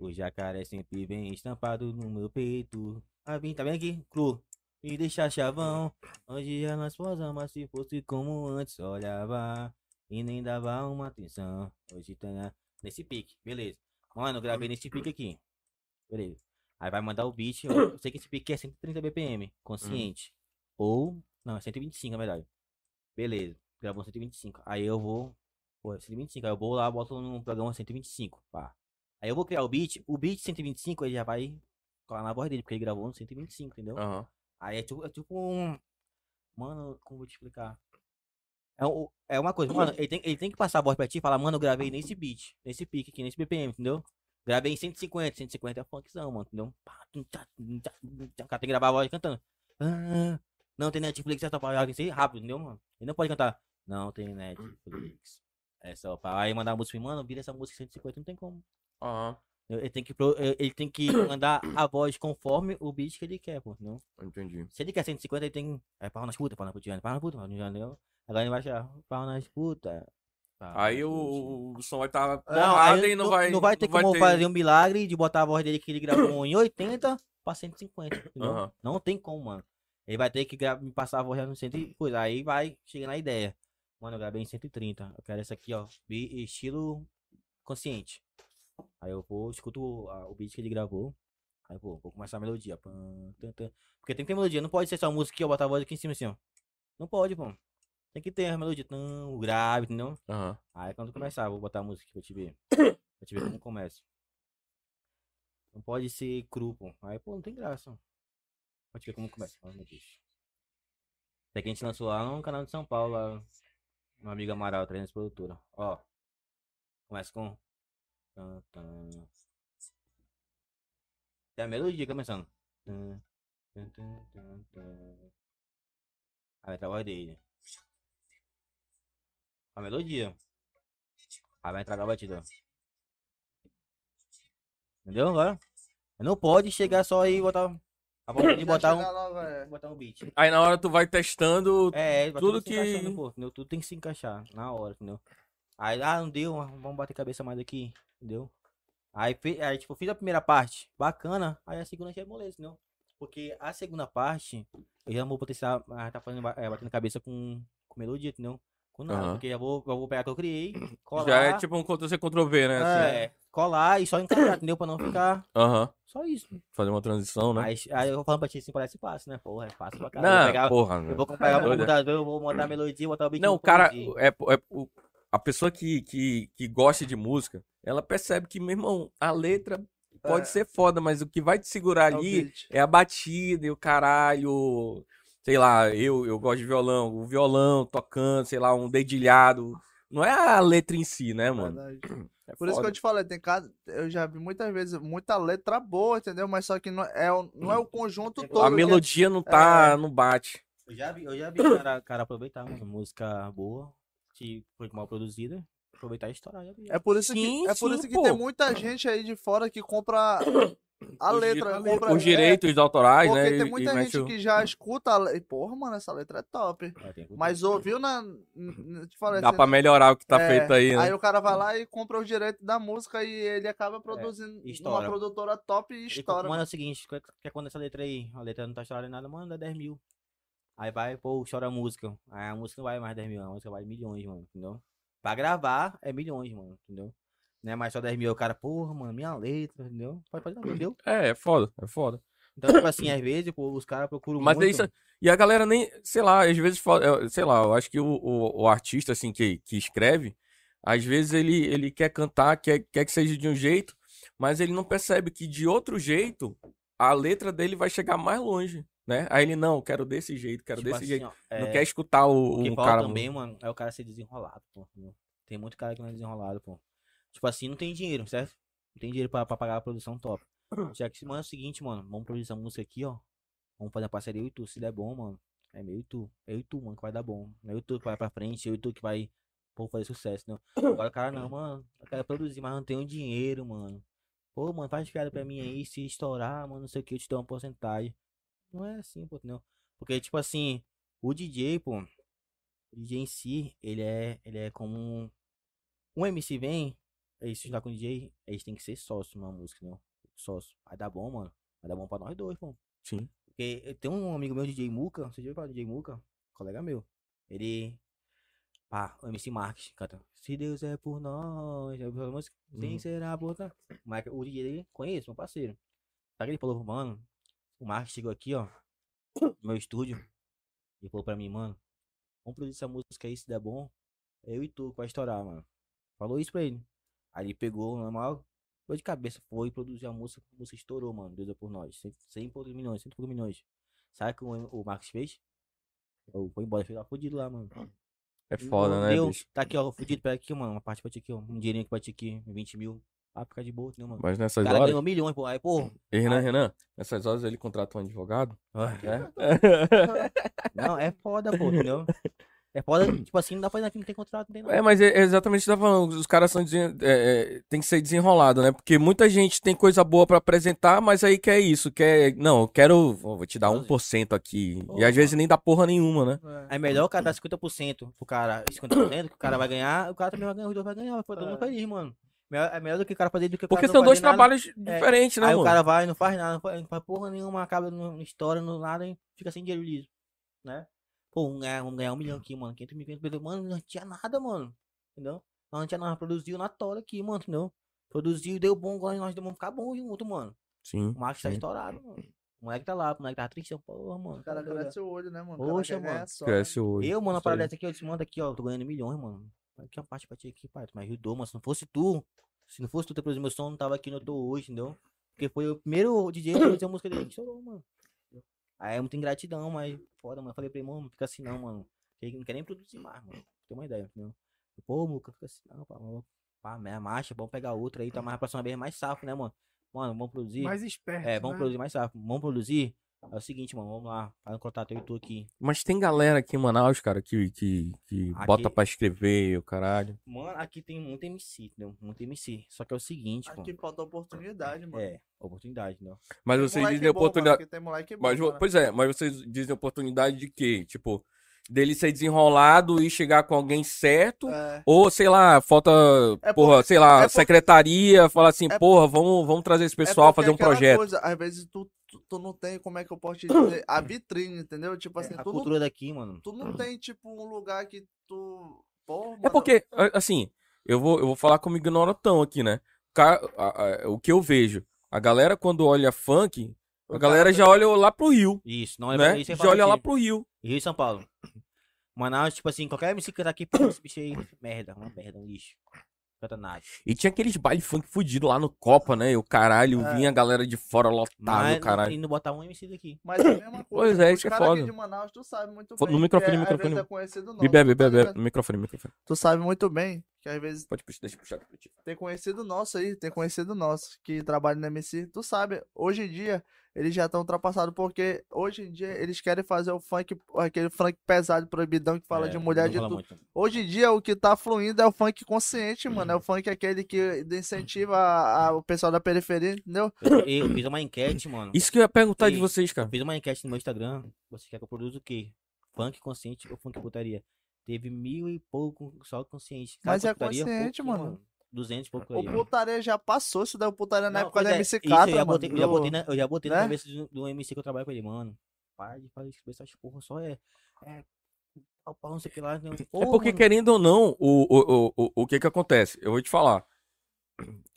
O jacaré sempre vem estampado no meu peito. Ah, vem, tá vendo aqui? Cru. Me deixa chavão. Onde já nós posamos, mas se fosse como antes, olhava. E nem dava uma atenção. Hoje tá na- nesse pique, beleza. Mano, gravei nesse pique aqui. Beleza. Aí vai mandar o beat. Eu sei que esse pique é 130 BPM, consciente. Ou. Não, é 125 na verdade. Beleza. Gravou 125. Aí eu vou. Pô, é 125. Aí eu vou lá, boto no programa 125. Pá. Aí eu vou criar o beat. O beat 125 ele já vai colar na voz dele, porque ele gravou no 125, entendeu? Aham. Aí é tipo, é tipo um. Mano, como vou te explicar? É, um- é uma coisa, mano, ele tem, ele tem que passar a voz pra ti e falar, mano, eu gravei nesse beat, nesse pique aqui, nesse BPM, entendeu? Gravei em 150, 150 é funkzão, mano, entendeu? O cara tem que gravar a voz cantando. Ah, não tem Netflix, é só pra tem que ser rápido, entendeu, mano? Ele não pode cantar. Não tem Netflix. É só pra aí mandar a música, mano, vira essa música 150, não tem como. Aham. Ele tem que, pro- ele tem que mandar a voz conforme o beat que ele quer, pô, entendeu? Entendi. Se ele quer 150, ele tem. É pau nas putas, pau na putinha, pau na puta, pau na entendeu? Agora ele vai achar pau nas putas. pau Aí nas o, o som vai estar tá Não, aí e não, vai. Não vai ter como fazer um milagre de botar a voz dele que ele gravou em 80 pra 150, entendeu? Aham. Não tem como, mano. Ele vai ter que gra- me passar a voz no 100 e coisa. Aí vai chegar na ideia. Mano, eu gravei em 130. Eu quero essa aqui, ó. bi- Estilo consciente. Aí eu vou, escuto a- o beat que ele gravou. Aí pô, vou começar a melodia. Pam, tan, tan. Porque tem que ter melodia. Não pode ser só música que eu botar a voz aqui em cima assim, ó. Não pode, pô. Tem que ter a melodia. Tan, o grave, entendeu? Aham. Aí quando começar, eu vou botar a música aqui pra te ver. pra te ver como começa. Não pode ser cru, pô. Aí, pô, não tem graça. Te ver como começa. Ai, meu Deus. Isso aqui a gente lançou lá no canal de São Paulo, lá. Uma amiga Amaral, 300 produtora. Ó. Começa com. Tan, tan. Tem a melodia começando. Tan, tan, a voz dele. A melodia. Aí vai entrar a batida. Entendeu agora? Não pode chegar só aí e botar. A vontade de botar um, logo, é. botar um beat. Aí na hora tu vai testando. É, vai Tudo que- pô? Tudo tem que se encaixar na hora, entendeu? Aí, ah, não deu, vamos bater cabeça mais aqui, entendeu? Aí, aí, tipo, fiz a primeira parte, bacana, aí a segunda já é moleza, entendeu? Porque a segunda parte, eu já não vou potenciar, ah, tá fazendo, é, batendo cabeça com, com melodia, entendeu? Com nada, Aham. porque já vou, já vou pegar o que eu criei, colar, Já é tipo um Ctrl-C, Ctrl-V, né? assim. é, colar e só encaixar, entendeu? Pra não ficar Aham. só isso. Fazer uma transição, né? Aí, aí eu falando pra ti assim, parece fácil, né? Porra, é fácil pra caralho. Eu Não, pegar- porra. eu vou pegar o computador, eu vou montar a melodia, botar o beat. Não, o cara, é, é- o- a pessoa que, que, que gosta de música, ela percebe que, meu irmão, a letra pode É. ser foda, mas o que vai te segurar É ali é a batida e o caralho. Sei lá, eu, eu gosto de violão, o violão tocando, sei lá, um dedilhado. Não é a letra em si, né, mano? Verdade. É Por isso que foda. eu te falei, tem cada. Eu já vi muitas vezes muita letra boa, entendeu? Mas só que não é, o- não é o conjunto todo. A que é- melodia não tá, é. não bate. Eu já vi, eu já vi cara, cara aproveitar, mano. Música boa, que foi mal produzida, aproveitar e estourar. Já vi. É por isso Sim, que, é por sim, isso que pô. tem muita gente aí de fora que compra a Os letra. compra, Os é, direitos autorais, porque né? tem e- muita e gente que já escuta a letra. E, porra, mano, essa letra é top. É, tem Mas ouviu na. falei, Dá assim, pra melhorar o que tá é, feito aí, né? Aí o cara vai lá e compra os direitos da música e ele acaba produzindo e uma produtora top e estoura. Mano, é o seguinte, que que é quando essa letra aí, a letra não tá estourando nada, mano, dá 10 mil. Aí vai, pô, chora a música. Aí a música não vai mais 10 mil, a música vai milhões, mano, entendeu? Pra gravar é milhões, mano, entendeu? Não é mais só 10 mil, o cara, porra, mano, minha letra, entendeu? Pode, pode, entendeu? É, é foda, é foda. Então, tipo assim, às vezes, pô, os caras procuram Mas muito. isso. E a galera nem, sei lá, às vezes, sei lá, eu acho que o, o, o artista, assim, que, que escreve, às vezes ele, ele quer cantar, quer, quer que seja de um jeito, mas ele não percebe que de outro jeito a letra dele vai chegar mais longe, né? Aí ele, não, quero desse jeito, quero tipo desse assim, jeito. ó, Não é, quer escutar o, O que um cara. também, mano, é o cara ser desenrolado, pô. Tem muito cara que não é desenrolado, pô. Tipo assim, não tem dinheiro, certo? Não tem dinheiro pra, pra pagar a produção top. Já que, mano, é o seguinte, mano, vamos produzir essa música aqui, ó. Vamos fazer uma parceria eu e tu, se der bom, mano. É meu e tu. Eu e tu, mano, que vai dar bom. Eu e tu que vai pra frente, eu e tu que vai, pô, fazer sucesso, né? Agora o cara, não, mano, eu quero produzir, mas não tenho dinheiro, mano. Pô, mano, faz piada pra mim aí, se estourar, mano, não sei o que, eu te dou uma porcentagem. Não é assim, pô? Porque, tipo assim, o DJ, pô, o DJ em si, ele é, ele é como um, um MC vem, aí se juntar com o DJ, eles tem que ser sócio numa música, entendeu? Sócio. Vai dar bom, mano. Vai dar bom pra nós dois, pô. Sim. Porque eu tenho um amigo meu, DJ Muca, você já ouviu falar DJ Muca? Colega meu. Ele. Pá, o MC Marques canta. Se Deus é por nós. Já a música? Quem Uhum. será por nós? Mas o DJ dele, conheço, meu parceiro. Sabe que ele falou, mano? O Marques chegou aqui, ó. No meu estúdio. E falou pra mim, mano. Vamos produzir essa música aí, se der bom. Eu e tu, vai estourar, mano. Falou isso pra ele. Aí ele pegou, normal. Foi de cabeça, foi produzir a música. A música estourou, mano. Deus é por nós. 100, 100 e poucos milhões, 100 e poucos milhões. Sabe o que o, o Marcos fez? Ou foi embora, fez lá fudido lá, mano. É foda, Não né, deu. bicho? Tá aqui, ó, fudido, pega aqui, mano. Uma parte pra ti aqui, ó. Um dinheirinho aqui pra ti aqui, 20 mil. Ah, fica de boa, né, mano? Mas O nessas cara horas. ganhou milhões, pô. Aí, pô. Ei, Renan, Ah. Renan, nessas horas ele contrata um advogado, ah, né? Não, é foda, pô, entendeu? É foda, tipo assim, não dá pra ir aqui, não tem contrato, não tem nada. É, mas é é exatamente o que você tá falando. Os caras são desen... é, é, tem que ser desenrolado, né? Porque muita gente tem coisa boa pra apresentar, mas aí quer isso, quer. Não, eu quero. Vou te dar 1% aqui. E às vezes nem dá porra nenhuma, né? É melhor o cara dar 50% pro cara, 50% que o cara vai ganhar, o cara também vai ganhar, os dois vai ganhar, vai ficar todo mundo feliz, mano. Melhor- É melhor do que o cara fazer do que o Porque cara são não dois fazer nada. trabalhos diferentes, né, Aí mano? o cara vai, não faz nada, não faz, não faz porra nenhuma, acaba no, no história, no nada, e fica sem dinheiro liso, né? Pô, vamos ganhar, vamos ganhar um milhão aqui, mano, 500 mil, 500 mil, mano, não tinha nada, mano, entendeu? Não tinha nada, produziu na tora aqui, mano, entendeu? Produziu, deu bom, agora nós vamos ficar bom junto, mano. Sim. O Marcos tá sim. estourado, mano. O moleque tá lá, o moleque tá triste, porra, mano. O cara tá cresce o olho, né, mano? Poxa, mano. Cresce né? o olho. Eu, mano, a parada dessa aqui, eu disse, manda aqui, ó, tô ganhando milhões, mano. Aqui é uma parte pra ti aqui, pai, tu me ajudou, mano. Se não fosse tu, se não fosse tu ter produzido meu som, não tava aqui no eu tô hoje, entendeu? Porque foi o primeiro DJ a produzir a música dele que estourou, mano. Aí é muita ingratidão, mas foda, mano. Eu falei pra ele, mano, não fica assim não, mano. Ele não quer nem produzir mais, mano. Tem uma ideia, entendeu? Pô, Muca, fica assim, não, pá, vamos- pá, minha marcha, vamos pegar outra aí, tá mais a próxima vez mais safo, né, mano? Mano, vamos produzir. Mais esperto. É, vamos né? produzir mais safo. Vamos produzir. É o seguinte, mano, vamos lá. Faz um contato eu e tu aqui. Mas tem galera aqui em Manaus, cara, que, que, que Aqui- bota pra escrever o caralho. Mano, aqui tem muito MC, entendeu? Muito MC. Só que é o seguinte, pô. Aqui falta oportunidade, mano. É, oportunidade, entendeu? Mas Tem vocês dizem bom, mano, oportunidade. moleque bom, Mas, mano. pois é, mas vocês dizem oportunidade de quê? Tipo, dele ser desenrolado e chegar com alguém certo? É, Ou, sei lá, falta, É porra, porque- sei lá, é por- secretaria, falar assim, É- porra, vamos, vamos trazer esse pessoal, é porque fazer um aquela projeto. Coisa, às vezes tu, tu, tu não tem, como é que eu posso te dizer, a vitrine, entendeu? Tipo assim, É, a tu, não, cultura daqui, mano. tu não tem, tipo, um lugar que tu. Pô, É mano, porque, a- assim, eu vou, eu vou falar como ignorantão aqui, né? O que eu vejo, a galera quando olha funk, a galera já olha lá pro Rio, Isso, não é né? isso. Já olha lá pro Rio. Rio e São Paulo. Manaus, tipo assim, qualquer MC que tá aqui, pô, esse bicho aí, merda, uma merda, um lixo. Canta nada. E tinha aqueles baile funk fudido lá no Copa, né? E o caralho, É. vinha a galera de fora lotado, Mas o caralho. e não botar um MC daqui. Mas é a mesma coisa. Pois é, isso que é cara aqui foda. de Manaus, tu sabe muito bem. no microfone, que é, microfone. É conhecido nosso, Bebe, bebe, tá no microfone, microfone. Tu sabe muito bem que às vezes Pode puxar, deixa eu puxar pra ti. tem conhecido nosso aí, tem conhecido nosso que trabalha na MC. Tu sabe, hoje em dia eles já estão ultrapassados porque hoje em dia eles querem fazer o funk, aquele funk pesado, proibidão que fala É, de mulher de tudo. muito. Hoje em dia o que tá fluindo é o funk consciente, mano. É o funk aquele que incentiva a- a- o pessoal da periferia, entendeu? Eu, eu fiz uma enquete, mano. Isso que eu ia perguntar de Sim. vocês, Eu cara. fiz uma enquete no meu Instagram. Você quer que eu produza o quê? Funk consciente ou funk putaria? Teve mil e pouco só consciente. Sabe Mas é consciente, Pouquinho, mano. 200 e pouco O aí. ó. putaria já passou, isso daí o putaria na Não, época da é, MC isso Catra, eu já mano. botei, eu já botei, na, eu já botei na né? cabeça do, do MC que eu trabalho com ele, mano. Para de fazer isso, essas porra só é. É. Pau, pau, não sei o que lá. Não. É porque, querendo ou não, o, o, o, o, o que que acontece? Eu vou te falar.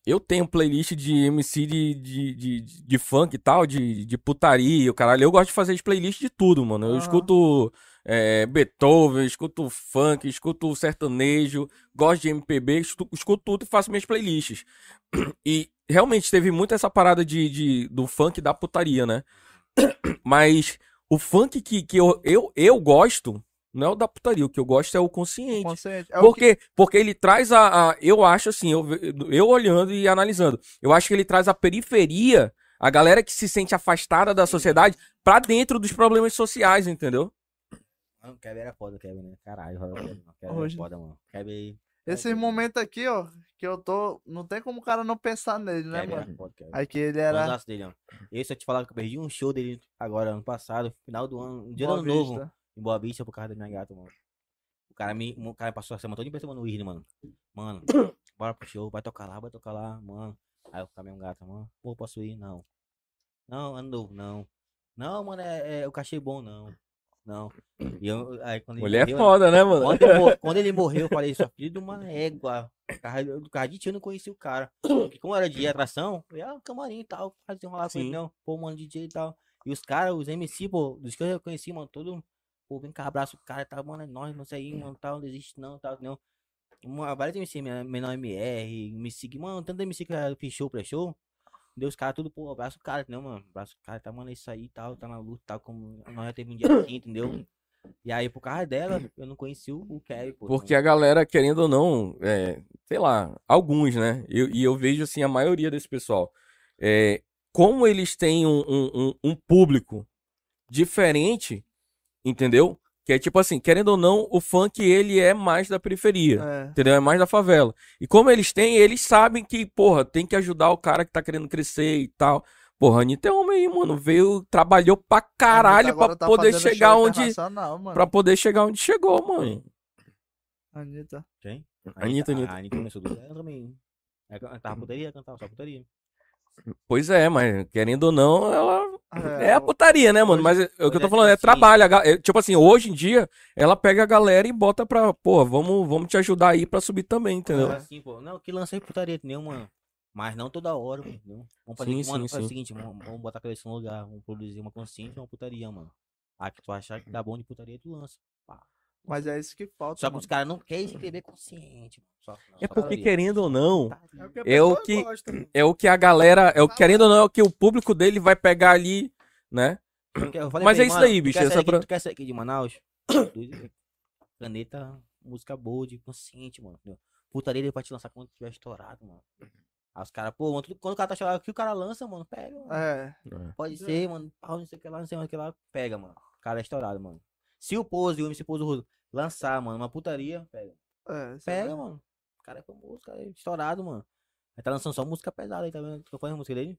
eu tenho playlist de MC de, de, de, de funk e tal, de, de putaria, o caralho. Eu gosto de fazer playlist de tudo, mano. Eu Aham. escuto é, Beethoven, escuto funk, escuto sertanejo, gosto de MPB, escuto, tudo e faço minhas playlists. E realmente teve muito essa parada de, de, do funk da putaria, né? Mas o funk que, que eu, eu, eu gosto não é o da putaria, o que eu gosto é o consciente. Consciente. É Por que- quê? Porque ele traz a, a- Eu acho assim, eu, eu olhando e analisando, eu acho que ele traz a periferia, a galera que se sente afastada da sociedade, pra dentro dos problemas sociais, entendeu? Mano, Kevin era foda, Kevin, né? Caralho, roda foda, mano. Kevin Hoje- era foda, mano. Kevin. Esse momento aqui, ó, que eu tô. Não tem como o cara não pensar nele, né, Kevin mano? foda, que ele Era... dele, ó. Esse eu te falava que eu perdi um show dele agora, ano passado, final do ano, um dia do ano novo, Vista. em Boa Vista, por causa da minha gata, mano. O cara me, o cara passou a semana toda pensando no Whitney, mano. Mano, bora pro show, vai tocar lá, vai tocar lá, mano. Aí o caminhão gata, mano, pô, posso ir? Não. Não, ano novo, não. Não, mano, é, é o cachê bom, não. Não. Eu, aí Mulher é morreu, foda, né, mano? quando, ele mor- quando ele morreu, eu falei, só filho de uma égua. Do carro de tio eu não conhecia o cara. Porque como era de atração, eu ia no camarim e tal, fazia um com ele, não. Pô, mano, DJ e tal. E os caras, os MC, pô, dos que eu conheci, mano, todo. Pô, vem cá, abraço o cara tal, mano, é nóis, não sei mano, tal, não desiste não, tal, não. Uma, vários MC, men- menor MR, MC, que, mano, tanto MC que show, pré-show. Deu os caras tudo, pô, abraço o cara, não, mano, abraço o cara, tá, mano, é isso aí e tal, tá na luta, tal, como nós já teve um dia assim, entendeu? E aí, por causa dela, eu não conheci o, Kevin, pô. Porque a galera, querendo ou não, é, sei lá, alguns, né? Eu- e eu vejo, assim, a maioria desse pessoal. É, como eles têm um, um- um- um público diferente, entendeu? Que é tipo assim, querendo ou não, o funk, ele é mais da periferia. É. Entendeu? É mais da favela. E como eles têm, eles sabem que, porra, tem que ajudar o cara que tá querendo crescer e tal. Porra, Anitta é homem aí, mano. Veio, trabalhou pra caralho pra tá poder chegar onde. mano. Pra poder chegar onde chegou, mano. Anitta. Quem? Anitta, a, Anitta. A Anitta começou do zero também. Ela tava putaria, cantava só putaria. Pois é, mas querendo ou não, ela. É, É a putaria, né, mano? Mas é, o que eu tô é falando, é assim. trabalho. a é, Tipo assim, hoje em dia, ela pega a galera e bota pra. Pô, vamos, vamos te ajudar aí pra subir também, entendeu? É. Assim, pô. Não, que lança aí putaria, entendeu, mano? Mas não toda hora, entendeu? Vamos fazer Sim, mano, sim, faz o sim. seguinte, vamos, vamos botar a cabeça no lugar, vamos produzir uma consciência uma putaria, mano. Ah, que tu achar que dá bom de putaria, tu lança. Mas é isso que falta. Só que mano. os caras não querem escrever consciente, mano. Só, não, É só porque, querendo ou não, É o que a É gosta, é o que a galera. É o querendo ou não, é o que o público dele vai pegar ali, né? Mas é isso mano, daí, tu bicho, quer essa sair aqui- pra- Tu quer sair aqui de Manaus? Caneta, música boa, de consciente, mano. Putaria ele vai te lançar quando tiver estourado, mano. Aí os caras, pô, quando o cara tá chorando, o que o cara lança, mano, pega, mano. É. Pode ser, mano, pau, não sei o que lá, não sei o que lá, pega, mano. O cara é estourado, mano. Se o Pose, o MC Pose Rudo, lançar, mano, uma putaria, pega. É, Pega, é- mano. O cara é famoso, o cara é estourado, mano. Ele tá lançando só música pesada aí, tá vendo? Tu faz a música dele?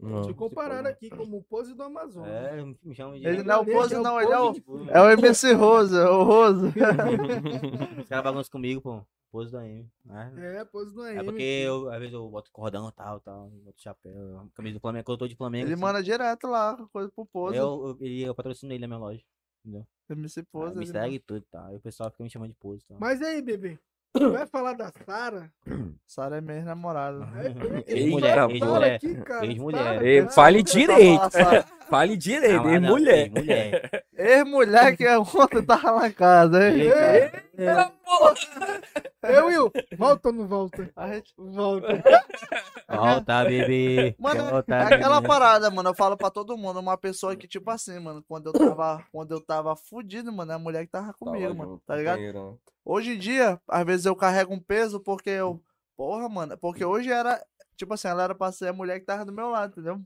Não. Te compararam aqui como o pose do Amazonas. É, me chama de. Ele não é o Pose, é não, ele é o. É o MC Rosa, é o Rosa. Os caras bagunçam comigo, pô. Pose da M. né? É, pose do AM. É porque eu, às vezes eu boto cordão e tal, tal, boto chapéu, camisa do Flamengo, quando eu tô de Flamengo. Ele assim, manda direto lá, coisa pro Pose. Eu, eu, eu patrocino ele na minha loja. MC Aí Pose. me ele segue e tudo, tá? Aí o pessoal fica me chamando de pose, tá? Mas aí, bebê, tu vai falar da Sara? Sara é minha namorada. Ex-mulher, ex-mulher. Ex-mulher. Fale direito. Fale direito, Ah, hein, não, mulher. Mulher. Ex-mulher que é ontem tava lá em casa, hein? Eita. Ei, Will, volta ou não volta? A gente- Volta. Volta, bebê. Mano, Volta, é aquela bebê. parada, mano. Eu falo pra todo mundo. Uma pessoa que, tipo assim, mano, quando eu tava, quando eu tava fudido, mano, é a mulher que tava comigo, mano. Tá ligado? Hoje em dia, às vezes eu carrego um peso porque eu. Porra, mano. Porque hoje era. Tipo assim, ela era pra ser a mulher que tava do meu lado, entendeu?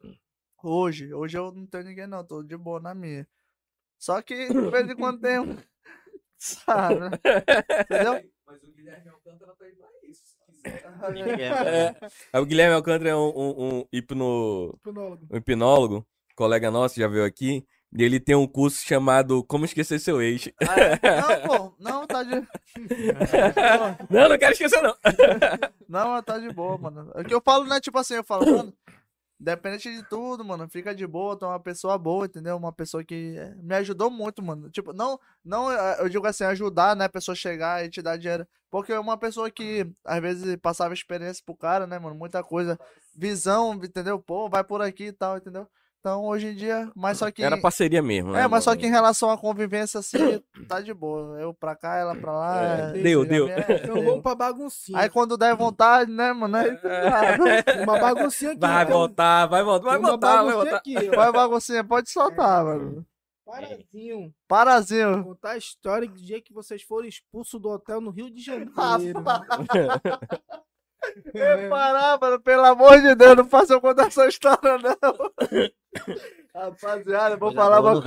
Hoje. Hoje eu não tenho ninguém, não. Tô de boa na minha. Só que de vez em quando tem um. Sabe? né? Entendeu? Mas o Guilherme Alcântara tá aí pra isso, quiser. É. O Guilherme Alcântara é um, um, um hipno, Hipnólogo. um hipnólogo, colega nosso, já veio aqui. E ele tem um curso chamado Como Esquecer Seu Ex. Ah, é? Não, pô. Não, tá de. Não, não quero esquecer, não. Não, tá de boa, mano. É que eu falo, né? Tipo assim, eu falo, mano. Independente de tudo, mano, fica de boa, tu é uma pessoa boa, entendeu? Uma pessoa que eh, me ajudou muito, mano. Tipo, não, não, eh, eu digo assim, ajudar, né, a pessoa chegar e te dar dinheiro. Porque é uma pessoa que, às vezes, passava experiência pro cara, né, mano, muita coisa. Visão, entendeu? Pô, vai por aqui e tal, entendeu? Então, hoje em dia, mas só que... Era parceria mesmo, né? É, mas só que em relação à convivência, assim, tá de boa. Eu pra cá, ela pra lá. É, é, deu, deu. é, Então vamos pra baguncinha. Aí quando der vontade, né, mano? Aí, Uma baguncinha aqui. Vai voltar, vai voltar, vai voltar, vai baguncinha voltar. aqui, vai baguncinha, pode soltar, mano. Parazinho. Parazinho. Contar a história do dia que vocês foram expulsos do hotel no Rio de Janeiro. É parar, mano, pelo amor de Deus, não faça eu contar essa história, não. Rapaziada, vou falar, uma,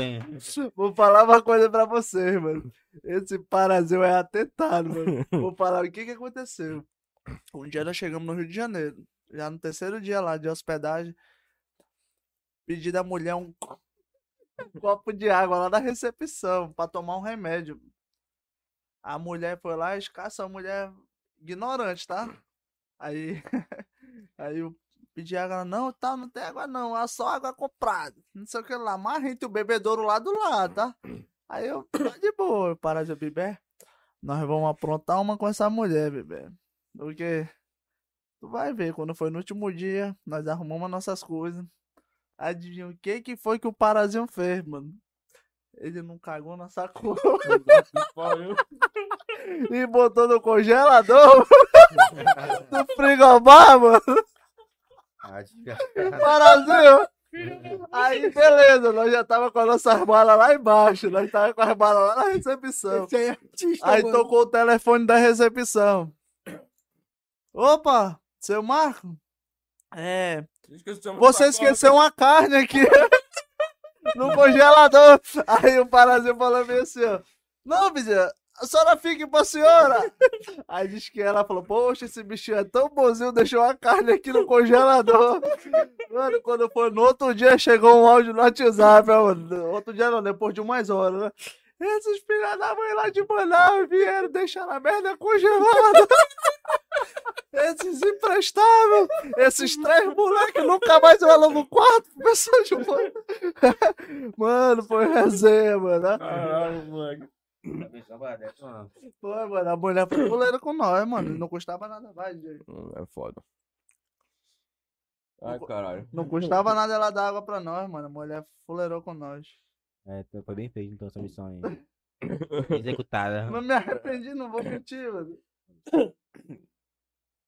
vou falar uma coisa pra vocês, mano. Esse parazinho é atentado, mano. Vou falar o que que aconteceu. Um dia nós chegamos no Rio de Janeiro, já no terceiro dia lá de hospedagem, pedi da mulher um, co- copo de água lá da recepção pra tomar um remédio. A mulher foi lá, escassa, a mulher ignorante, tá? Aí, aí eu pedi água, não, tá, não tem água não, é só água comprada. Não sei o que lá, mas rente o bebedouro lá do lado, tá? Aí eu, tá de boa, paro de beber. Nós vamos aprontar uma com essa mulher, bebê. Porque tu vai ver, quando foi no último dia, nós arrumamos nossas coisas. Adivinha o que que foi que o Parazinho fez, mano? Ele não cagou na sacola e botou no congelador do frigobar, mano. Parazinho. Aí, beleza, nós já tava com as nossas malas lá embaixo. Nós tava com as malas lá na recepção. Esse aí é artista, Aí tocou o telefone da recepção. Opa, seu Marco? É, você esqueceu uma carne aqui no congelador. Aí o Parazinho falou bem assim, ó. Não, vizinha, a senhora fique pra senhora. Aí disse que ela falou, poxa, esse bichinho é tão bonzinho, deixou a carne aqui no congelador. Mano, quando foi no outro dia, chegou um áudio no WhatsApp, mano. Outro dia não, depois de umas horas, né? Esses filhos da mãe lá de Manaus vieram deixar a merda congelada. Esses imprestáveis, esses três moleques nunca mais vão no quarto, pessoal de mano. Mano, foi resenha, mano. Caralho, moleque. Foi, mano, a mulher foi fuleira com nós, mano. Não custava nada, vai, gente. Hum, É foda. Ai, caralho. Não custava nada ela dar água pra nós, mano. A mulher fuleirou com nós. É, foi bem feito então essa missão aí. Executada. Não me arrependi, não vou mentir, mano.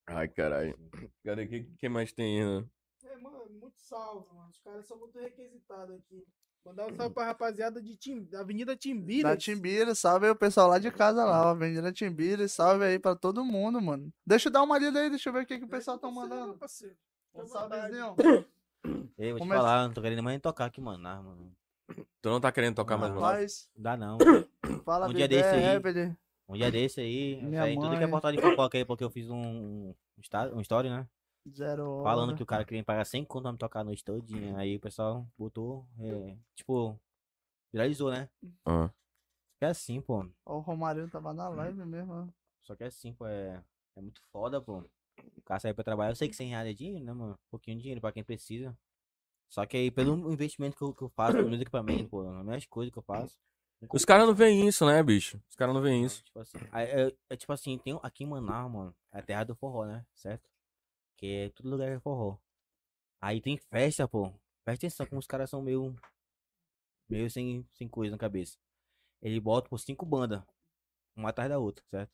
Ai, caralho. Cadê? O que, que mais tem aí, né? É, mano, muito salve, mano. Os caras são muito requisitados aqui. Mandar um salve pra rapaziada de Tim, da Avenida Timbira. Da Timbira, salve aí o pessoal lá de casa lá, ó. Avenida Timbira, salve aí pra todo mundo, mano. Deixa eu dar uma lida aí, deixa eu ver o que, que o pessoal tá mandando. Parceiro. Um salvezinho. Ei, vou te Começa- falar, não tô querendo mais nem tocar aqui, mano. Ah, mano. Tu não tá querendo tocar mais Não. no Rapaz, Não dá não. fala Um dia Bebê, desse aí. Um dia desse aí, Minha saiu em tudo que é mãe. portal de fofoca aí, porque eu fiz um, um, um story, né? Zero Falando hora. que o cara queria me pagar 100 conto pra me tocar a noite todinha. Aí o pessoal botou, é, tipo, viralizou, né? Ah. É assim, pô. O Romário tava na live mesmo, ó. Só que é assim, pô, é, é muito foda, pô. O cara sair pra trabalhar, eu sei que 100 reais é dinheiro, né, mano? Um pouquinho de dinheiro pra quem precisa. Só que aí, pelo investimento que eu, que eu faço, nos meus equipamentos, pô, nas minhas coisas que eu faço. Os caras não veem isso, né, bicho? Os caras não veem isso. Tipo assim, é, é tipo assim, tem um- aqui em Manaus, mano, é a terra do forró, né? Certo? Que é todo lugar é forró. Aí tem festa, pô. Presta atenção como os caras são meio. meio sem, sem coisa na cabeça. Ele bota por cinco bandas, uma atrás da outra, certo?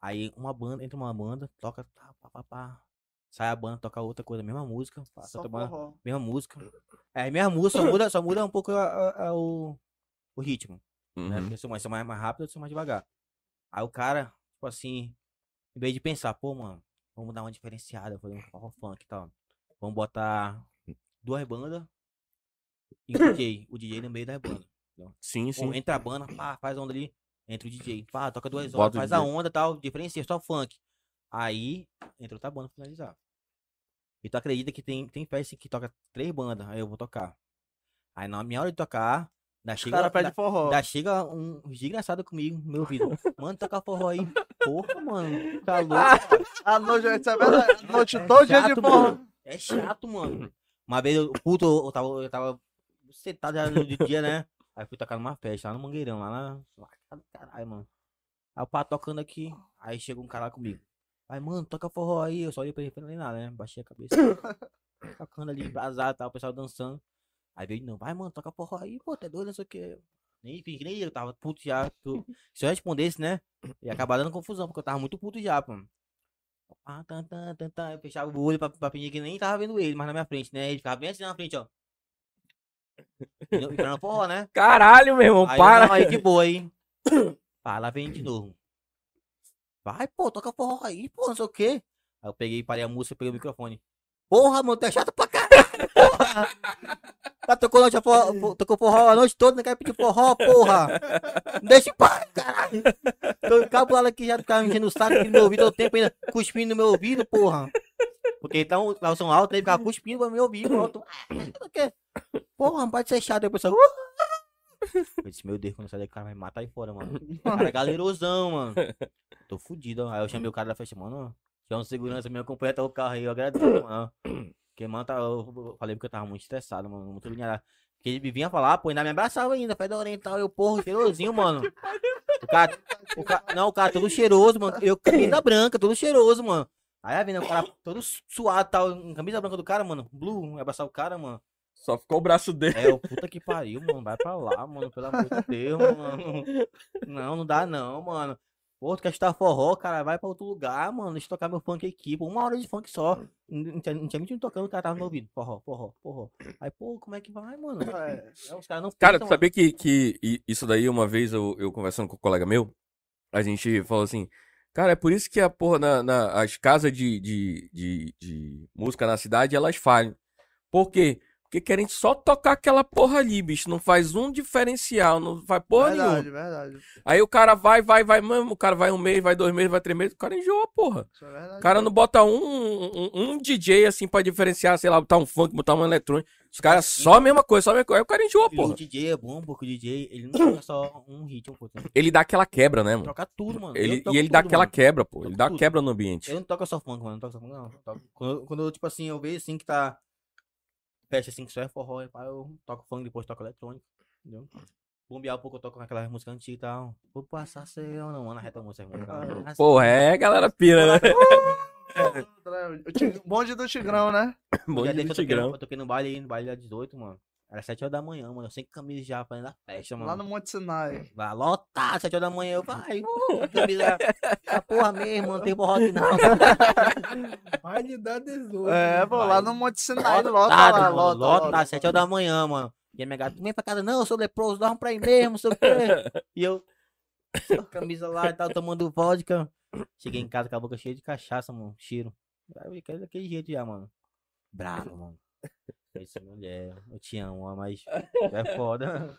Aí uma banda, entra uma banda, toca, tá, pá, pá, pá. Sai a banda, toca outra coisa, mesma música, passa outra banda, forró. mesma música. É, mesma música, só muda, só muda um pouco a- a- a- o, o ritmo né? Uhum. Porque eu sou mais, sou mais, mais rápido, eu sou mais devagar. Aí o cara, tipo assim, em vez de pensar, pô, mano, vamos dar uma diferenciada, fazer um forró funk e tal. Vamos botar duas bandas e o DJ, o DJ no meio das bandas. Sim, Pô, sim. entra a banda, pá, faz a onda ali, entra o DJ, pá, toca duas horas, faz a onda e tal, diferencia, só funk. Aí, entra outra banda pra finalizar. E tu acredita que tem, tem festa que toca três bandas, aí eu vou tocar. Aí na minha hora de tocar, da chega, cara pede da- forró. Ainda chega um desgraçado comigo, meu ouvido. Mano, toca forró aí. Porra, mano. Tá louco. A noite, é verdade. A noite todo dia de mano. É chato, mano. Uma vez, eu, puto, eu tava, eu tava sentado já de dia, né? Aí fui tocar numa festa lá no Mangueirão, lá na. lá Caralho, mano. Aí o pá tocando aqui, aí chega um cara lá comigo. Aí, mano, toca forró aí. Eu só olhei pra ele e falei nada, né? Baixei a cabeça. Tocando ali, embrasado, tal, o pessoal dançando. Aí veio, não, vai, mano, toca forró aí, pô, tá doido, não sei o que. Nem, nem eu tava puto já. tu- Se eu respondesse, né? Ia acabar dando confusão, porque eu tava muito puto já, pô. Ah, tá, tá, tá, tá. Eu fechava o olho pra, pra fingir que nem tava vendo ele, mas na minha frente, né? Ele ficava bem assim na frente, ó. E Esperando forró, né? Caralho, meu irmão, Aí, para. Não, aí de boa, aí. Pá, lá vem de novo. Vai, pô, toca forró aí, pô, não sei o quê. Aí eu peguei, parei a música, peguei o microfone. Porra, mano, é chato pra caralho, porra. Tá tocou, noite, forró, pô, tocou forró a noite toda, não quer pedir forró, porra. Não deixa em paz, caralho. Tô encabulado aqui, já ficava enchendo o saco aqui no meu ouvido, todo tempo ainda cuspindo no meu ouvido, porra. Porque então, lá o som alto, ele ficava cuspindo no meu ouvido, alto. "Ah, o? Porra, não pode ser chato. Aí o pessoal, eu disse, meu Deus, quando sair daqui, o cara vai me matar aí fora, mano. O cara é galerosão, mano. Tô fudido, ó. Aí eu chamei o cara da festa, mano. Tinha um segurança meu acompanha até o carro aí, eu agradeço, mano. Porque, mano, tá, eu falei porque eu tava muito estressado, mano. Muito linhado. Porque ele vinha falar, pô, ainda me abraçava ainda, fé da oriental, eu, porra, cheirosinho, mano. O cara, o cara, não, o cara todo cheiroso, mano. Eu, camisa branca, todo cheiroso, mano. Aí a vendo o cara todo suado, tal, camisa branca do cara, mano. Blue, abraçar o cara, mano. Só ficou o braço dele. É, o puta que pariu, mano. Vai pra lá, mano. Pelo amor de Deus, mano. Não, não dá não, mano. Pô, tu quer estar forró, cara, vai pra outro lugar, mano. Deixa eu tocar meu funk aqui, pô. Uma hora de funk só. Não tinha, não tinha mentira tocando, o cara tava no ouvido. Forró, forró, forró. Aí, pô, como é que vai, mano? É. É, os caras não Cara, pensam, tu sabia que, que isso daí, uma vez eu, eu conversando com um colega meu, a gente falou assim, cara, é por isso que a porra, na, na- as casas de, de, de, de música na cidade, elas falham. Por quê? Porque querem só tocar aquela porra ali, bicho. Não faz um diferencial, não faz porra verdade, nenhuma. verdade. Aí o cara vai, vai, vai mesmo, o cara vai um mês, vai dois meses, vai três meses, o cara enjoa, porra. Isso é verdade. O cara não bota um, um, um DJ assim pra diferenciar, sei lá, botar um funk, botar um eletrônico. Os caras só a mesma coisa, só a mesma coisa. Aí o cara enjoa, porra. o DJ é bom, porque o DJ, ele não toca só um ritmo, pô. Ele Ele dá aquela quebra, né, mano? toca tudo, mano. Ele, e ele dá tudo, aquela mano. quebra, pô. Ele dá tudo. quebra no ambiente. Eu não toco só funk, mano. Não toco só funk, não. Quando, quando tipo assim, eu vejo assim que tá. Fecha assim que só é forró, pá, eu toco funk, depois toco eletrônico. Entendeu? Bombear um pouco, eu toco aquela música antiga e tal. Vou passar seu, não, mano, reta música. música. Porra, é, galera pira, né? Bonde do Tigrão, né? Bom dia desse do Tigrão. eu toquei no baile aí, no baile da 18, mano. Era 7 horas da manhã, mano. Eu sem camisa já, fazendo a festa, mano. Lá no Monte Sinai. Lá lotado, 7 horas da manhã. Eu, vai, uh, camisa. Essa porra mesmo, não tem aqui não. Baile da 18. É, pô, lá no Monte Sinai, lota Lotado, lá, mano, lota, lotado, lota. 7 horas da manhã, mano. E a minha gata, vem pra casa, não, eu sou leproso, dá um pra ir mesmo, sei o quê. E eu, camisa lá e tal, tomando vodka. Cheguei em casa com a boca cheia de cachaça, mano, cheiro. Aí eu fiquei daquele jeito já, mano. Bravo, mano. Eu disse, mulher, eu te amo, mas é foda.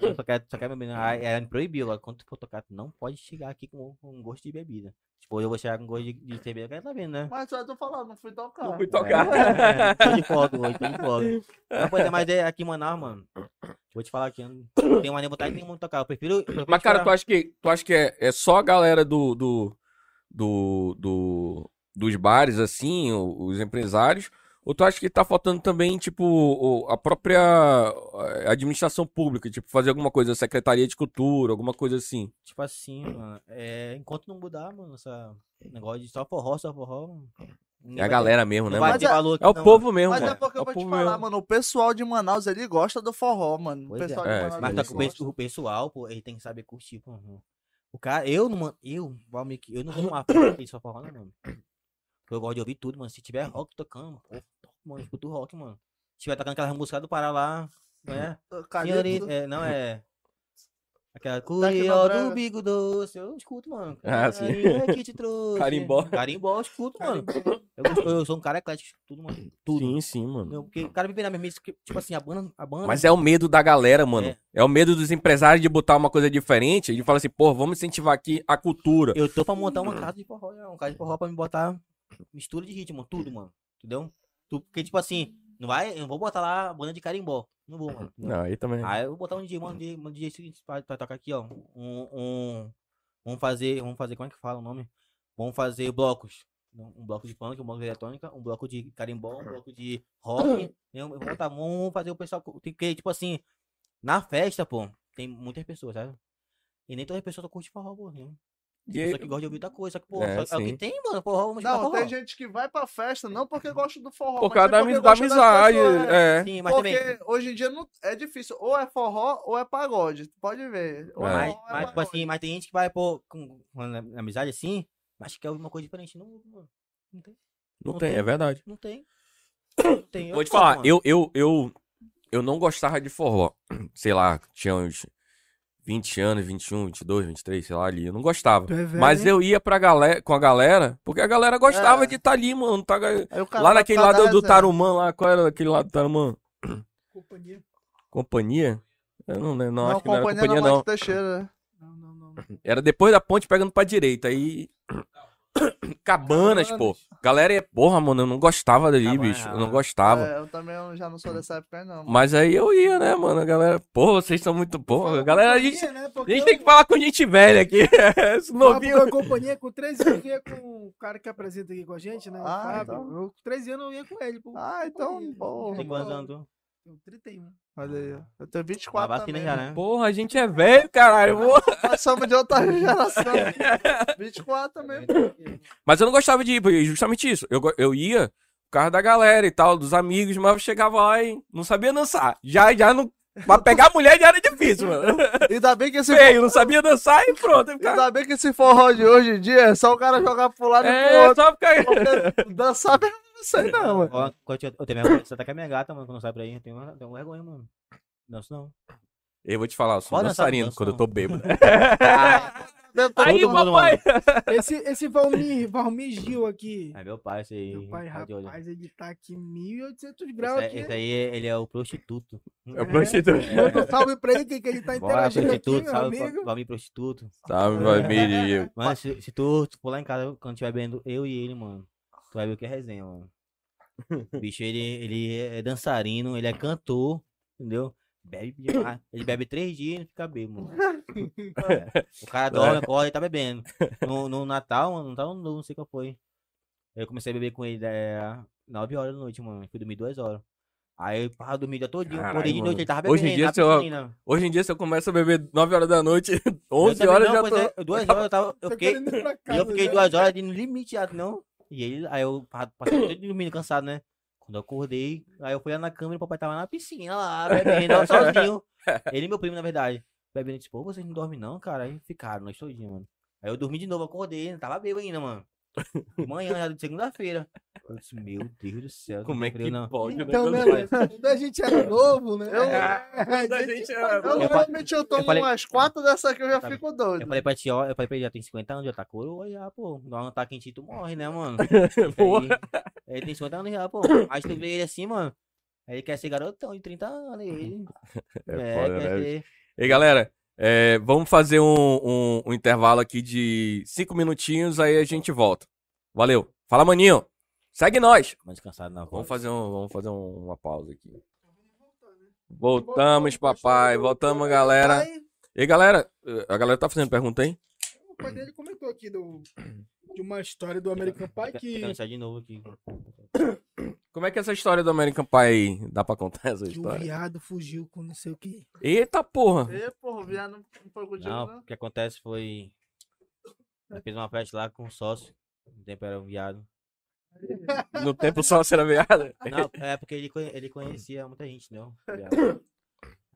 Eu Só quer, só quer beber. Aí ela me proibiu. Agora, quando tu for tocar, tu não pode chegar aqui com, com gosto de bebida. Tipo, eu vou chegar com gosto de, de cerveja, que ela tá vendo, né? Mas só eu tô falando, não fui tocar. Não fui tocar. É, tô de folga hoje, tô de folga. Não, pois é, mas é aqui em Manaus, mano. Vou te falar aqui, eu não tenho mais vontade nenhuma de tocar. Eu prefiro. eu prefiro Mas, cara, tu acha que, tu acha que é, é só a galera do, do, do, do- dos bares, assim, os empresários? Ou tu acha que tá faltando também, tipo, a própria eh, administração pública? Tipo, fazer alguma coisa, Secretaria de Cultura, alguma coisa assim? Tipo assim, mano. É, enquanto não mudar, mano, essa negócio de só forró, só forró. É a vai ter- galera mesmo, né, mano? é- valor aqui, É o não, povo mesmo, Mas mano. é porque é eu o vou te falar, mesmo. mano, o pessoal de Manaus, ele gosta do forró, mano. O Pois é. pessoal É, de Manaus, Mas ele tá com o pessoal, pô, ele tem que saber curtir, pô. O cara, eu não, eu, Valmir, eu não vou numa festa só forró, não, mano. Eu gosto de ouvir tudo, mano. Se tiver rock tocando, pô, mano, eu escuto rock, mano. Se tiver tocando aquela música do Pará lá, não é? Senhorita, é, não é. Aquela Tá Curió do bico doce, eu escuto, mano. Ah, sim. Carinha que te trouxe. Carimbó. Carimbó, eu escuto, mano. Eu, gosto- eu sou um cara eclético, escuto tudo, mano. Tudo. Sim, sim, mano. Não, Porque o cara me vê na mesma isso que, tipo assim, a banda, a banda. Mas é o medo da galera, mano. É. É. o medo dos empresários de botar uma coisa diferente. De falar assim, pô, vamos incentivar aqui a cultura. Eu tô pra montar uma casa de forró, é, uma casa de forró pra me botar mistura de ritmo, tudo, mano. Entendeu? Tu- Porque, tipo assim, não vai, eu não vou botar lá a banda de carimbó. Não vou, mano. Não, aí também. Aí eu vou botar um DJ, mano, um DJ, um DJ seguinte pra, pra tocar aqui, ó. Um, um. Vamos fazer. Vamos fazer, como é que fala o nome? Vamos fazer blocos. um bloco de funk, um bloco de eletrônica, um bloco de carimbó, um bloco de rock. um- Vamos, tá, vamos fazer o pessoal. cu- Tem que, tipo assim, na festa, pô, tem muitas pessoas, sabe? E nem todas as pessoas curtem forró, pô. Né? E Tem aí- pessoa que gosta de ouvir outra coisa, só que, pô, É, só- é o que tem, mano, forró, vamos Não, forró. tem gente que vai pra festa não porque gosta do forró, Por causa sim da, da amizade. pessoas, é. É. Sim, mas Porque também. hoje em dia não, é difícil. Ou é forró ou é pagode. Pode ver. Ou É. Mas, é mas, tipo assim, mas tem gente que vai, pô, com, com amizade assim, mas que quer ouvir uma coisa diferente. Não, não tem. Não Não tem, tem. é verdade. Não tem. Não tem. Vou te falar, mano. eu, eu, eu, eu não gostava de forró. Sei lá, tinha uns 20 anos, 21, 22, 23, sei lá ali. Eu não gostava. É velho, Mas hein? eu ia pra galera, com a galera, porque a galera gostava É. de estar ali, mano. Tá, lá vai naquele lado do resenha. Tarumã, lá, qual era aquele lado do Tarumã? Companhia. Companhia? Eu não lembro, não, Não, acho que não era companhia não, não. Teixeira. Não, não, não. não. Era depois da ponte pegando pra direita. Aí. Cabanas, pô. Galera, é- porra, mano, eu não gostava dali, Cabana, bicho. Eu não ah. gostava. É, eu também já não sou dessa época não. mano. Mas aí eu ia, né, mano? A galera, porra, vocês são muito porra. Galera, a gente, né? a gente eu- tem que falar com gente velha aqui. Esse Fala novinho. com a companhia, com 13 anos eu ia com o cara que apresenta aqui com a gente, né? Ah, Fábio. então. Eu, com 13 anos eu ia com ele. pô. Ah, então, porra. Tem quantos anos? tu? Tenho 31. Olha aí. ó. Eu tenho Uma 24 vacina também. já, né? né? Porra, a gente é velho, caralho. Nós somos de outra geração. 24 também. Mas eu não gostava de ir, justamente isso. Eu, eu ia por causa da galera e tal, dos amigos, mas eu chegava lá e não sabia dançar. Já, já não. Pra pegar mulher já era difícil, mano. Ainda bem que esse Feio, não sabia dançar e pronto. eu ficava- Ainda bem que esse forró de hoje em dia é só o cara jogar pro lado e pro É, outro. só ficar. Porque dançar mesmo não sei não, mano. Ó, eu, eu tenho vergonha, você tá com a minha gata, mano, quando sai pra aí. Eu tenho, uma- tenho vergonha, mano. Danço não. Eu vou te falar, eu sou Pode dançar, dançarino dança, quando eu tô bêbado. Deve tá Aí, papai! Esse, esse Valmir, Valmir Gil aqui. É meu pai, esse aí. Meu pai, tá rapaz, ele tá aqui 1800 Esse, graus aí- aqui. esse aí, ele é o prostituto. É o prostituto. Manda um salve pra ele, que, que ele tá Bora, interagindo aqui, prostituto, meu salve, amigo. vai me prostituto. Salve, família. Mano, se, se tu, tu for lá em casa, quando tiver bebendo eu e ele, mano, tu vai ver o que é resenha, mano. O bicho, ele, ele é dançarino, ele é cantor, entendeu? Bebe demais. Ele bebe três dias e não fica bêbado, mano. É. O cara dorme, acorda e tá bebendo. No, no Natal, mano, não, tá, não sei qual foi. Eu comecei a beber com ele é, 9 horas da noite, mano. Fui dormir 2 horas. Aí eu parava dormir o dia acordei de noite, ele tava bebendo. Hoje em dia, se eu-. Hoje em dia, se eu começo a beber 9 horas da noite, Eu 11 também horas não, já tô. é, duas horas eu tava. Eu Tô fiquei, casa eu fiquei já. duas horas de no limite já, não. E ele, aí eu pa- passei o dia dormindo cansado, né? Quando eu acordei, aí eu fui lá na cama e o papai tava na piscina lá, bebendo, sozinho. Ele e meu primo, na verdade. Bebendo, disse, pô, vocês não dormem não, cara? Aí ficaram, nós todinhos, mano. Aí eu dormi de novo, acordei, não tava bêbado ainda, mano. De manhã, já de segunda-feira. Eu disse, meu Deus do céu. Como é que não. pode? Então, né? né? Quando a gente era novo, né? Eu- a da gente era- Eu, Eu fa- realmente eu tomo falei- umas quatro dessa aqui eu já Sabe, fico doido. Eu falei pra ti, ó, eu falei pra ele, já tem 50 anos, já tá coroa, já, pô. Dá um ataque em ti, tu morre, né, mano? Porra. Aí, ele tem 50 anos já, pô. Aí tu vê ele assim, mano. Aí ele quer ser garotão de 30 anos. Ele... É É, foda, quer né? ser. E galera, é, vamos fazer um, um- um intervalo aqui de 5 minutinhos, aí a gente volta. Valeu. Fala, maninho. Segue nós. Mas descansado na Vamos fazer, um, vamos fazer um- uma pausa aqui. Voltamos, papai. Voltamos, galera. E galera, a galera tá fazendo pergunta aí? o pai dele comentou aqui do, de uma história do American Pie que começar de novo aqui. Como é que é essa história do American Pie aí? Dá pra contar essa que o história? viado fugiu com não sei o que. Eita porra! E, porra, o viado não não foi contigo, Não, não? o que acontece foi. Eu fiz uma festa lá com um sócio. No tempo era um viado. No tempo só será viada? Não, é porque ele, ele conhecia muita gente? Viado.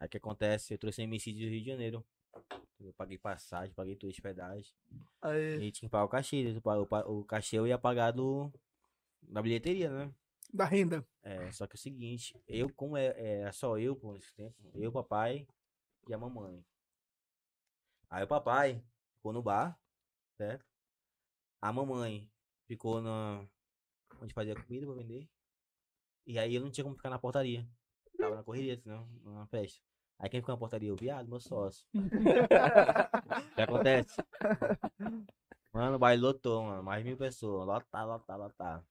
Aí o que acontece? Eu trouxe MC do Rio de Janeiro. Eu paguei passagem, paguei tudo, hospedagem. Aí, E tinha que pagar o cachê. O, pa- o, cachê eu ia pagar do, da bilheteria, né? Da renda. É, só que é o seguinte, eu, como é, era só eu por esse tempo, eu, papai e a mamãe. Aí o papai ficou no bar, certo? A mamãe ficou na. onde fazia comida pra vender. E aí eu não tinha como ficar na portaria. Tava na correria, senão, na festa. Aí quem ficou na portaria? O viado, meu sócio. O que acontece? Mano, o baile lotou, mano. Mais mil pessoas. Lotar, lotar, lotar.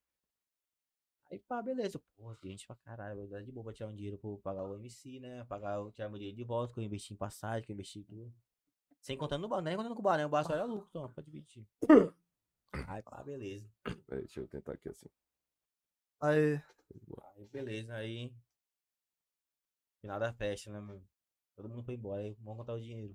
Aí, pá, beleza. Pô, tem gente pra caralho. Vai dar de boa pra tirar um dinheiro pra pagar o MC, né? Pagar o tirar meu dinheiro de volta, que eu investi em passagem, que eu investi em tudo. Sem contando no bar, nem contando com o bar, né? O bar só era lucro, só, pra dividir. Aí, pá, beleza. Peraí, Deixa eu tentar aqui assim. Aí, Aí, beleza, aí. Final da festa, né, mano? Todo mundo foi embora, aí vamos contar o dinheiro.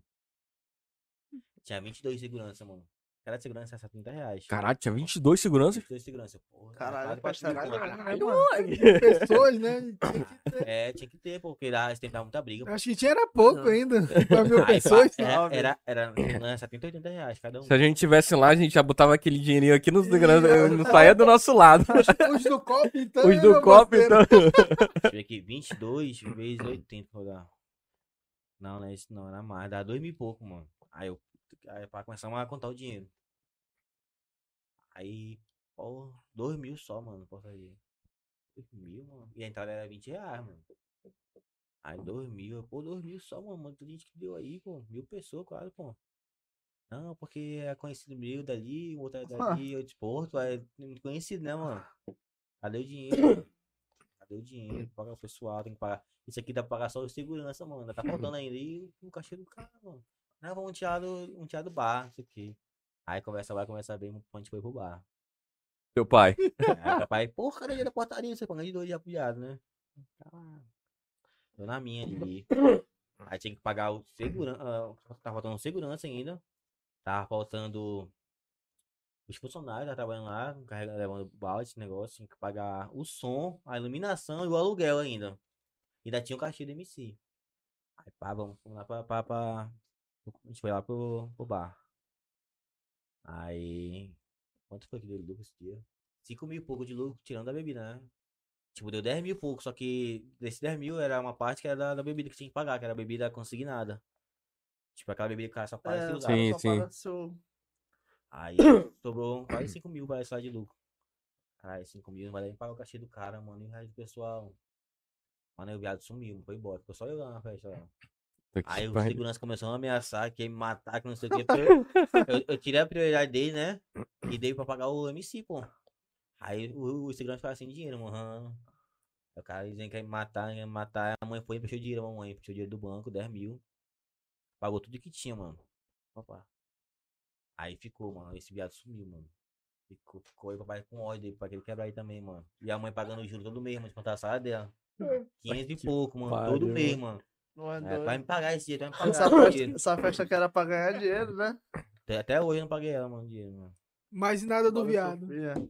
Tinha 22 segurança, mano. Cada segurança é 70 reais. Caralho, tinha 22 seguranças? 22 segurança, porra. caralho, pra caralho, né, mano? Pessoas, né? Tinha que ter. É, tinha que ter, porque lá tempo dava muita briga. Acho que tinha era pouco Não. ainda. Pra mil Aí, pessoas. pá, era, era, era, era 70, 80 reais cada um. Se a gente tivesse lá, a gente já botava aquele dinheirinho aqui nos segurança, não saía do nosso lado. Os do copo, então. Os do era copo, então. Deixa eu ver aqui, 22 vezes 80 vou dar. Não, não é isso não, era mais. Dá dois mil e pouco, mano. Aí eu. Aí pra começar a contar o dinheiro. Aí, pô, dois mil só, mano, portaria. Dois mil, mano. E a entrada era 20 reais, mano. Aí dois mil, pô, dois mil só, mano. Muita gente que deu aí, pô. Mil pessoas, claro, pô. Não, porque é conhecido meu dali, o outro é dali. Eu tu é conhecido, né, mano? Cadê o dinheiro? Cadê o dinheiro? Paga o pessoal, tem que pagar. Isso aqui dá pra pagar só o segurança, mano. Tá faltando ainda. E o cachê do cara, mano. Não, vamos tirar do, um tirar do bar, isso aqui. Aí conversa vai, conversa bem, a gente foi pro bar. Teu pai. Aí o papai, porra, dia da portaria? Você paga de dois já pro viado, né? Ah, Tô na minha ali. Aí tinha que pagar o segurança. tava faltando segurança ainda. Tava faltando os funcionários tá trabalhando lá, carregando, levando balde, esse negócio. Tinha que pagar o som, a iluminação e o aluguel ainda. E ainda tinha o cachê do MC. Aí pá, vamos, vamos lá pra, pra, pra- A gente foi lá pro, pro bar. Aí. Quanto foi que deu de lucro esse dia? 5 mil e pouco de lucro, tirando a bebida, né? Tipo, deu 10 mil e pouco, só que desses 10 mil era uma parte que era da, da bebida que tinha que pagar, que era a bebida consignada. Tipo, aquela bebida que o cara só faz é, se usar. Sim, sim. Aí sobrou quase 5 mil para só de lucro. Caralho, 5 mil não vai nem pagar o cachê do cara, mano. E o resto do pessoal. Mano, aí o viado sumiu, foi embora. Ficou só eu lá na festa lá. Aí o segurança começou a ameaçar, que ia me matar, que não sei o que. Eu, eu, tirei a prioridade dele, né? E dei pra pagar o MC, pô. Aí o, o segurança ficava sem dinheiro, mano. Aí O cara dizendo que ia me matar, ia me matar. A mãe foi e puxou dinheiro, a mamãe. Puxou dinheiro do banco, 10 mil. Pagou tudo que tinha, mano. Opa. Aí ficou, mano. Esse viado sumiu, mano. Ficou, ficou aí, papai com ódio dele, pra que ele quebrar aí também, mano. E a mãe pagando o juro todo mês, mano, de contar a salário dela. 500 e que pouco, mano. pariu, todo mês, mano. Não é É, vai me pagar esse dinheiro, vai me Essa pagar esse festa, dinheiro. essa festa que era pra ganhar dinheiro, né? Até, até hoje eu não paguei ela, mano, dinheiro, mano. Mas nada do viado.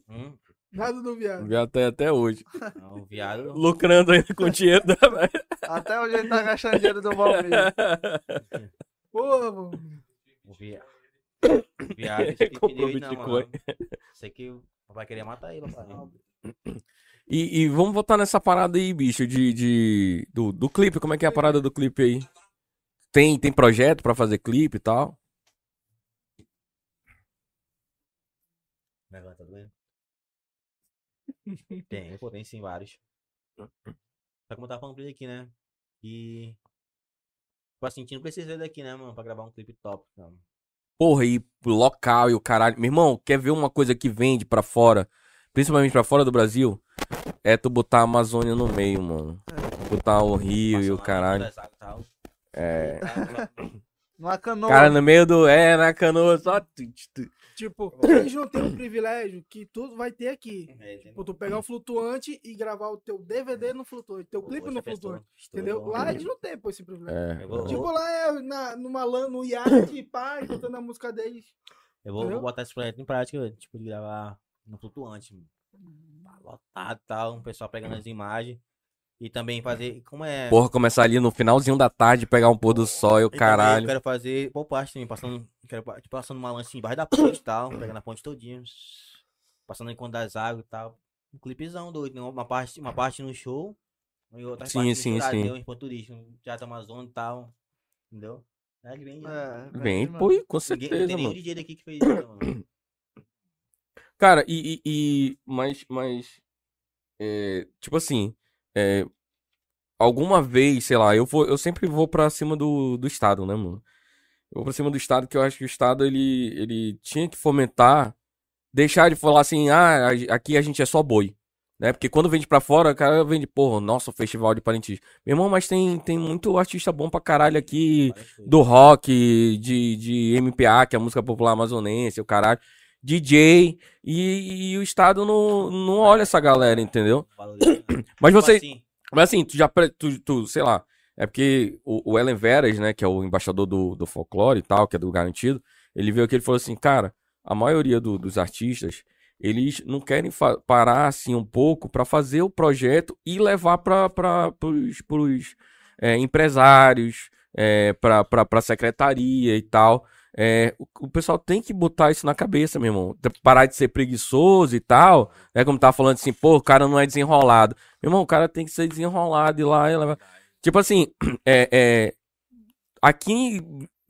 Hum? Nada do O viado. viado tá aí até hoje. Não, o viado. Lucrando ainda com o dinheiro da. Até hoje ele tá gastando dinheiro do Valmir. Porra, mano. O viado. Viado, isso aqui Comprou não, Bitcoin. mano. Sei que o papai queria matar ele, papai. E, e vamos voltar nessa parada aí, bicho, de, de do, do clipe. Como é que é a parada do clipe aí? Tem, tem projeto pra fazer clipe e tal? Tá doendo? Tem, pô, tem sim, vários. Só como eu tava falando pra ele aqui, né? E. Tipo assim, a gente não precisa daqui, né, mano, pra gravar um clipe top. Não. Porra, e local e o caralho. Meu irmão, quer ver uma coisa que vende pra fora, principalmente pra fora do Brasil? É tu botar a Amazônia no meio, mano. Botar o Rio e o caralho. das águas e tal. É. Numa canoa. Cara, no meio do. É, na canoa, só. Tu, tu, tu. Tipo, eles não têm um privilégio que tudo vai ter aqui. É, Tipo, tu pegar o flutuante e gravar o teu DVD no flutuante, teu clipe no flutuante. Entendeu? Lá eles não têm, pô, esse privilégio. É. Vou, Tipo, lá é na, numa lan, no iate, pá, cantando a música deles. eu vou, vou botar esse projeto em prática, tipo, de gravar no flutuante. Tá Lotado e tal, um pessoal pegando as imagens. E também fazer. Como é. Porra, começar ali no finalzinho da tarde, pegar um pôr do sol e o caralho. Eu quero fazer pop art também, passando, quero, tipo, passando uma lança embaixo da ponte e tal, pegando a ponte todinha, passando em conta das águas e tal. Um clipezão doido, né? uma parte, uma parte no show e outra Sim, parte sim, sim. em ponto turístico, teatro Amazônia e tal, entendeu? É, ele vem, É, Vem, pô, com Ninguém, não certeza, tem nenhum mano. DJ daqui que fez isso, mano. Cara, e. e, e- mas. mas é, tipo assim. É, alguma vez, sei lá, eu, vou, eu sempre vou pra cima do, do Estado, né, mano? Eu vou pra cima do Estado, que eu acho que o Estado ele, ele tinha que fomentar. Deixar de falar assim, ah, aqui a gente é só boi. Né? Porque quando vende pra fora, o cara vende, porra, nossa, o festival de Parintins. Meu irmão, mas tem, tem muito artista bom pra caralho aqui do rock, de, de MPA, que é a música popular amazonense, o caralho. DJ, e, e o Estado não, não olha essa galera, entendeu? Mas Tipo você, assim, mas assim, tu já, tu, tu, sei lá, é porque o, o Ellen Veras, né, que é o embaixador do, do folclore e tal, que é do Garantido, ele veio aqui e falou assim, cara, a maioria do- dos artistas, eles não querem parar assim um pouco pra fazer o projeto e levar para pros é, empresários, é, pra, pra secretaria e tal. É, o, o pessoal tem que botar isso na cabeça, meu irmão. Parar de ser preguiçoso e tal. É como tava falando assim, pô, o cara não é desenrolado. Meu irmão, o cara tem que ser desenrolado e lá e levar. Tipo assim, é, é, aqui,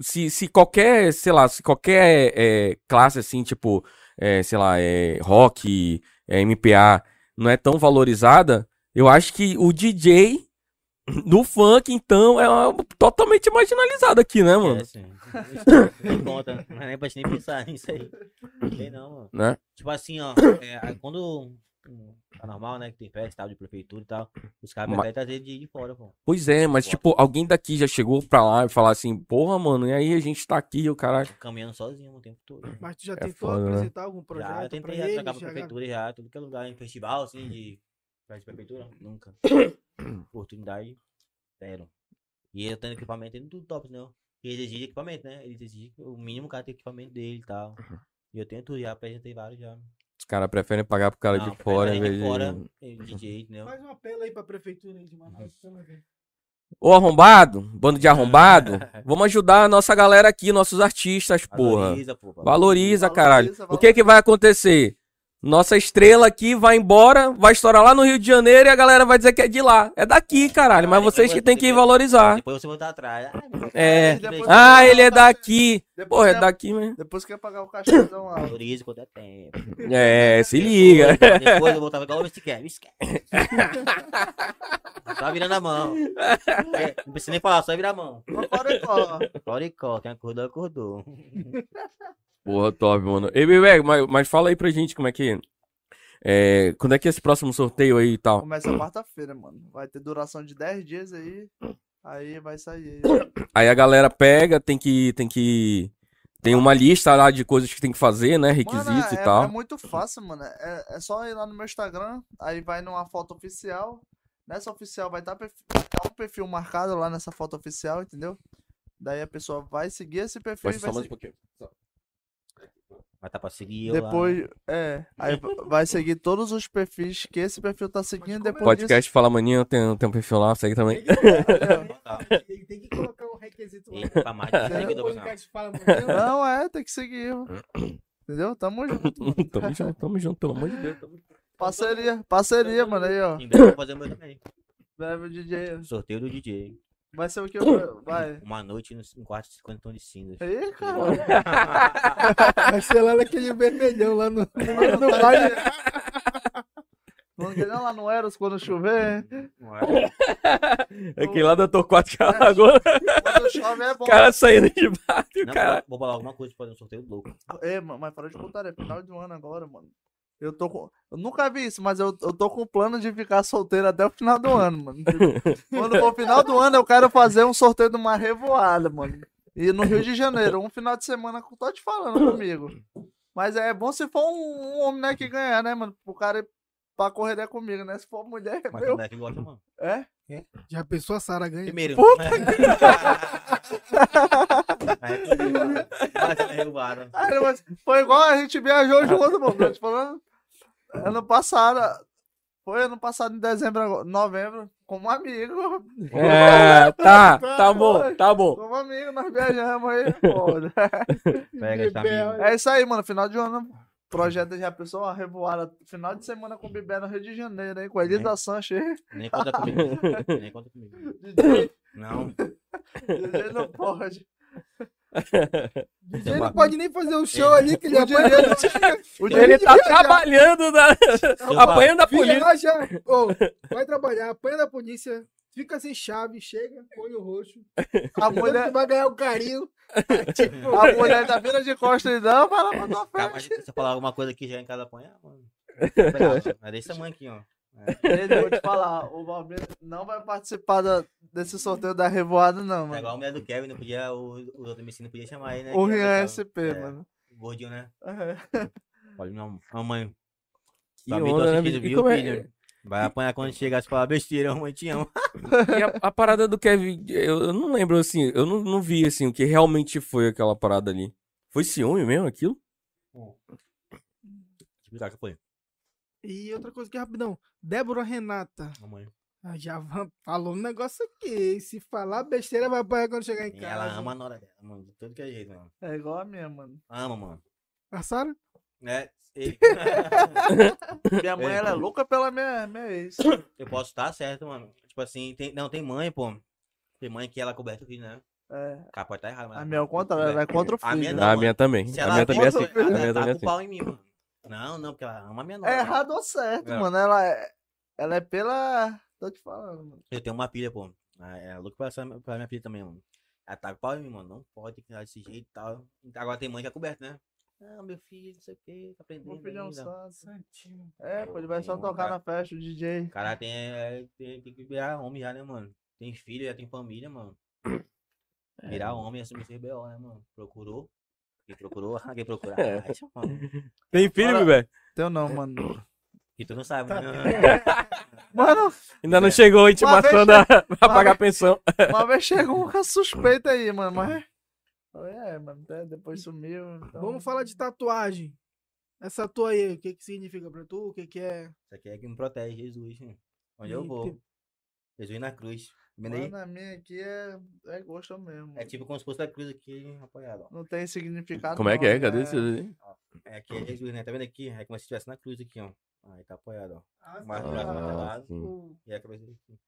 se, se qualquer, sei lá, se qualquer é, classe assim, tipo, é, sei lá, é, rock, é, MPA, não é tão valorizada, eu acho que o DJ do funk, então, é uma- totalmente marginalizado aqui, né, mano? É. Não conta. Não é nem pra gente nem pensar nisso aí. Não tem não, mano. Né? Tipo assim, ó. é, quando. Tá normal, né? Que tem festa, tal, de prefeitura e tal. Os caras Ma- preferem trazer de, de fora, pô. Pois é, mas tipo, alguém daqui já chegou pra lá e falar assim, porra, mano, e aí a gente tá aqui, o cara. Caminhando sozinho o tempo todo. Mas tu já É tentou foda, né? apresentar algum Já, projeto eu pra tentei já eles? trocar pra Já- prefeitura já, tudo que é lugar, em festival, assim, de de prefeitura, nunca. Oportunidade, zero. E eu tendo equipamento, tendo tudo top, né? E eles exigem equipamento, né? Eles exigem que o mínimo o cara tem equipamento dele e tal. Uhum. E eu tenho tudo, já apresentei vários já. Os caras preferem pagar pro cara Não, de fora em vez de fora, de. DJ, entendeu? Faz um apelo aí pra prefeitura aí de Manaus. ver. Ô arrombado, bando de arrombado, vamos ajudar a nossa galera aqui, nossos artistas, porra. Valoriza, pô. Valoriza, Valoriza, caralho. O valoriza. que que vai acontecer? Nossa estrela aqui vai embora, vai estourar lá no Rio de Janeiro e a galera vai dizer que é de lá. É daqui, caralho, mas vocês que tem que depois- valorizar. Depois você voltar atrás. Ah, É. Ah, ele é daqui. Depois Porra, é daqui mesmo. Depois quer pagar o cachezão lá. Valoriza quando é tempo. É, se liga. Depois eu voltava igual o Westcam. Só virando a mão. É, não precisa nem falar, só virar a mão. Não pode ó. Coricó, quem acordou, acordou. Porra, top, mano. Ei, Bebê, mas, mas fala aí pra gente como é que. É, quando é que é esse próximo sorteio aí e tal? Começa quarta-feira, mano. Vai ter duração de 10 dias aí. Aí vai sair. Aí a galera pega, tem que. Tem que. Tem uma lista lá de coisas que tem que fazer, né? Requisitos Mano, e é, tal. É muito fácil, mano. É, é só ir lá no meu Instagram, aí vai numa foto oficial. Nessa oficial vai estar um perfil marcado lá nessa foto oficial, entendeu? Daí a pessoa vai seguir esse perfil Pode e só vai mais um se- pouquinho. Mas tá pra seguir eu lá. depois, é, aí vai seguir todos os perfis que esse perfil tá seguindo depois Podcast Fala Maninha, tem, tem um perfil lá, segue também. Tem que- Ele tem que colocar um requisito lá. Pra mais de seguidores, não. podcast fala, disso. "Meu, Não, é, tem que seguir. Entendeu? Tamo junto. tamo junto, tamo junto, pelo amor de Deus. Parceria, parceria, mano, aí, ó. Em breve eu vou fazer o meu também. Breve DJ. Sorteio do DJ. Vai ser o que? Vai. Uma noite no em quarto de 50 tons de cinzas. Aí, cara. Vai ser lá naquele vermelhão lá no, no baile. Não lá no Eros quando chover. Não é? Aqui lá da Torquato de Alagoas, Quando chove é bom. o cara saindo de baixo, cara. vou falar alguma coisa pra fazer um sorteio louco. É, mas fora de contar, é final de ano agora, mano. Eu tô com. Eu nunca vi isso, mas eu, eu tô com o plano de ficar solteiro até o final do ano, mano. Quando for o final do ano, eu quero fazer um sorteio de uma revoada, mano. E no Rio de Janeiro, um final de semana, com- tô te falando comigo. Mas é bom se for um, um homem, né, que ganhar, né, mano? O cara ir pra correr comigo, né? Se for mulher, é Mas meu. o moleque gosta, mano. É? Já pensou a Sara ganha? Primeiro. Puta derrubada. Aí, mas foi igual a gente viajou junto, mano. Tô te falando. Ano passado. Foi ano passado, em dezembro, agora- novembro, como amigo. É, tá, tá bom, tá bom. Como amigo, nós viajamos aí, foda. Pega amigo. É isso aí, mano. Final de ano. Projeto já pensou uma revoada. Final de semana com o Bibé no Rio de Janeiro, hein? Com a Elisa Sanches. Nem conta comigo. Nem conta comigo. DJ, Não. DJ não pode. Ele não pode nem fazer um show ali que ele apanha. O Ele tá trabalhando, na... Eu apanhando a polícia. Viaja, ô, vai trabalhar, apanha da polícia, fica sem chave, chega, olho roxo. A Mulher... vai ganhar o carinho. tipo, a mulher da vira de costas e não, vai lá pra tua frente. mas se eu falar alguma coisa aqui já em casa apanhar, mano. É desse tamanho aqui, ó. Ele, vou te falar, o Valmir não vai participar da- desse sorteio da revoada, não, É mano. igual a mulher do Kevin, não podia, o, o outro MC não podia chamar aí, né? O Rian era SP, é. mano. Gordinho, né? É. Olha, minha mamãe. Que Família onda, né? E viu, como é- filho? Vai apanhar quando chegar e falar besteira, mãe, te amo. E a, a parada do Kevin, eu, eu não lembro assim, eu não, não vi assim o que realmente foi aquela parada ali. Foi ciúme mesmo aquilo? Que foi. E outra coisa que rapidão. Débora Renata. Mamãe. Ah, Já falou um negócio aqui. Se falar besteira, vai apanhar quando chegar em E casa. ela ama a nora dela, mano. De tudo que é jeito, mano. É igual a minha, mano. Ama, mano. A Sara? É. e- Minha mãe, É. ela é louca pela minha, minha ex. eu posso estar certo, mano. Tipo assim, tem, não, tem mãe, pô. Tem mãe que ela coberta o filho, né? É. Cara pode estar errado, mas. A minha é o contrário, ela é contra o A minha filho. não, a minha também. Se A ela minha também é assim. A ela minha ela também é tá com assim. pau em mim, mano. Não, não, porque ela ama a minha nora. É errado ou certo, É. mano. Ela é, ela é pela. Tô te falando, mano. Eu tenho uma filha, pô. É louco pra, essa, pra minha filha também, mano. Ela tá com pau em mim, mano. Não pode criar desse jeito e tal. Agora tem mãe que é coberta, né? Ah, meu filho, não sei o que, tá aprendendo. Meu filho é um santo. Santinho. É, pô, ele vai só tocar cara. na festa, o DJ. O cara tem, é, tem, tem que virar homem já, né, mano? Tem filho, já tem família, mano. É. Virar homem, assumir ser B.O., né, mano? Procurou. Quem procurou, quem procurou. É. Tem filho, velho? Teu não, mano. E tu não sabe, né? Mano, Ainda não chegou a intimação vez da, pra pagar a pensão. uma vez chegou uma suspeita aí, mano, mas. Falei, É, mano, até depois sumiu. então- Vamos falar de tatuagem. Essa tua aí, o que que significa pra tu? O que que é? Isso aqui é que me protege, Jesus. mano. Onde eu vou. Jesus na cruz. Tá Vendo aí? Mano, a minha aqui é, é gosto mesmo. É tipo como se fosse a cruz aqui apoiada, ó. Não tem significado. Como é que não, é? Cadê esse? É aqui é Jesus, né? Tá vendo aqui? É como se estivesse na cruz aqui, ó. Aí tá apoiado, ó. Ah, Mais tá. braço Ah, lado e a cabeça aqui.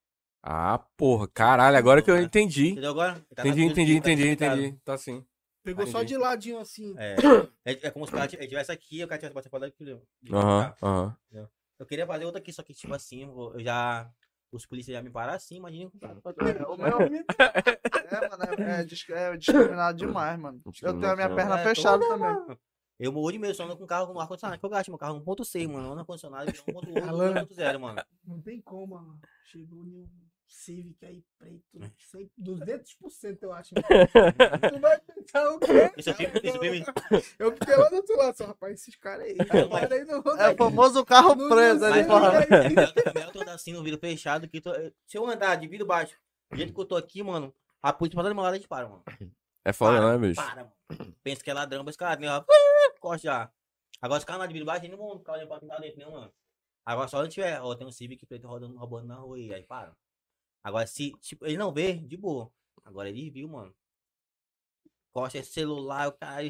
Ah, porra, caralho, agora que eu entendi. Entendeu agora? Tá Entendi, entendi, aqui, tá entendi, entendi. Tá sim. Pegou só Entendi. de ladinho assim. É, é, é como se o cara t- tivesse aqui e o cara tivesse botado pra aqui. Aham, aham. Eu queria fazer outra aqui, só que tipo assim, eu já. Os polícias já me pararam assim, imagina com o cara. É, o meu. É, mano, é, é é discriminado demais, mano. Eu tenho a minha perna É, fechada também. Eu morro de medo, só ando com carro com ar-condicionado. Que eu gasto meu carro 1.6, mano. Ando ar-condicionado, 1.8, Alan. 1.0, mano. Não tem como, mano. Chegou no Civic aí preto. 100, 200% eu acho. tu vai pensar o quê? Isso aqui, isso aqui. Eu fiquei lá do outro lado, só, rapaz, esses caras aí. É, Cara aí não É o famoso carro Não- preto não ali né? Eu tô assim no vidro fechado. Que tô- Se eu andar de vidro baixo, do jeito que eu tô aqui, mano, a polícia passando do meu lado, a gente para, mano. É foda, Para, né, bicho? Para. Pensa que é ladrão, mas cara ó. Corte já. Agora, os caras de vidro baixo, não vão ficar olhando pra tá dentro, não, mano. Agora, só se tiver, ó, tem um Civic preto rodando, roubando na rua aí, aí para. Agora, se, tipo, ele não vê, de boa. Agora ele viu, mano. Corte esse celular, o cara.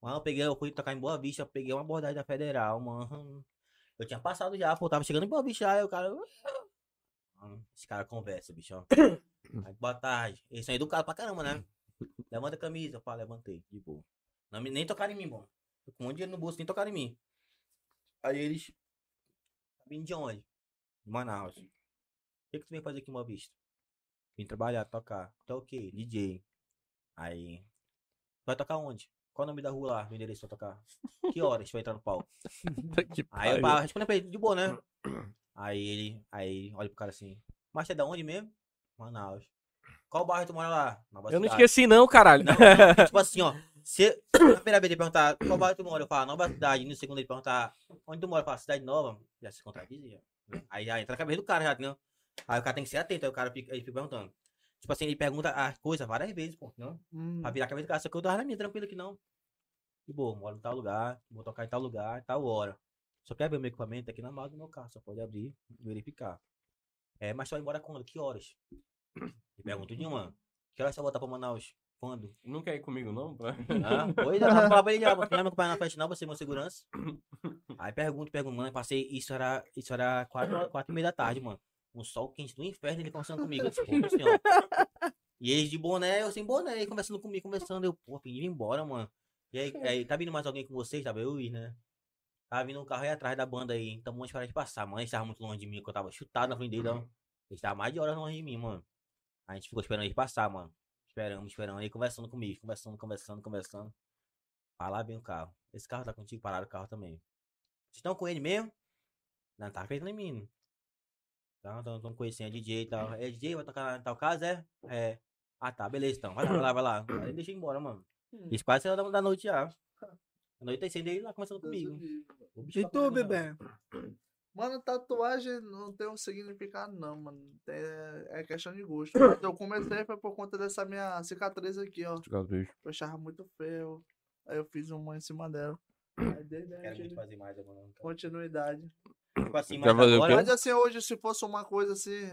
Mano, eu peguei, eu fui tocar em Boa Vista, eu peguei uma abordagem da Federal, mano. Eu tinha passado já, pô, tava chegando em Boa Vista, aí o cara. Mano, esse cara conversa, bichão. Aí, boa tarde. Eles são educados pra caramba, né? Levanta a camisa, falo, levantei, de boa. Não, nem tocaram em mim, mano. Tô com um monte de dinheiro no bolso, nem tocaram em mim. Aí eles. Vim de onde? De Manaus. O que, que tu vem fazer aqui em Boa Vista? Vim trabalhar, tocar. Tá o quê? DJ. Aí. Vai tocar onde? Qual o nome da rua lá, do endereço pra tocar? Que horas tu vai entrar no palco? Aí eu pá, respondi pra ele, de boa, né? Aí ele, aí olha pro cara assim, mas você é da onde mesmo? Manaus. Qual bairro tu mora lá? Nova Eu não Cidade. esqueci, não, caralho. Não, não, tipo assim, ó. Se, na primeira vez ele perguntar qual bairro tu mora, eu falo Nova Cidade. No segundo ele perguntar onde tu mora, eu falo Cidade Nova. Já se contradizia. Aí já entra na cabeça do cara, já, entendeu? Aí o cara tem que ser atento, aí o cara fica, ele fica perguntando. Tipo assim, ele pergunta as coisas várias vezes, pô, não? Hum, Pra virar a cabeça do cara, só que eu tava na minha, tranquilo que não. De boa, moro em tal lugar, vou tocar em tal lugar, tal hora. Só quer ver meu equipamento aqui na mala do meu carro, só pode abrir e verificar. É, mas só ir embora quando? Que horas? E pergunto de mano. Que horas você voltar pra Manaus? Quando? Não quer ir comigo, não? Ah, pois é, eu falava pra ele não vai me acompanhar na festa não, você é meu segurança. Aí pergunto, pergunto, mano, passei, isso era, isso era quatro, quatro e meia da tarde, mano. Um sol quente do inferno, ele conversando comigo, eu disse. E eles de boné, eu sem boné, ele conversando comigo, conversando, eu, pô, pedi ir embora, mano. E aí, aí, tá vindo mais alguém com vocês? Tava eu e, né? Tava vindo um carro aí atrás da banda aí, então um monte de cara de passar, mano, eles estavam muito longe de mim, que eu tava chutado na frente dele, ó. Eles estavam mais de hora longe de mim, mano. A gente ficou esperando eles passar, mano. Esperamos, esperando, aí conversando comigo, conversando, conversando, conversando. Vai lá vem o carro. Esse carro tá contigo, pararam o carro também. Vocês estão com ele mesmo? Não, tá acreditando em mim. Tá, então, estão conhecendo é DJ e tal. É DJ, vai tocar em tal casa, é? É. Ah, tá, beleza então. Vai lá, vai lá, vai lá. Aí deixa eu ir embora, mano. Isso quase saiu da, noite já. Anoitecendo ele lá conversando Deus comigo. o livre. O bicho E tá tu, bebê? Mano, tatuagem não tem um significado, não, mano. Tem- é questão de gosto. Mas eu comecei foi por conta dessa minha cicatriz aqui, ó. Eu achava muito feio. Aí eu fiz uma em cima dela. Aí desde aí Quero muito fazer mais, mano. continuidade. Tipo assim, mas agora... Mas assim, hoje, se fosse uma coisa assim,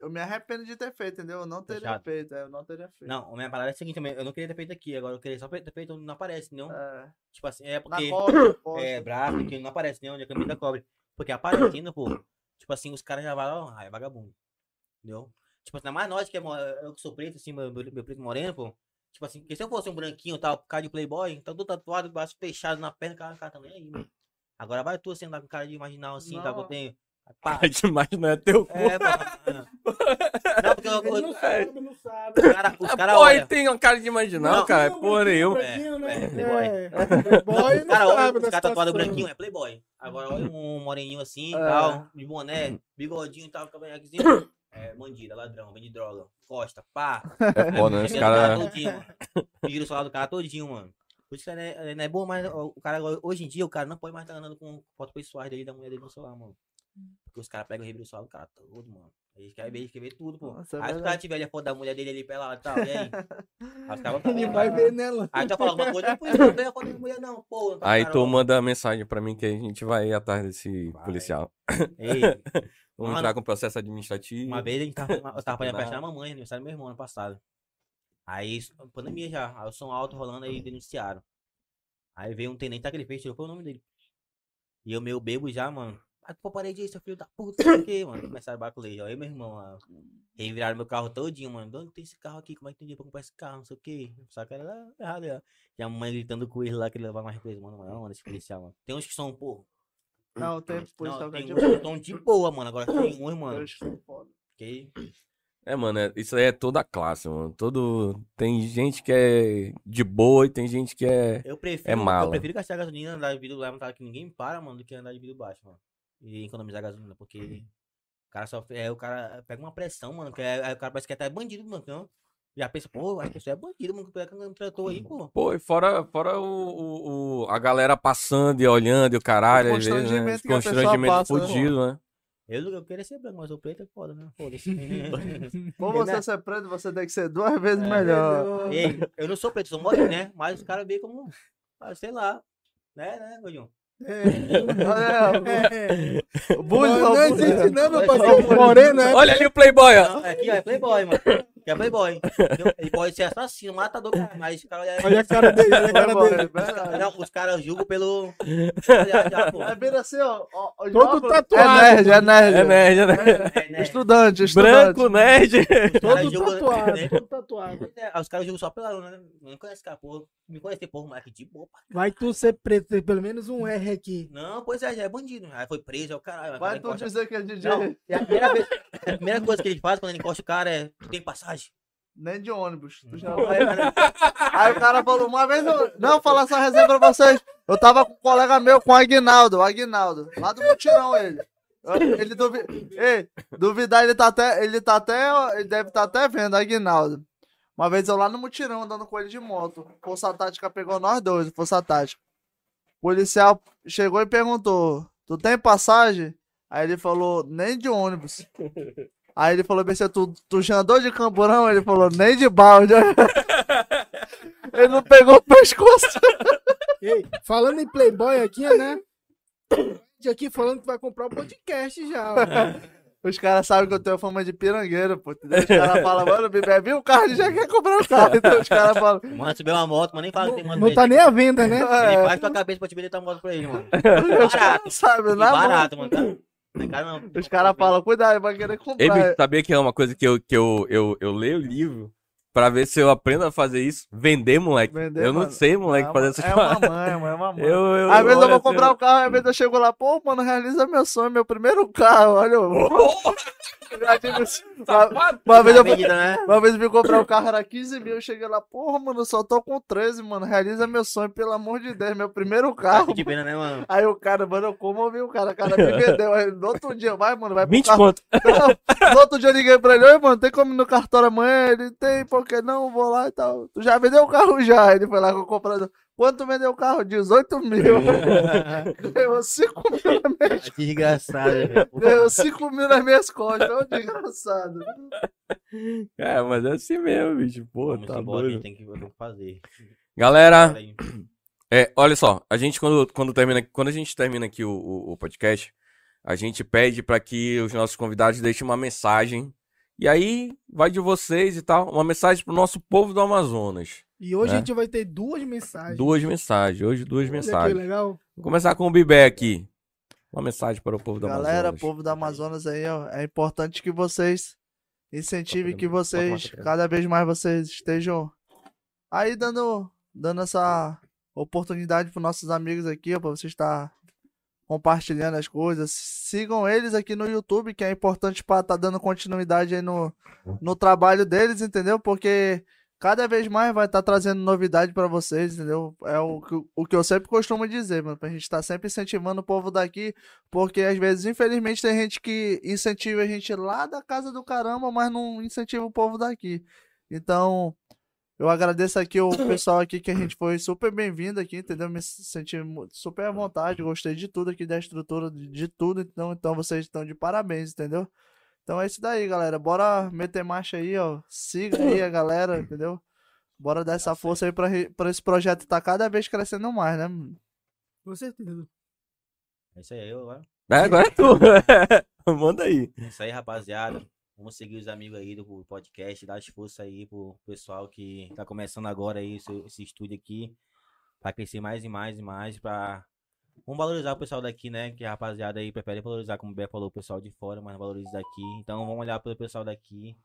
eu me arrependo de ter feito, entendeu? Eu não teria chato. feito, é, eu não teria feito. Não, a minha parada é a seguinte também. Eu não queria ter feito aqui, agora eu queria só ter feito onde não aparece, não. É, Tipo assim, é porque... É, braço, aqui não aparece nem onde a camisa cobre. Porque aparecendo, pô, tipo assim, os caras já falam, ah, é vagabundo. Entendeu? Tipo assim, mais nós que é, eu que sou preto, assim, meu, meu, preto moreno, pô. Tipo assim, porque se eu fosse um branquinho tal, cara de playboy, tá todo tatuado, braço fechado na perna, cara, cara tá nem aí, mano. Agora vai tu assim, andar com cara de marginal assim, tá? Que eu tenho. Pá, Demais não é teu cu. é, pô. Não, porque eu, não sabe, não sabe. os caras os cara Pô, ele olham. tem uma cara de marginal, Não, cara. É Não, porra branquinho, nenhuma. branquinho, né? É, playboy. É, playboy Os não olham, sabe os caras tatuados branquinho, é playboy. Agora olha um moreninho assim e É. tal, de boné, bigodinho e tal, cavanhaquezinho. É, bandido, ladrão, vende droga, costa, pá. É foda, né? Os caras. mano. Vira o celular do cara todinho, mano. Por isso que não é, não é bom, mas o cara, hoje em dia, o cara não pode mais estar andando com foto pessoais dele da mulher dele no celular, mano. Porque os caras pegam o celular do cara todo, mano. Eles querem ver, eles querem ver tudo, pô. Nossa, é aí se o verdade. cara tiver a foto da mulher dele ali pelado e tal, e aí? Aí os caras vão Ele vai ver nela. Aí tu fala alguma coisa, depois não tem a foto da mulher, não, pô. tá, Aí cara, tu ó. manda mensagem pra mim que a gente vai ir atrás desse Vai. policial. Ei, Vamos Mano, entrar com processo administrativo. Uma vez a gente tava, eu tava fazendo a festa da mamãe, aniversário do meu irmão ano passado. Aí, pandemia já, aí o som alto rolando aí denunciaram. Aí veio um tenente daquele fez, tirou foi o nome dele. E eu meio bebo já, mano. Pô, parei disso, filho da puta, sei o que, mano. Começaram a baculejar. Aí meu irmão, lá, reviraram meu carro todinho, mano. De onde tem esse carro aqui? Como é que tem dinheiro pra comprar esse carro? Não sei o que. Só que era lá, errado, ó. E a mãe gritando com ele lá que ele levava mais preso, mano. Não, mano, esse policial, mano. Tem uns que são, pô. Não, tem policial Não, que é tem de uns que estão de boa, mano. Agora tem uns, Tem mano. uns que são foda. Que É, mano, é- isso aí é toda a classe, mano. Todo... Tem gente que é de boa e tem gente que é. Eu prefiro, É mala. eu prefiro gastar gasolina, andar de vidro levantar que ninguém para, mano, do que andar de vidro baixo, mano. E economizar gasolina, porque o cara só. É, o cara pega uma pressão, mano, que é, aí o cara parece que é até bandido, mano. Então, já pensa, pô, acho que isso é bandido, mano, que é não tratou aí, pô. Pô, e fora, fora o, o- o- a galera passando e olhando e o caralho, O às vezes, né? constrangimento que a pessoa constrangimento passa, né? fudido, né? Eu, eu queria ser branco, mas o preto é foda, né? Foda-se. Por Ele você é- ser preto, você tem que ser duas vezes É. melhor. Ei, eu não sou preto, sou moreno, né? Mas os caras veem como, ah, sei lá, né, né, Gordinho? Olha, É. o bullying, Não, não existe não, meu parceiro. Moreno é. Olha ali o Playboy, ó. Não, é aqui, ó, é playboy, mano. Aqui é playboy. entendeu? Ele pode ser assassino, matador, mas o cara olha Olha a cara dele, olha a cara dele. é. Não, os caras julgam pelo. É bem assim, ó. ó, Todo tatuado. É nerd, é nerd. É nerd, né? É, né? Estudante, estudante. Branco, nerd. Todo tatuado, todo tatuado. É, os caras julgam só pela né? Não conhece cara, pô. Me conhece, pô, moleque de boa. Vai tu ser preto, ter pelo menos um R aqui. Não, pois é, já é bandido. Aí foi preso, é o caralho. Vai tu encosta- dizer que é DJ. Não, e a primeira, vez, a primeira coisa que ele faz quando ele encosta o cara é: Tu tem passagem? Nem de ônibus. Tu já vai. aí, cara, Aí o cara falou, uma vez eu. Não, vou falar essa resenha pra vocês. Eu tava com um colega meu, com o Aguinaldo, o Aguinaldo. Lá do mutirão ele. Ele duvi... Ei, duvidar, ele tá até. Ele tá até. Ele deve estar até vendo, Aguinaldo. Uma vez eu lá no mutirão, andando com ele de moto. Força Tática pegou nós dois, Força Tática. O policial chegou e perguntou: Tu tem passagem? Aí ele falou, nem de ônibus. Aí ele falou, BC, tu, tu já andou de camburão? Ele falou, nem de balde. Ele não pegou o pescoço. Ei, falando em Playboy aqui, né? De aqui falando que vai comprar o podcast já. Os caras sabem que eu tenho fama de pirangueiro, pô. Os caras falam, mano, Bibé, viu o carro, ele já quer comprar o carro. Então os caras falam, mano, subiu uma moto, mas nem fala que tem moto. Não tá nem à venda, né? Ele é, faz tua cabeça pra te vender tua moto pra ele, mano. os Barato. caras sabem, E na mão. barato, mano. Tá? Não é caro, não. Os caras falam, cuidado, ele vai querer Ei, comprar. bicho, sabia que é uma coisa que eu, que eu, eu, eu leio o livro pra ver se eu aprendo a fazer isso? Vender, moleque. Vender, eu não mano. sei, moleque, é fazer essas é paradas. uma mãe, mano, é uma mãe. Eu, eu, Às vezes eu vou comprar assim, o carro, às vezes eu chego lá, pô, mano, realiza meu sonho, meu primeiro carro, olha. já tive isso. Uma, uma vez eu, né? uma vez eu vim comprar o carro, era 15 mil, eu cheguei lá, porra, mano, eu só tô com 13, mano, realiza meu sonho, pelo amor de Deus, meu primeiro Tá carro. de pena, né, mano? Aí o cara, mano, eu comovi o cara, o cara me vendeu. Aí no outro dia, vai, mano, vai pro 20 carro. conto. Não, no outro dia eu liguei pra ele, oi, mano, tem como ir no cartório amanhã? Ele tem, pô, o que, não, vou lá e tal. Tu já vendeu o carro já? Ele foi lá com o comprador. Quanto vendeu o carro? 18 mil. Ganhou 5 mil na minha Que desgraçado, velho. Ganhou 5 mil nas minhas costas. Ô, desgraçado. É, mas é assim mesmo, bicho. Pô, Vamos tá doido. tem que, tem que fazer. Galera. É, olha só, a gente quando, quando, termina, quando a gente termina aqui o, o, o podcast, a gente pede para que os nossos convidados deixem uma mensagem. E aí vai de vocês e tal, uma mensagem pro nosso povo do Amazonas. E hoje É. a gente vai ter duas mensagens. Duas mensagens, hoje duas Olha que mensagens. legal. Vou começar com o Bibé aqui. Uma mensagem para o povo do Galera, Amazonas. povo do Amazonas aí, ó. É importante que vocês incentivem que vocês, cada vez mais vocês estejam aí dando, dando essa oportunidade para nossos amigos aqui, ó, para você estar compartilhando as coisas. Sigam eles aqui no YouTube, que é importante para estar dando continuidade aí no, no trabalho deles, entendeu? Porque cada vez mais vai estar trazendo novidade para vocês, entendeu? É o, que- o que eu sempre costumo dizer, mano, pra gente estar sempre incentivando o povo daqui, porque às vezes, infelizmente, tem gente que incentiva a gente lá da casa do caramba, mas não incentiva o povo daqui. Então, eu agradeço aqui o pessoal aqui que a gente foi super bem-vindo aqui, entendeu? Me senti super à vontade, gostei de tudo aqui, da estrutura, de, de tudo. Então, então vocês estão de parabéns, entendeu? Então é isso daí, galera. Bora meter marcha aí, ó. Siga aí a galera, entendeu? Bora dar essa força aí pra, pra esse projeto tá cada vez crescendo mais, né? mano? Com certeza. É isso aí, eu agora. É, agora é tu. Manda aí. É isso aí, rapaziada. Vamos seguir os amigos aí do podcast, dar as forças aí pro pessoal que tá começando agora aí esse, esse estúdio aqui. Pra crescer mais e mais e mais. Pra... Vamos valorizar o pessoal daqui, né? Que a rapaziada aí prefere valorizar, como o Bé falou, o pessoal de fora, mas valoriza daqui. Então vamos olhar pelo pessoal daqui.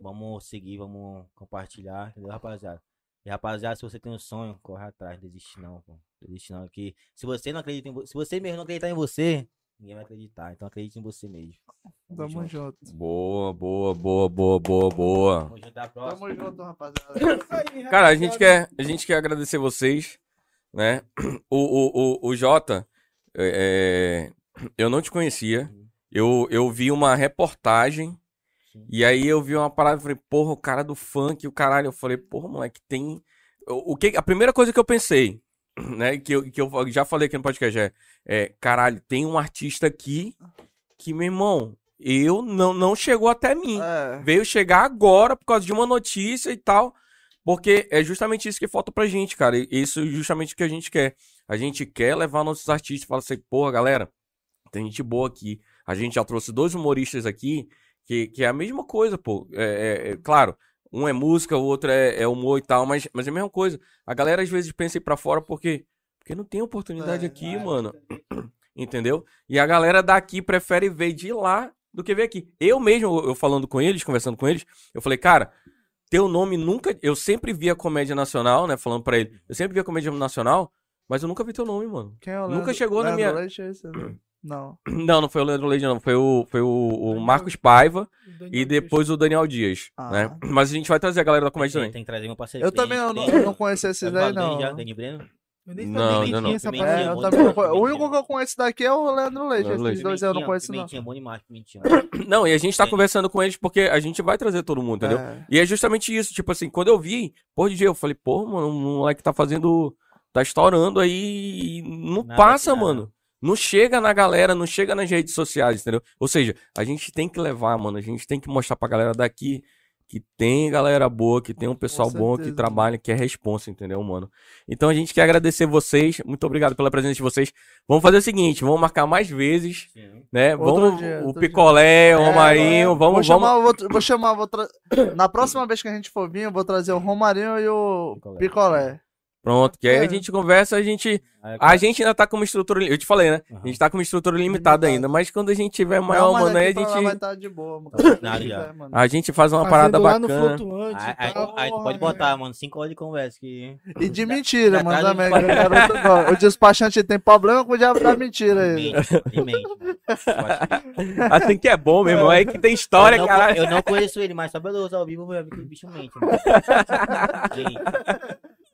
Vamos seguir, vamos compartilhar, entendeu, rapaziada? E rapaziada, se você tem um sonho, corre atrás, desiste não, pô. Desiste não, que se você não acredita em se você mesmo não acreditar em você, ninguém vai acreditar. Então acredite em você mesmo. Tamo junto. Boa, boa, boa, boa, boa, boa. Vamos juntar a próxima. Tamo junto, rapaziada. Cara, a gente quer, a gente quer agradecer vocês, né? O, o, o, o Jota, é, é, eu não te conhecia. Eu, eu vi uma reportagem Sim. e aí eu vi uma parada e falei, porra, o cara do funk, o caralho. Eu falei, porra, moleque, tem. O, o que, a primeira coisa que eu pensei, né? Que eu, que eu já falei aqui no podcast é, é, caralho, tem um artista aqui que, meu irmão, eu não, não chegou até mim É. veio chegar agora por causa de uma notícia e tal. Porque é justamente isso que falta pra gente, cara. E isso é justamente o que a gente quer. A gente quer levar nossos artistas e falar assim, porra, galera, tem gente boa aqui. A gente já trouxe dois humoristas aqui, que, que é a mesma coisa, pô. É, é- é- claro, um é música, o outro é, é humor e tal, mas, mas é a mesma coisa. A galera às vezes pensa em ir pra fora porque, porque não tem oportunidade É, aqui, mano. Entendeu? E a galera daqui prefere ver de lá do que ver aqui. Eu mesmo, eu falando com eles, conversando com eles, eu falei, cara, teu nome nunca. Eu sempre via comédia nacional, né? Falando pra ele, eu sempre via comédia nacional, mas eu nunca vi teu nome, mano. Quem é o Nunca Leandro- chegou na Leandro minha- Leite, é esse? Não. Não, não foi o Leandro Leite, não. Foi o, foi o, o Marcos Paiva e depois o Daniel Dias, Ah. né? Mas a gente vai trazer a galera da comédia Tem, também. tem que trazer um parceiro. Eu também eu não, tem- eu não conheço esses daí, falou não. Já, Dani Breno? Eu nem Não, sabia não. tinha essa Pimentinha, É, eu também não conheço. O único que eu conheço daqui é o Leandro Leite. Leandro Esses Leite. dois eu não Pimentinha, conheço, não. Pimentinha, bom demais. Não, e a gente tá conversando com eles porque a gente vai trazer todo mundo, entendeu? É. E é justamente isso, tipo assim, quando eu vi, por dia, eu falei, pô, mano, o moleque tá fazendo. tá estourando aí e não Nada passa, mano. Não chega na galera, não chega nas redes sociais, entendeu? Ou seja, a gente tem que levar, mano, a gente tem que mostrar pra galera daqui que tem galera boa, que tem um pessoal bom que trabalha, que é responsa, entendeu, mano? Então a gente quer agradecer vocês, muito obrigado pela presença de vocês. Vamos fazer o seguinte, vamos marcar mais vezes, Sim. né? Outro vamos dia, o picolé, o É, Romarinho, vou vamos, vamos. chamar, vou, vou chamar, vou tra... Na próxima vez que a gente for vir, eu vou trazer o Romarinho e o Picolé. Picolé. Pronto, que aí a É. gente conversa, a gente. Aí, A gente ainda tá com uma estrutura. Eu te falei, né? Aham. A gente tá com uma estrutura limitada ainda, mas quando a gente tiver maior, Não, mano, aí a lá vai gente. estar de boa, mano. Nada já. É, mano. A gente faz uma Fazendo parada bacana. Aí, aí, aí tu pode botar, mano, cinco horas de conversa que... E de mentira, Já mano, também. garoto, o despachante tem problema com o diabo da mentira aí. Assim que é bom, meu irmão. É que tem história, eu, não, caralho. eu não conheço ele, mas só pelo ao vivo eu ver que o bicho mente, mano. Gente.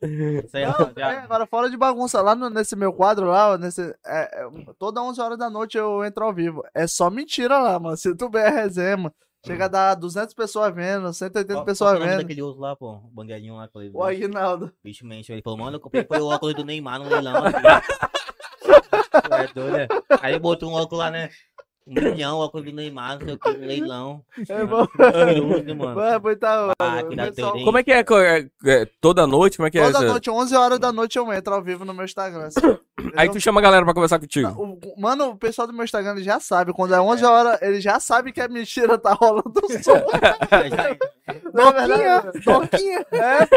Não, é, agora fora de bagunça, lá no- nesse meu quadro lá, nesse, é, é, toda 11 horas da noite eu entro ao vivo. É só mentira lá, mano. Se tu ver a resenha, mano, Chega a dar 200 pessoas vendo, 180 Qual- pessoas qual é vendo. daquele outro lá, pô? O banguelinho lá. falei, O Aguinaldo. Bicho mente. Ele falou, mano, eu comprei foi o óculos do Neymar no leilão. aqui. é doido, né? Aí botou um óculos lá, né? Um milhão, óculos do Neymar, não sei o que, no leilão. É bom. Mano. Vai, muita Ah, Pessoal, Como é que é, é, é, Toda noite? Como é que é? Toda noite, 11 horas da noite eu entro ao vivo no meu Instagram. assim, Aí tu chama a galera pra conversar contigo. O- o- mano, o pessoal do meu Instagram ele já sabe. Quando é 11 horas, ele já sabe que a mentira tá rolando o som. É verdade? Doquinha. É, pô.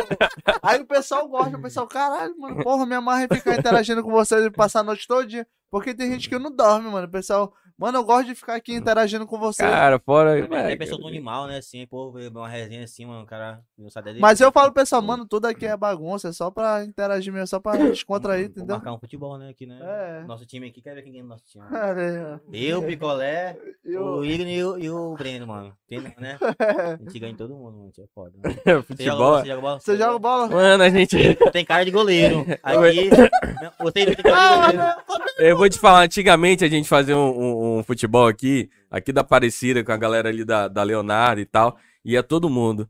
Aí o pessoal gosta, o pessoal, caralho, mano, porra, me amarra em ficar interagindo com vocês e passar a noite todinha. Porque tem gente que não dorme, mano. O pessoal, mano, eu gosto de ficar aqui interagindo com vocês. Cara, fora. É é, pessoa do animal, né? Assim, pô, uma resenha assim, mano, o cara não sabe dele. Mas eu falo pro pessoal, mano, tudo aqui é bagunça, é só pra interagir mesmo, só pra descontrair, entendeu? marcar um futebol, né? Aqui, né? É. Nosso time aqui, quer ver quem ganha no nosso time. Cara, Eu, o Picolé, eu- o Igor e o, e o Breno, mano. Tem, né? A gente ganha em todo mundo, mano. É foda. Né? Você joga Futebol. bola? Você joga bola? Você joga bola? Mano, a gente. Você tem cara de goleiro. Aqui, você tem cara de goleiro. Eu vou te falar, antigamente a gente fazia um, um- um futebol aqui, aqui da Aparecida, com a galera ali da, da Leonardo e tal, ia todo mundo.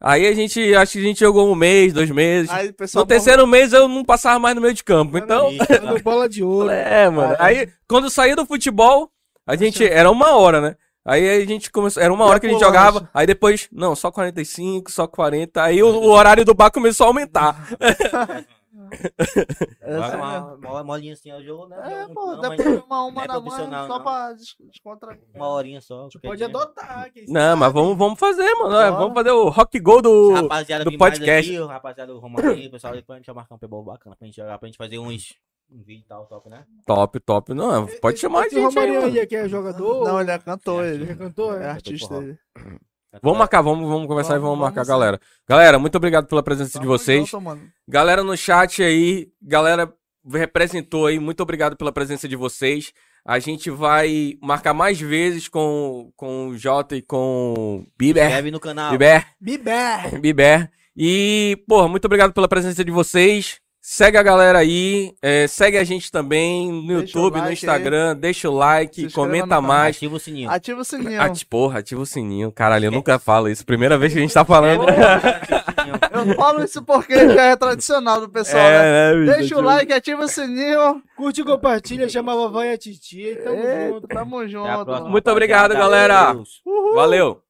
Aí a gente, acho que a gente jogou um mês, dois meses. Aí pessoal No terceiro mês eu não passava mais no meio de campo. Então, Dando bola de ouro. é, mano. Aí, quando saí do futebol, a gente, era uma hora, né? Aí a gente começou, era uma hora que a gente jogava, aí depois, não, só 45, só 40, aí o, o horário do bar começou a aumentar. Joga uma, uma molinha assim, ó, jogo, né? É, pô, não, mas depois de uma uma é na profissional, só não. pra des- descontrair. Uma horinha só. Tu qualquer pode dia. adotar. Não, mas vamos, vamos fazer, mano. é, Bora. vamos fazer o rock go do. Rapaziada, do podcast. Aqui, o rapaziada, o Romarinho, o pessoal, depois a gente vai marcar um pebol bacana pra gente jogar, pra gente fazer uns. Um vídeo e tal, top, né? Top, top. Não, pode chamar a Esse gente aí, Romarinho aí que é jogador? Não, ele é cantor, Ele é ele. cantor? É É. artista ele. Vamos marcar, vamos, vamos conversar e Vamos, vamos marcar, vamos galera. Galera, muito obrigado pela presença de vocês. junto, mano. Galera no chat aí, galera representou aí, muito obrigado pela presença de vocês. A gente vai marcar mais vezes com, com o Jota e com o Biber. Inscreve no canal. Biber. Bibé. Biber. E, porra, muito obrigado pela presença de vocês. Segue a galera aí, é, segue a gente também no Deixa YouTube, no like Instagram, deixa o like, no comenta mais. Ativa o sininho. Ativa o sininho. Ati porra, ativa o sininho. Caralho, eu nunca falo isso. Primeira vez que a gente tá falando. Eu falo isso porque já é tradicional do pessoal, né? é, né, bicho? Deixa o like, ativa o sininho. Curte e compartilha, chama a vovó e a titia. E tamo Eita, junto. tamo junto. Muito obrigado, galera. Valeu.